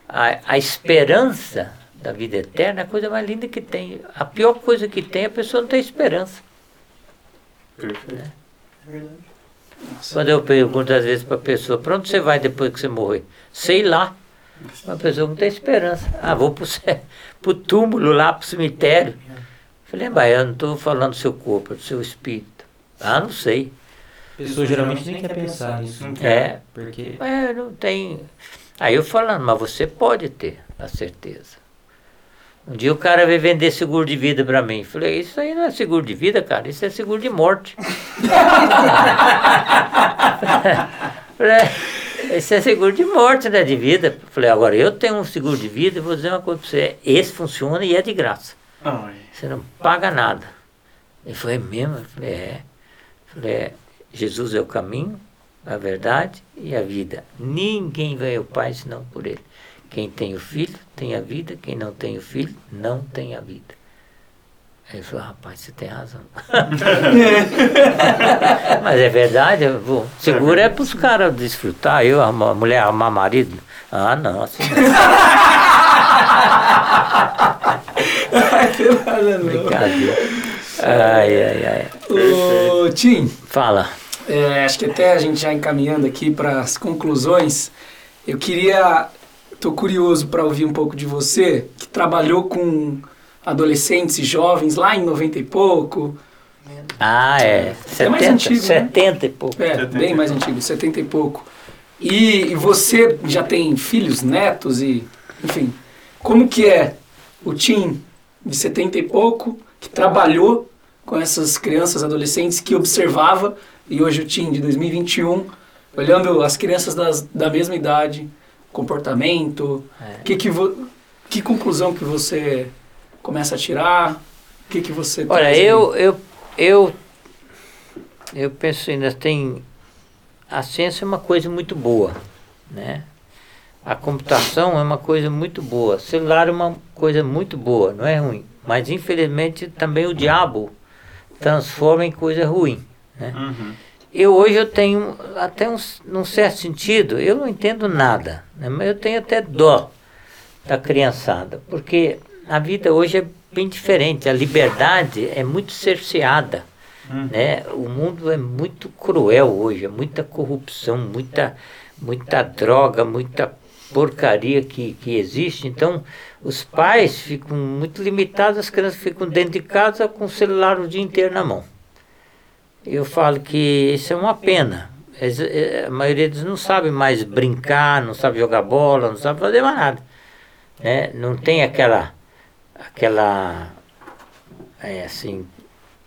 [SPEAKER 4] a, a esperança da vida eterna é a coisa mais linda que tem. A pior coisa que tem é a pessoa não ter esperança.
[SPEAKER 2] Perfeito.
[SPEAKER 4] Quando eu pergunto às vezes para a pessoa, para onde você vai depois que você morrer? Sei lá. A pessoa não tem esperança. Ah, vou para o <laughs> túmulo lá, para o cemitério. Falei, mas eu não estou falando do seu corpo, é do seu espírito. Ah, não sei.
[SPEAKER 3] A pessoa geralmente nem quer pensar nisso.
[SPEAKER 4] É,
[SPEAKER 3] Porque
[SPEAKER 4] é, não tem. Aí eu falando, mas você pode ter a certeza. Um dia o cara veio vender seguro de vida para mim. Falei, isso aí não é seguro de vida, cara, isso é seguro de morte. <laughs> Falei, isso é seguro de morte, não é de vida. Falei, agora eu tenho um seguro de vida e vou dizer uma coisa para você. Esse funciona e é de graça.
[SPEAKER 2] Ai.
[SPEAKER 4] Você não paga nada. Ele falou, é mesmo? Eu falei, é. Falei, é. Jesus é o caminho, a verdade e a vida. Ninguém vai ao Pai senão por Ele. Quem tem o filho tem a vida, quem não tem o filho não tem a vida. Aí ele falou, rapaz, você tem razão. <laughs> Mas é verdade, eu vou- seguro é para os caras desfrutar, eu, a mu- mulher amar marido. Ah, não, assim não. <laughs> <laughs> Brincadeira. Ai, ai, ai.
[SPEAKER 1] Ô, Tim,
[SPEAKER 4] Fala.
[SPEAKER 1] É, acho que até a gente já encaminhando aqui para as conclusões, eu queria, tô curioso para ouvir um pouco de você, que trabalhou com adolescentes e jovens lá em 90 e pouco,
[SPEAKER 4] Ah, é.
[SPEAKER 1] É mais
[SPEAKER 4] 70,
[SPEAKER 1] antigo, né?
[SPEAKER 4] 70 e pouco.
[SPEAKER 1] é,
[SPEAKER 2] 70
[SPEAKER 1] bem mais antigo, 70 e pouco. E, e você já tem filhos, netos e, enfim, como que é o Tim de 70 e pouco que trabalhou com essas crianças, adolescentes que observava e hoje o Tim de 2021 olhando as crianças das, da mesma idade, comportamento,
[SPEAKER 4] É.
[SPEAKER 1] que que vo, que conclusão que você começa a tirar? O que que você
[SPEAKER 4] Olha, eu, eu, eu, eu penso ainda tem a ciência é uma coisa muito boa, né? A computação é uma coisa muito boa, celular é uma coisa muito boa, não é ruim. Mas infelizmente também o diabo transforma em coisa ruim, né?
[SPEAKER 2] Uhum.
[SPEAKER 4] Eu hoje eu tenho até um, num certo sentido, eu não entendo nada, né? mas eu tenho até dó da criançada, porque a vida hoje é bem diferente, a liberdade é muito cerceada,
[SPEAKER 2] Uhum.
[SPEAKER 4] né? O mundo é muito cruel hoje, é muita corrupção, muita muita droga, muita porcaria que, que existe. Então, os pais ficam muito limitados, as crianças ficam dentro de casa com o celular o dia inteiro na mão. Eu falo que isso é uma pena. Eh, A maioria deles não sabe mais brincar, não sabe jogar bola, não sabe fazer mais nada. Né? Não tem aquela, aquela é, assim,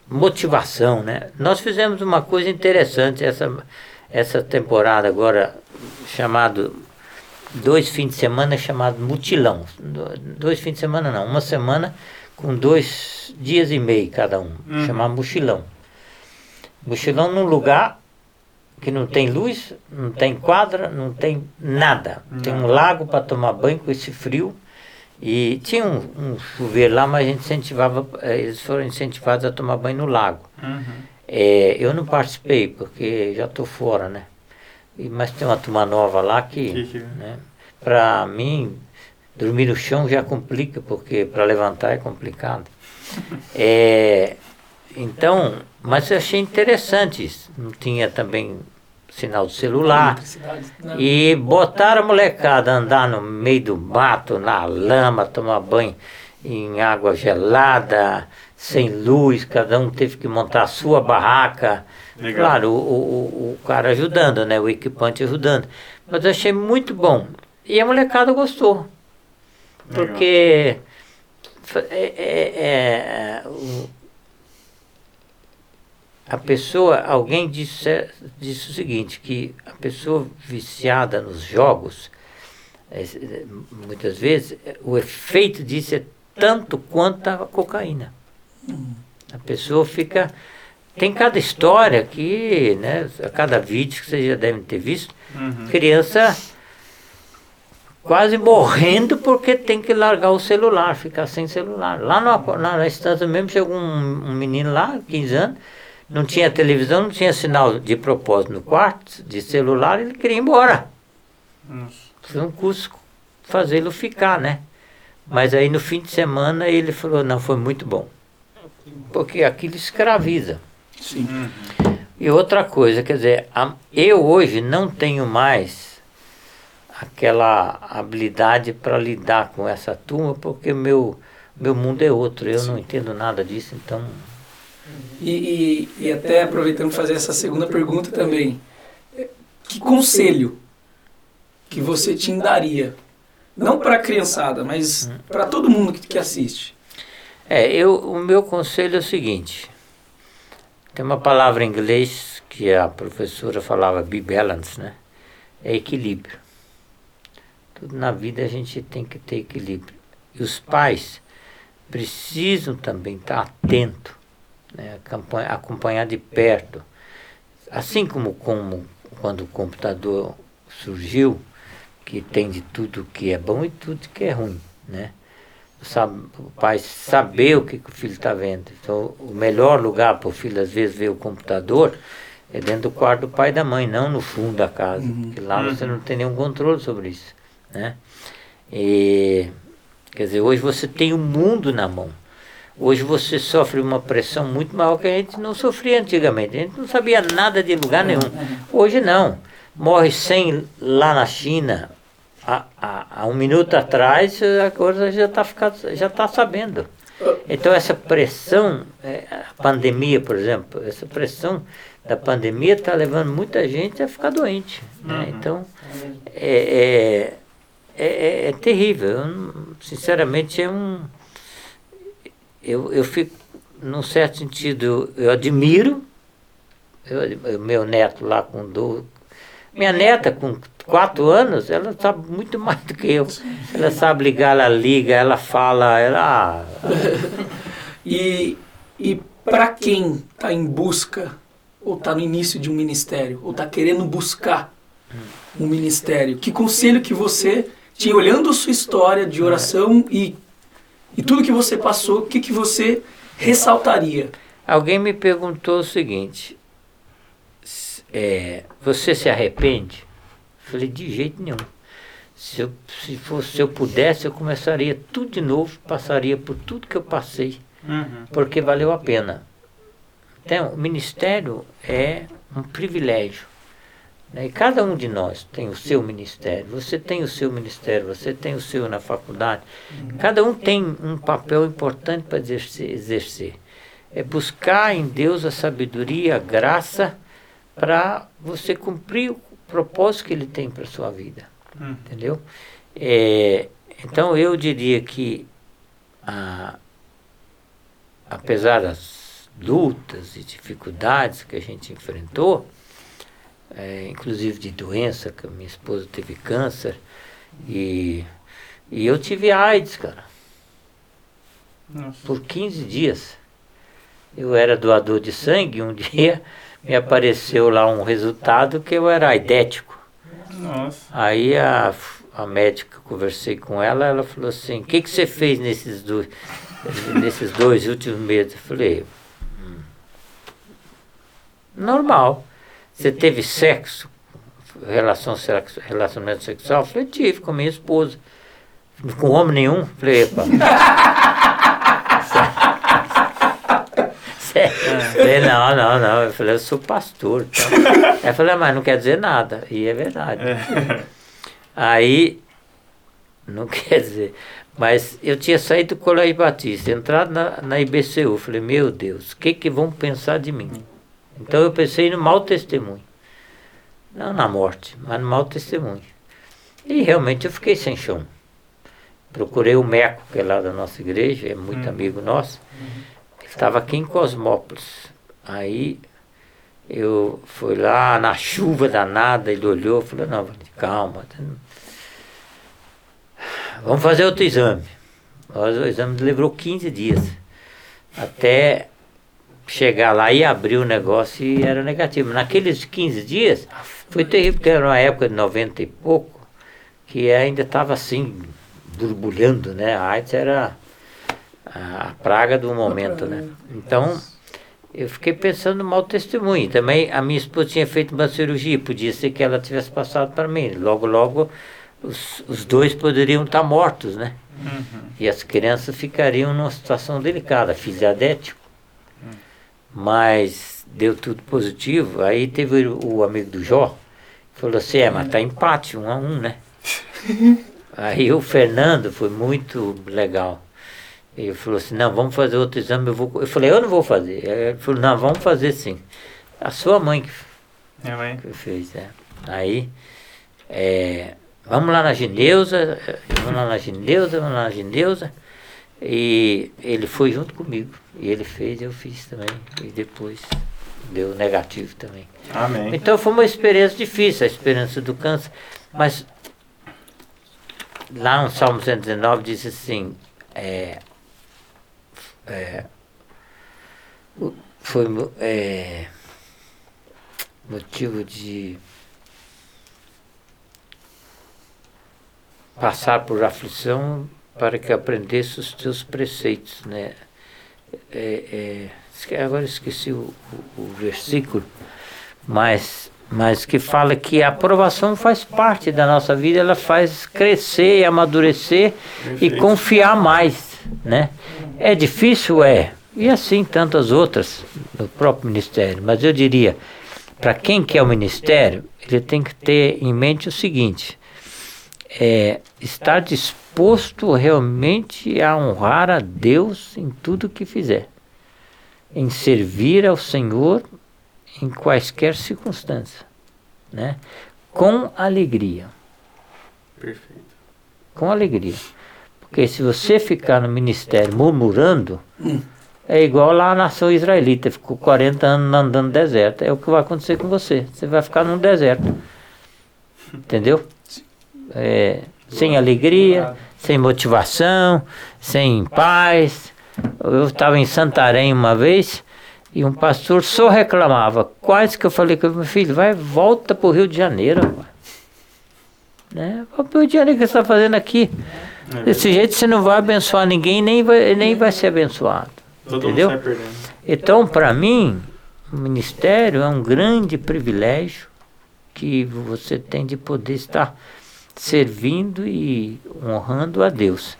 [SPEAKER 4] motivação. Né? Nós fizemos uma coisa interessante essa, essa temporada agora, chamado dois fins de semana chamado mutilão. Do- Dois fins de semana não, uma semana com dois dias e meio cada um,
[SPEAKER 2] Uhum.
[SPEAKER 4] chamado mochilão. Mochilão num lugar que não tem luz, não tem quadra, não tem nada. Tem um lago para tomar banho com esse frio. E tinha um, um chuveiro lá, mas a gente incentivava, eh, eles foram incentivados a tomar banho no lago.
[SPEAKER 2] Uhum.
[SPEAKER 4] É, eu não participei, porque já estou fora, né? E, mas tem uma turma nova lá que,
[SPEAKER 2] Que que-
[SPEAKER 4] né, para mim, dormir no chão já complica, porque para levantar é complicado. <laughs> É, então, mas eu achei interessante isso. Não tinha também sinal de celular. E botaram a molecada a andar no meio do mato, na lama, tomar banho em água gelada, sem luz, cada um teve que montar a sua barraca.
[SPEAKER 2] Legal.
[SPEAKER 4] Claro, o, o, o cara ajudando, né? O equipante ajudando. Mas eu achei muito bom. E a molecada gostou.
[SPEAKER 2] Legal.
[SPEAKER 4] Porque é, é- é, o- a pessoa, alguém disse, disse o seguinte, que a pessoa viciada nos jogos, é, é, muitas vezes, o efeito disso é tanto quanto a cocaína. A pessoa fica. Tem cada história que, né, a cada vídeo que vocês já devem ter visto,
[SPEAKER 2] Uhum.
[SPEAKER 4] criança quase morrendo porque tem que largar o celular, ficar sem celular. Lá no, na, na estância mesmo chegou um, um menino lá, 15 anos, não tinha televisão, não tinha sinal de propósito no quarto, de celular, ele queria ir embora. Foi um custo fazê-lo ficar, né? Mas aí no fim de semana ele falou, não, foi muito bom. Porque aquilo escraviza.
[SPEAKER 1] Sim.
[SPEAKER 4] E outra coisa, quer dizer, a- eu hoje não tenho mais aquela habilidade para lidar com essa turma, porque meu, meu mundo é outro, eu não entendo nada disso, então.
[SPEAKER 1] E, e, e até aproveitando fazer essa segunda pergunta também, é, que conselho que você te daria? Não para a criançada, mas para todo mundo que, que assiste.
[SPEAKER 4] É, eu, o meu conselho é o seguinte: tem uma palavra em inglês que a professora falava, be balance, né? É equilíbrio. Tudo na vida a gente tem que ter equilíbrio. E os pais precisam também estar atentos, né? acompanhar, de perto. Assim como, como quando o computador surgiu, que tem de tudo que é bom e tudo que é ruim, né? Sabe, o pai saber o que, que o filho está vendo. Então, o melhor lugar para o filho, às vezes, ver o computador é dentro do quarto do pai e da mãe, não no fundo da casa. Porque lá você não tem nenhum controle sobre isso. Né? E, quer dizer, hoje você tem o mundo na mão. Hoje você sofre uma pressão muito maior que a gente não sofria antigamente. A gente não sabia nada de lugar nenhum. Hoje não. Morre 100 lá na China. Há, há, há um minuto atrás, agora já está já tá sabendo. Então essa pressão, é, a pandemia, por exemplo, essa pressão da pandemia está levando muita gente a ficar doente. Né? Então é, é, é, é terrível. Eu sinceramente é um. Eu, eu fico, num certo sentido, eu, admiro meu neto lá com do, minha neta com quatro anos, ela sabe muito <laughs> mais do que eu. Ela sabe ligar, ela liga, ela fala, ela.
[SPEAKER 1] E, e para quem está em busca, ou está no início de um ministério, ou está querendo buscar um ministério, que conselho que você tinha, olhando sua história de oração e, e tudo que você passou, o que, que você ressaltaria?
[SPEAKER 4] Alguém me perguntou o seguinte: é, você se arrepende? Eu falei, de jeito nenhum. Se eu, se, fosse, se eu pudesse, eu começaria tudo de novo, passaria por tudo que eu passei,
[SPEAKER 2] Uhum.
[SPEAKER 4] porque valeu a pena. Então, o ministério é um privilégio. Né? E cada um de nós tem o seu ministério. Você tem o seu ministério, você tem o seu na faculdade. Cada um tem um papel importante para exercer. É buscar em Deus a sabedoria, a graça, para você cumprir o propósito que Ele tem para a sua vida.
[SPEAKER 2] Hum.
[SPEAKER 4] Entendeu? É, então eu diria que, ah, apesar das lutas e dificuldades que a gente enfrentou, é, inclusive de doença, que minha esposa teve câncer, e, e eu tive AIDS, cara,
[SPEAKER 2] Nossa.
[SPEAKER 4] por 15 dias. Eu era doador de sangue, um <laughs> dia me apareceu lá um resultado que eu era aidético.
[SPEAKER 2] Nossa.
[SPEAKER 4] Aí a, a médica, conversei com ela, ela falou assim, o que, que você fez nesses dois, nesses dois últimos meses? Eu falei, "Hum, Normal. Você teve sexo, relação, relacionamento sexual? Falei, tive com minha esposa. Com homem nenhum? Falei, epa. <laughs> Falei, não, não, não. Eu falei, eu sou pastor. Aí eu falei, "Ah, mas não quer dizer nada. E é verdade. Aí, não <laughs> quer dizer. Mas eu tinha saído do Colégio Batista, entrado na, na IBCU. Falei, meu Deus, o que, que vão pensar de mim? Então eu pensei no mau testemunho. Não na morte, mas no mau testemunho. E realmente eu fiquei sem chão. Procurei o Meco, que é lá da nossa igreja, é muito amigo nosso. Ele estava aqui em Cosmópolis. Aí eu fui lá na chuva danada, ele olhou e falou, não, calma. Vamos fazer outro exame. Mas o exame levou 15 dias. Até chegar lá e abrir o negócio e era negativo. Naqueles 15 dias, foi terrível, porque era uma época de 90 e pouco, que ainda estava assim, borbulhando, né? A AIDS era a praga do momento, né? Então, eu fiquei pensando no mau testemunho. Também a minha esposa tinha feito uma cirurgia, podia ser que ela tivesse passado para mim. Logo, logo, os, os dois poderiam estar mortos, né? E as crianças ficariam numa situação delicada, filho diabético. Mas deu tudo positivo. Aí teve o, amigo do Jó, falou assim, é, mas tá empate, um a um, né? <laughs> Aí o Fernando foi muito legal. Ele falou assim, não, vamos fazer outro exame, eu vou. Eu falei, eu não vou fazer. Ele falou, não, vamos fazer sim. A sua mãe que
[SPEAKER 2] Minha mãe.
[SPEAKER 4] que fez, é. Aí, é, vamos lá na Gineusa, vamos lá na Gineusa, vamos lá na Gineusa. E ele foi junto comigo. E ele fez, eu fiz também. E depois deu negativo também.
[SPEAKER 2] Amém.
[SPEAKER 4] Então foi uma experiência difícil, a experiência do câncer. Mas lá no Salmo 119 diz assim, é, é, foi é, motivo de passar por aflição para que aprendesse os teus preceitos, né? É, é, agora esqueci o, o- o versículo, mas, mas que fala que a aprovação faz parte da nossa vida, ela faz crescer, amadurecer e
[SPEAKER 2] Perfeito.
[SPEAKER 4] confiar mais, né? É difícil, é, e assim tantas outras no próprio ministério, mas eu diria, para quem quer o ministério, ele tem que ter em mente o seguinte, é estar disposto realmente a honrar a Deus em tudo que fizer, em servir ao Senhor em quaisquer circunstâncias, né? Com alegria,
[SPEAKER 2] Perfeito.
[SPEAKER 4] com alegria. Porque se você ficar no ministério murmurando, é igual lá a nação israelita, ficou 40 anos andando no deserto. É o que vai acontecer com você. Você vai ficar num deserto. Entendeu? É, sem alegria, sem motivação, sem paz. Eu estava em Santarém uma vez e um pastor só reclamava. Quase que eu falei com meu filho, vai, volta para o Rio de Janeiro. rapaz." Né? Pro Rio de Janeiro, o que você está fazendo aqui?
[SPEAKER 2] É
[SPEAKER 4] Desse jeito você não vai abençoar ninguém, nem vai, nem vai ser abençoado.
[SPEAKER 2] Todo
[SPEAKER 4] entendeu? Então, para mim, o ministério é um grande privilégio que você tem de poder estar servindo e honrando a Deus.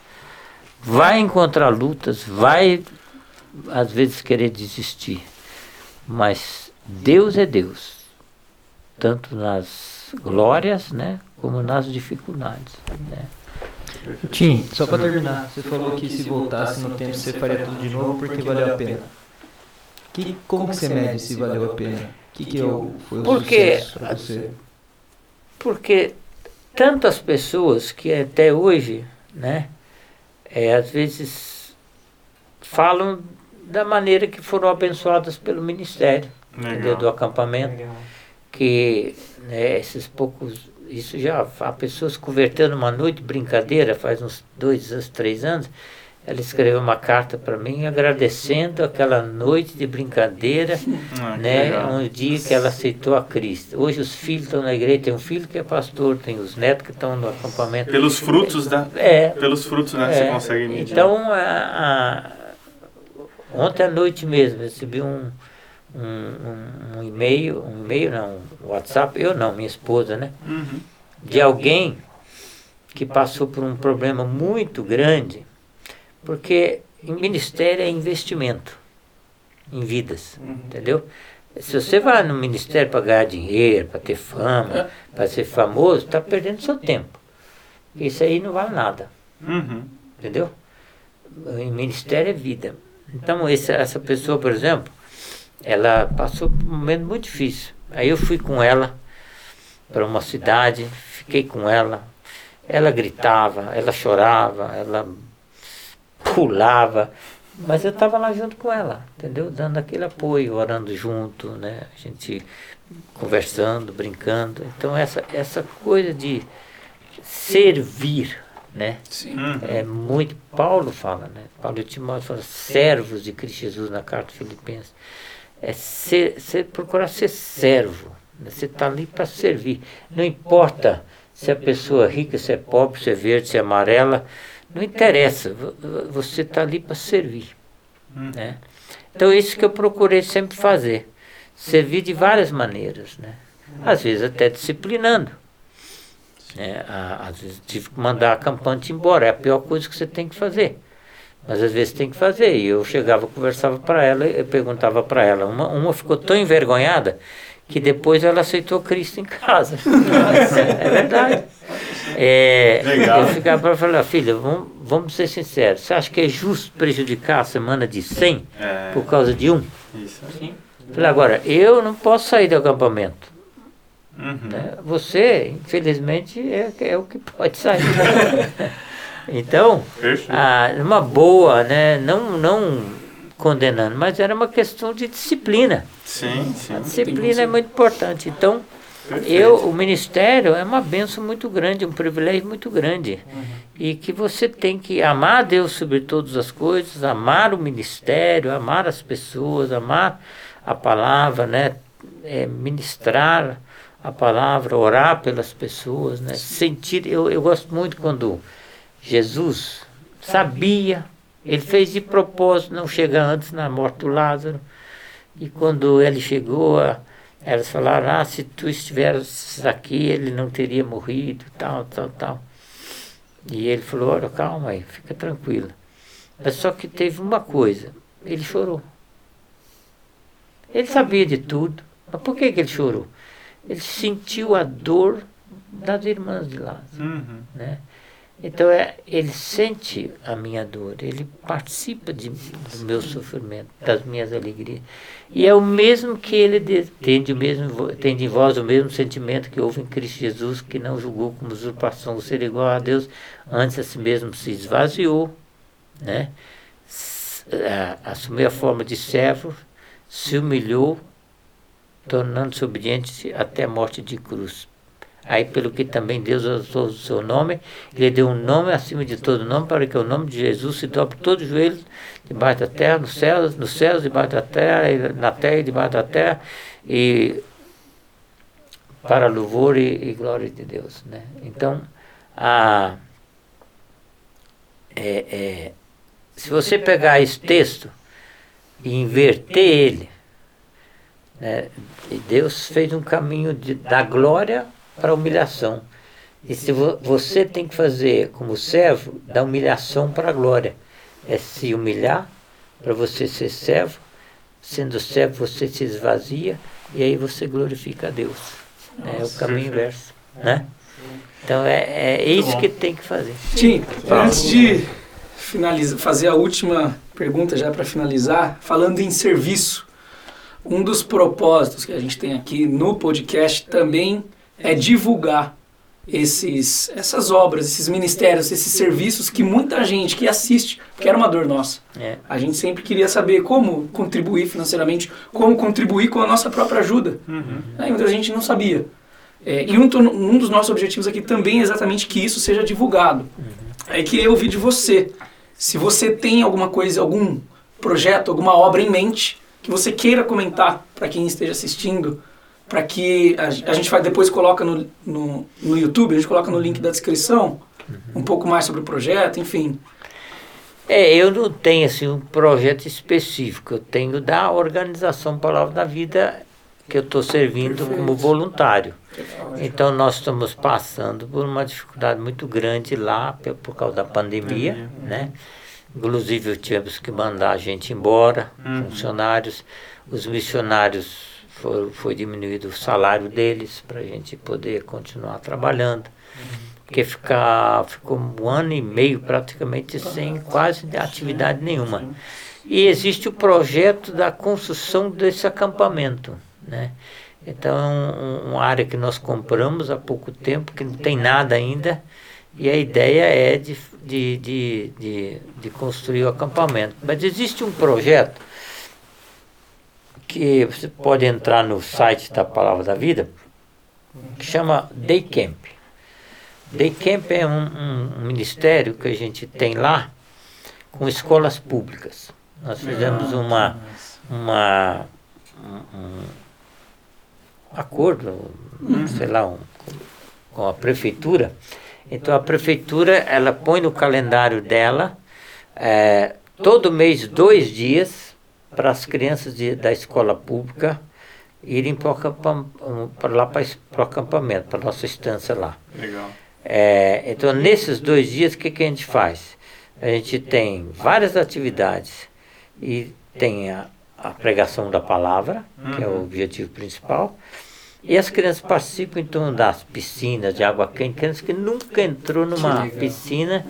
[SPEAKER 4] Vai encontrar lutas, vai às vezes querer desistir, mas Deus é Deus, tanto nas glórias, né, como nas dificuldades. Né?
[SPEAKER 3] Tim, só pra terminar, você falou que se voltasse no tempo você faria tudo de novo porque valeu a pena. Que, como que você mede se valeu a pena? O que, que é o, foi o
[SPEAKER 4] Porque-
[SPEAKER 3] sucesso pra você?
[SPEAKER 4] Porque tantas pessoas que até hoje, né, é, às vezes falam da maneira que foram abençoadas pelo ministério, entendeu? do
[SPEAKER 2] Legal.
[SPEAKER 4] acampamento, que né, esses poucos, isso já há pessoas convertendo uma noite de brincadeira, faz uns dois, três anos, ela escreveu uma carta para mim agradecendo aquela noite de brincadeira
[SPEAKER 2] Ah,
[SPEAKER 4] né, um dia que ela aceitou a Cristo. Hoje os filhos estão na igreja, tem um filho que é pastor, tem os netos que estão no acampamento.
[SPEAKER 2] Pelos frutos da.
[SPEAKER 4] É,
[SPEAKER 2] Pelos frutos, né?
[SPEAKER 4] é.
[SPEAKER 2] Você consegue medir.
[SPEAKER 4] Então, a- a- ontem à noite mesmo, recebi um, um, um, um e-mail, um e-mail não, um WhatsApp, eu não, minha esposa, né?
[SPEAKER 2] Uhum.
[SPEAKER 4] De alguém que passou por um problema muito grande, porque ministério é investimento em vidas, entendeu? Se você vai no ministério para ganhar dinheiro, para ter fama, para ser famoso, está perdendo seu tempo. Isso aí não vale nada,
[SPEAKER 2] Uhum.
[SPEAKER 4] entendeu? O ministério é vida. Então, essa, essa pessoa, por exemplo, ela passou por um momento muito difícil. Aí eu fui com ela para uma cidade, fiquei com ela. Ela gritava, ela chorava, ela pulava, mas eu estava lá junto com ela, entendeu? Dando aquele apoio, orando junto, né? A gente conversando, brincando. Então essa essa coisa de servir, né?
[SPEAKER 1] Sim.
[SPEAKER 4] É muito. Paulo fala, né? Paulo e Timóteo falam servos de Cristo Jesus na carta Filipenses. É ser, ser, procurar ser servo. né? Você está ali para servir. Não importa se a pessoa é rica, se é pobre, se é verde, se é amarela. Não interessa. Vo- vo- Você está ali para servir. Né? Então, é isso que eu procurei sempre fazer. Servir de várias maneiras. Né? Às vezes até disciplinando. né? Às vezes tive que mandar a campante embora. É a pior coisa que você tem que fazer. Mas às vezes tem que fazer. E eu chegava, conversava para ela, eu perguntava para ela. Uma, uma ficou tão envergonhada que depois ela aceitou Cristo em casa. <laughs> é verdade. É,
[SPEAKER 2] Legal.
[SPEAKER 4] Eu ficava para falar, filha, vamos, vamos ser sinceros. Você acha que é justo prejudicar a semana de 100
[SPEAKER 2] É,
[SPEAKER 4] por causa de um?
[SPEAKER 2] isso.
[SPEAKER 4] Falei, agora, eu não posso sair do acampamento.
[SPEAKER 2] Uhum.
[SPEAKER 4] né? Você, infelizmente, é, é o que pode sair. <laughs> então, ah, uma boa, né? não, não condenando, mas era uma questão de disciplina.
[SPEAKER 2] Sim, sim.
[SPEAKER 4] A disciplina é muito importante. Então,
[SPEAKER 2] Perfeito.
[SPEAKER 4] eu, o ministério é uma benção muito grande, um privilégio muito grande. E que você tem que amar a Deus sobre todas as coisas, amar o ministério, amar as pessoas, amar a palavra, né? É, ministrar a palavra, orar pelas pessoas, né? Sentir, eu, eu gosto muito quando Jesus sabia, ele fez de propósito não chegar antes na morte do Lázaro. E quando ele chegou, a- elas falaram, ah, se tu estivesse aqui, ele não teria morrido, tal, tal, tal. E ele falou, olha, calma aí, fica tranquila. Mas só que teve uma coisa, ele chorou. Ele sabia de tudo, mas por que, que ele chorou? Ele sentiu a dor das irmãs de Lázaro
[SPEAKER 2] Uhum.
[SPEAKER 4] né? Então é, ele sente a minha dor, ele participa de, do meu sofrimento, das minhas alegrias. E é o mesmo que ele de- tem de, mesmo, tem de vós o mesmo sentimento que houve em Cristo Jesus, que não julgou como usurpação o ser igual a Deus, antes a si mesmo se esvaziou, né? Assumiu a forma de servo, se humilhou, tornando-se obediente até a morte de cruz. Aí, pelo que também Deus usou o seu nome, ele deu um nome acima de todo nome, para que o nome de Jesus se dobre todo o joelho, debaixo da terra, nos céus, nos céus, debaixo da terra, na terra e debaixo da terra, e para louvor e, e glória de Deus. Né? Então, a, é, é, se você pegar esse texto e inverter ele, né, Deus fez um caminho de, da glória para a humilhação. E se vo, você tem que fazer como servo, da humilhação para a glória. É se humilhar para você ser servo. Sendo servo, você se esvazia e aí você glorifica a Deus. é o caminho inverso. Né? Então é, é isso que tem que fazer.
[SPEAKER 1] Tim, antes de finalizar, fazer a última pergunta já para finalizar, falando em serviço, um dos propósitos que a gente tem aqui no podcast também é divulgar esses, essas obras, esses ministérios, esses serviços que muita gente que assiste, porque era uma dor nossa.
[SPEAKER 4] É.
[SPEAKER 1] A gente sempre queria saber como contribuir financeiramente, como contribuir com a nossa própria ajuda. Aí muita gente não sabia. É, e um, um dos nossos objetivos aqui também é exatamente que isso seja divulgado. Aí queria ouvir de você. Se você tem alguma coisa, algum projeto, alguma obra em mente que você queira comentar para quem esteja assistindo, para que a, a gente vai depois coloca no, no, no YouTube, a gente coloca no link da descrição um pouco mais sobre o projeto, enfim.
[SPEAKER 4] É, eu não tenho assim um projeto específico, eu tenho da organização Palavra da Vida que eu estou servindo como voluntário. Então nós estamos passando por uma dificuldade muito grande lá por, por causa da pandemia, né? Inclusive tivemos que mandar a gente embora, funcionários, os missionários foi, foi diminuído o salário deles para a gente poder continuar trabalhando. Porque ficar, ficou um ano e meio praticamente sem quase atividade nenhuma. E existe o projeto da construção desse acampamento. Né? Então, é uma área que nós compramos há pouco tempo, que não tem nada ainda, e a ideia é de, de, de, de, de construir o acampamento. Mas existe um projeto que você pode entrar no site da Palavra da Vida, que chama Day Camp. Day Camp é um, um, um ministério que a gente tem lá com escolas públicas. Nós fizemos uma, uma um, acordo, sei lá, um, com a prefeitura. Então a prefeitura ela põe no calendário dela é, todo mês dois dias para as crianças de, da escola pública irem para lá para o acampamento, para a nossa estância lá.
[SPEAKER 2] Legal.
[SPEAKER 4] É, então, nesses dois dias, o que, que a gente faz? A gente tem várias atividades e tem a, a pregação da palavra, que é o objetivo principal, e as crianças participam então das piscinas de água quente, crianças que nunca entrou numa piscina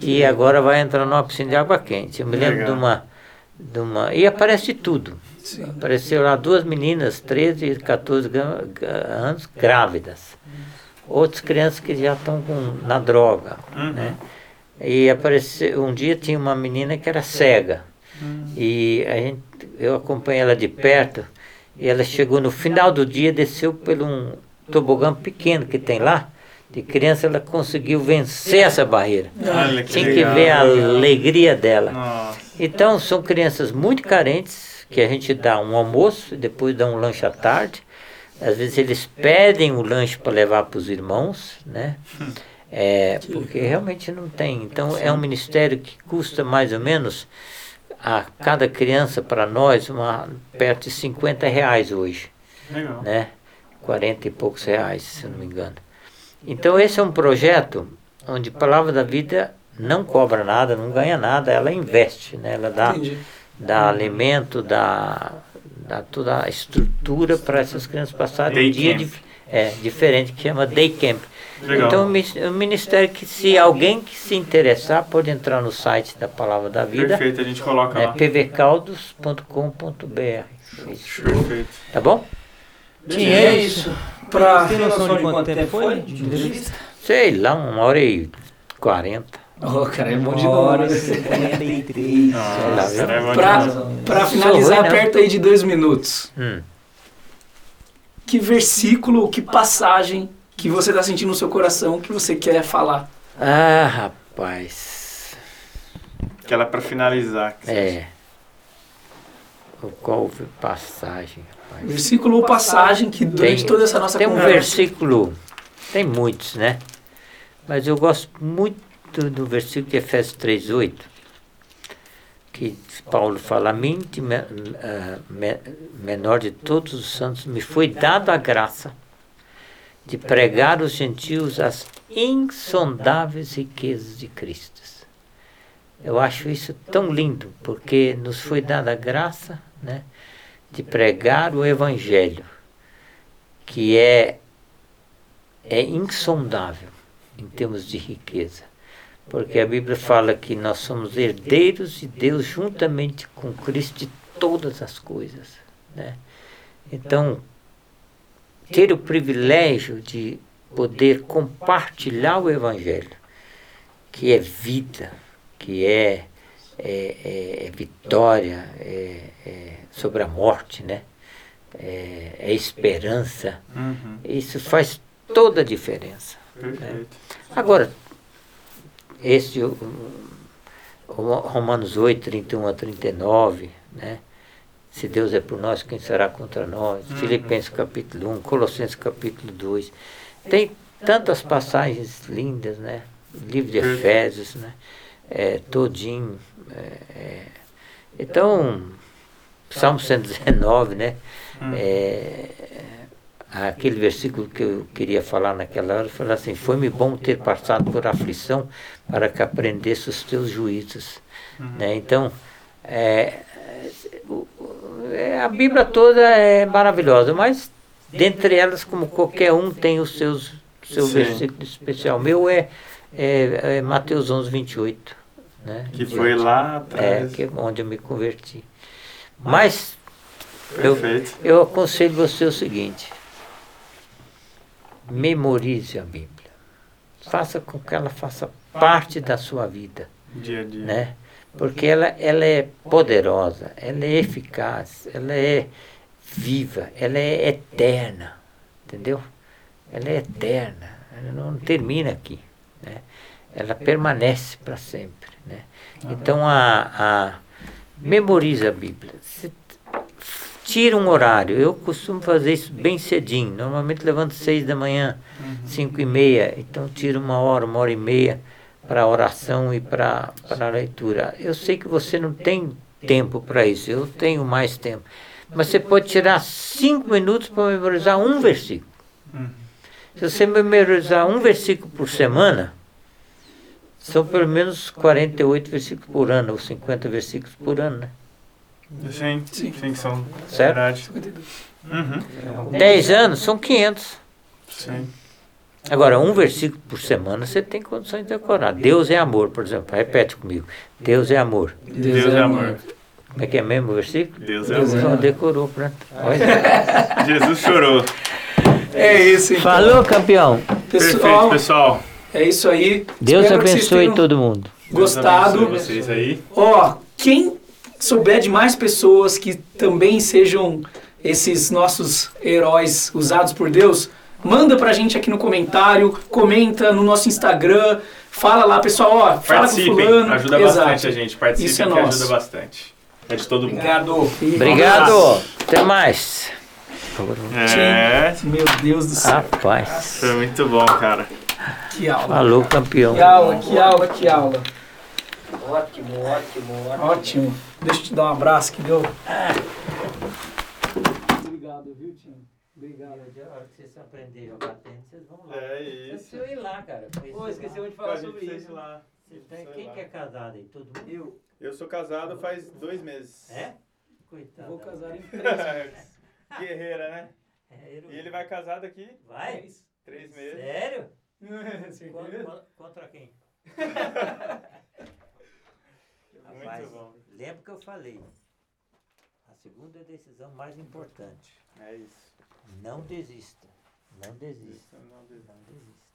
[SPEAKER 4] e agora vai entrar numa piscina de água quente. Eu me lembro
[SPEAKER 2] Legal.
[SPEAKER 4] de uma, de uma. E aparece de tudo. Apareceu lá duas meninas, 13 e 14 gra- gra- anos, grávidas. Outras crianças que já estão com- na droga. Né? E apareceu, um dia tinha uma menina que era cega. E a gente, eu acompanhei ela de perto. E ela chegou no final do dia, desceu por um tobogã pequeno que tem lá. De criança, ela conseguiu vencer essa barreira.
[SPEAKER 2] Olha que
[SPEAKER 4] Tinha que
[SPEAKER 2] legal.
[SPEAKER 4] ver a alegria dela.
[SPEAKER 2] Nossa.
[SPEAKER 4] Então, são crianças muito carentes, que a gente dá um almoço e depois dá um lanche à tarde. Às vezes eles pedem o lanche para levar para os irmãos, né? <laughs> É, porque realmente não tem. Então, é um ministério que custa mais ou menos a cada criança para nós uma, perto de 50 reais hoje
[SPEAKER 2] Legal.
[SPEAKER 4] né? 40 e poucos reais, se não me engano. Então esse é um projeto onde Palavra da Vida não cobra nada, não ganha nada, ela investe, né? Ela dá,
[SPEAKER 1] Entendi.
[SPEAKER 4] dá alimento, dá, dá toda a estrutura para essas crianças passarem
[SPEAKER 2] Day
[SPEAKER 4] um dia é, diferente, que chama Day Camp.
[SPEAKER 2] Legal.
[SPEAKER 4] Então, o ministério que, se alguém que se interessar, pode entrar no site da Palavra da Vida,
[SPEAKER 2] Perfeito, a gente coloca
[SPEAKER 4] é
[SPEAKER 2] lá.
[SPEAKER 4] pvcaldos.com.br.
[SPEAKER 2] Perfeito.
[SPEAKER 4] Tá bom?
[SPEAKER 3] Sim, é isso.
[SPEAKER 1] Pra...
[SPEAKER 3] Tem noção de quanto tempo foi de entrevista?
[SPEAKER 4] Sei lá, uma hora e quarenta.
[SPEAKER 1] Oh, cara, é bom de
[SPEAKER 3] Uma hora e
[SPEAKER 1] nome.
[SPEAKER 3] 53.
[SPEAKER 2] Nossa, é bom
[SPEAKER 1] Pra, pra finalizar,
[SPEAKER 4] ruim, né?
[SPEAKER 1] perto aí de dois minutos.
[SPEAKER 4] Hum.
[SPEAKER 1] Que versículo que passagem que você está sentindo no seu coração que você quer falar?
[SPEAKER 4] Ah, rapaz.
[SPEAKER 2] Aquela pra finalizar. você.
[SPEAKER 4] É. Qual passagem?
[SPEAKER 1] Versículo ou passagem que durante
[SPEAKER 4] Tem-
[SPEAKER 1] toda essa nossa
[SPEAKER 4] Tem um
[SPEAKER 1] conversa.
[SPEAKER 4] versículo, tem muitos, né? Mas eu gosto muito do versículo de Efésios 3,8, que Paulo fala, a mim, de me- ah, me- menor de todos os santos, me foi dado a graça de pregar aos gentios as insondáveis riquezas de Cristo. Eu acho isso tão lindo, porque nos foi dada a graça né, de pregar o Evangelho, que é, é insondável em termos de riqueza. Porque a Bíblia fala que nós somos herdeiros de Deus juntamente com Cristo de todas as coisas. Né? Então, ter o privilégio de poder compartilhar o Evangelho, que é vida, que é, é, é- é vitória é, é sobre a morte, né? é, é esperança,
[SPEAKER 2] Uhum.
[SPEAKER 4] isso faz toda a diferença.
[SPEAKER 2] Perfeito.
[SPEAKER 4] Agora, esse o- o Romanos 8, 31 a 39, né? Se Deus é por nós, quem será contra nós? Filipenses capítulo 1, Colossenses capítulo 2. Tem tantas passagens lindas, né? Livro de Efésios, né? é, todinho. é, é. então, Salmo 119, né? É, aquele versículo que eu queria falar naquela hora, fala assim, foi-me bom ter passado por aflição para que aprendesse os teus juízos. Né? Então, é, o- é, a Bíblia toda é maravilhosa, mas dentre elas, como qualquer um tem os seus seu
[SPEAKER 2] Sim.
[SPEAKER 4] versículo especial. O meu é, é, é Mateus 11, 28. Né?
[SPEAKER 2] Que foi lá
[SPEAKER 4] É,
[SPEAKER 2] atrás.
[SPEAKER 4] que é onde eu me converti. Mas eu, eu aconselho você o seguinte: memorize a Bíblia. Faça com que ela faça parte da sua vida,
[SPEAKER 2] Dia a dia.
[SPEAKER 4] né? Porque ela, ela é poderosa, ela é eficaz, ela é viva, ela é eterna, entendeu? Ela é eterna, ela não termina aqui, né? Ela permanece para sempre, né? Então a, a memorize a Bíblia. Se- tira um horário. Eu costumo fazer isso bem cedinho. Normalmente levanto seis da manhã, cinco e meia. Então tiro uma hora, uma hora e meia para a oração e para a leitura. Eu sei que você não tem tempo para isso. Eu tenho mais tempo. Mas você pode tirar cinco minutos para memorizar um versículo. Se você memorizar um versículo por semana, são pelo menos 48 versículos por ano, ou 50 versículos por ano, né?
[SPEAKER 2] Sim, sim, sim, que são
[SPEAKER 4] Certo?
[SPEAKER 2] verdade. Uhum.
[SPEAKER 4] 10 anos são 500.
[SPEAKER 2] Sim.
[SPEAKER 4] Agora, um versículo por semana você tem condições de decorar. Deus é amor, por exemplo. Repete comigo. Deus é amor.
[SPEAKER 2] Deus, é amor.
[SPEAKER 4] Como é que é mesmo o versículo?
[SPEAKER 2] Deus é
[SPEAKER 1] Deus
[SPEAKER 2] amor.
[SPEAKER 4] Só decorou, pronto. Olha.
[SPEAKER 2] Jesus chorou.
[SPEAKER 1] É isso, então.
[SPEAKER 4] Falou, campeão.
[SPEAKER 2] Perfeito,
[SPEAKER 1] Pessoal,
[SPEAKER 2] pessoal.
[SPEAKER 1] É isso aí.
[SPEAKER 4] Deus
[SPEAKER 1] Espero
[SPEAKER 4] abençoe todo mundo.
[SPEAKER 1] Gostado.
[SPEAKER 2] vocês aí.
[SPEAKER 1] Ó, quem souber de mais pessoas que também sejam esses nossos heróis usados por Deus, manda pra gente aqui no comentário, comenta no nosso Instagram, fala lá, pessoal, ó, fala com
[SPEAKER 2] Participem,
[SPEAKER 1] fulano.
[SPEAKER 2] ajuda
[SPEAKER 1] Exato.
[SPEAKER 2] bastante a gente. Participem
[SPEAKER 1] Isso é
[SPEAKER 2] que
[SPEAKER 1] nosso.
[SPEAKER 2] ajuda bastante. É de todo mundo.
[SPEAKER 1] Obrigado. Um
[SPEAKER 4] Obrigado.
[SPEAKER 1] abraço.
[SPEAKER 4] Até mais.
[SPEAKER 2] É,
[SPEAKER 1] Meu Deus do céu.
[SPEAKER 4] Rapaz.
[SPEAKER 2] foi muito bom, cara.
[SPEAKER 1] Que aula.
[SPEAKER 4] Falou, campeão.
[SPEAKER 1] Que aula, que aula, que aula.
[SPEAKER 4] Ótimo, ótimo,
[SPEAKER 1] Ótimo. Deixa eu te dar um abraço que deu. Obrigado, viu, Tim? Obrigado.
[SPEAKER 4] A hora que vocês aprenderem a tênis, vocês vão lá.
[SPEAKER 2] É isso.
[SPEAKER 4] Se eu ir lá, cara.
[SPEAKER 1] Pô, esquecemos de falar sobre isso.
[SPEAKER 2] ir lá.
[SPEAKER 4] Você tá- Quem que é casado aí? Todo mundo?
[SPEAKER 1] Eu
[SPEAKER 2] Eu sou casado faz dois meses.
[SPEAKER 4] É? Coitado.
[SPEAKER 1] vou casar em três. <laughs>
[SPEAKER 2] Guerreira, né?
[SPEAKER 4] É,
[SPEAKER 2] E ele vai casado aqui
[SPEAKER 4] Vai?
[SPEAKER 2] três meses.
[SPEAKER 4] Sério? Contra, contra quem?
[SPEAKER 2] Muito
[SPEAKER 4] Rapaz,
[SPEAKER 2] bom.
[SPEAKER 4] lembra que eu falei. A segunda decisão mais importante.
[SPEAKER 2] É isso.
[SPEAKER 4] Não desista. Não desista.
[SPEAKER 2] Não, Deus.
[SPEAKER 4] Não desista.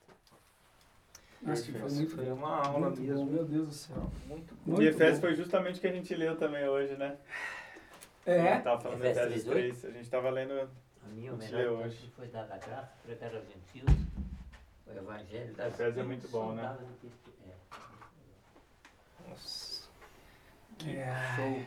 [SPEAKER 1] Nossa, foi muito,
[SPEAKER 2] Foi uma aula
[SPEAKER 1] muito
[SPEAKER 2] mesmo.
[SPEAKER 1] bom, meu Deus do céu.
[SPEAKER 4] Muito
[SPEAKER 1] Muito
[SPEAKER 2] E Efésios
[SPEAKER 1] bom.
[SPEAKER 2] foi justamente o que a gente leu também hoje, né? A
[SPEAKER 1] É,
[SPEAKER 2] gente tava falando
[SPEAKER 4] Efésios
[SPEAKER 2] Efésios
[SPEAKER 4] 3,
[SPEAKER 2] 3. A gente tava lendo.
[SPEAKER 4] A minha
[SPEAKER 2] A
[SPEAKER 4] homenagem
[SPEAKER 2] hoje.
[SPEAKER 4] hoje foi dada a graça, pregar aos gentios, o evangelho das
[SPEAKER 2] Efésios é muito bom, né?
[SPEAKER 4] sondadas de Cristo. É.
[SPEAKER 1] é.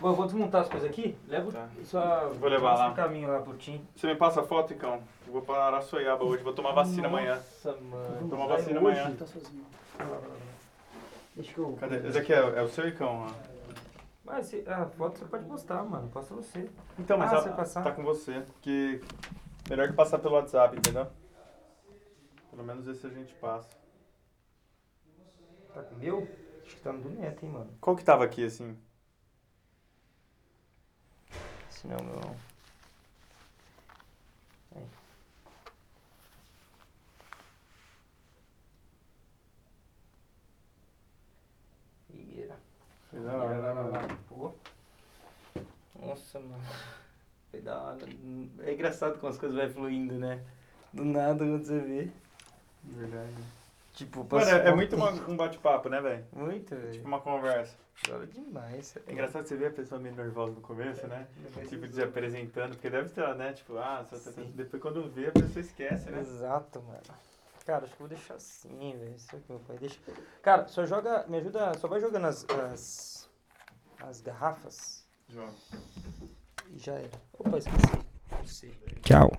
[SPEAKER 3] Bom, eu vou desmontar as coisas aqui. Leva
[SPEAKER 2] Tá.
[SPEAKER 3] só
[SPEAKER 2] Vou levar lá.
[SPEAKER 3] um caminho lá pro Tim.
[SPEAKER 2] Você me passa a foto, Icão? Eu vou para Araçoiaba hoje, vou tomar vacina amanhã.
[SPEAKER 3] Nossa, mano.
[SPEAKER 2] Tomar
[SPEAKER 3] Vai
[SPEAKER 2] vacina
[SPEAKER 3] hoje?
[SPEAKER 2] amanhã.
[SPEAKER 1] Tá sozinho.
[SPEAKER 3] Deixa que eu...
[SPEAKER 2] Cadê? Esse aqui é, é o seu Icão, ó.
[SPEAKER 3] Mas se- a foto você pode postar, mano. Posta você.
[SPEAKER 2] Então, mas
[SPEAKER 3] Ah,
[SPEAKER 2] a- tá com você. Que melhor que passar pelo WhatsApp, entendeu? Pelo menos esse a gente passa.
[SPEAKER 3] Tá com meu? Acho que tá no do Neto, hein, mano.
[SPEAKER 2] Qual que tava aqui, assim?
[SPEAKER 3] Esse não é meu. Aí. Figueira.
[SPEAKER 2] Foi da hora.
[SPEAKER 3] Pô. Nossa, mano. Foi da hora. É engraçado como as coisas vai fluindo, né? Do nada quando você vê.
[SPEAKER 2] Verdade.
[SPEAKER 3] Tipo,
[SPEAKER 2] Mano, é, é muito uma- um bate-papo, né, velho?
[SPEAKER 3] Muito,
[SPEAKER 2] Tipo
[SPEAKER 3] velho.
[SPEAKER 2] uma conversa.
[SPEAKER 3] Adoro demais.
[SPEAKER 2] É engraçado você ver a pessoa meio nervosa no começo, né? Tipo, de apresentando, porque deve ter, né? Tipo, ah, só tá- depois quando vê, a pessoa esquece, né?
[SPEAKER 3] Exato, mano. Cara, acho que eu vou deixar assim, velho. Isso aqui, meu pai. Deixa. Cara, só joga. Me ajuda. Só vai jogando as. as, as garrafas
[SPEAKER 2] João.
[SPEAKER 3] e já era. Opa, esqueci. Tchau.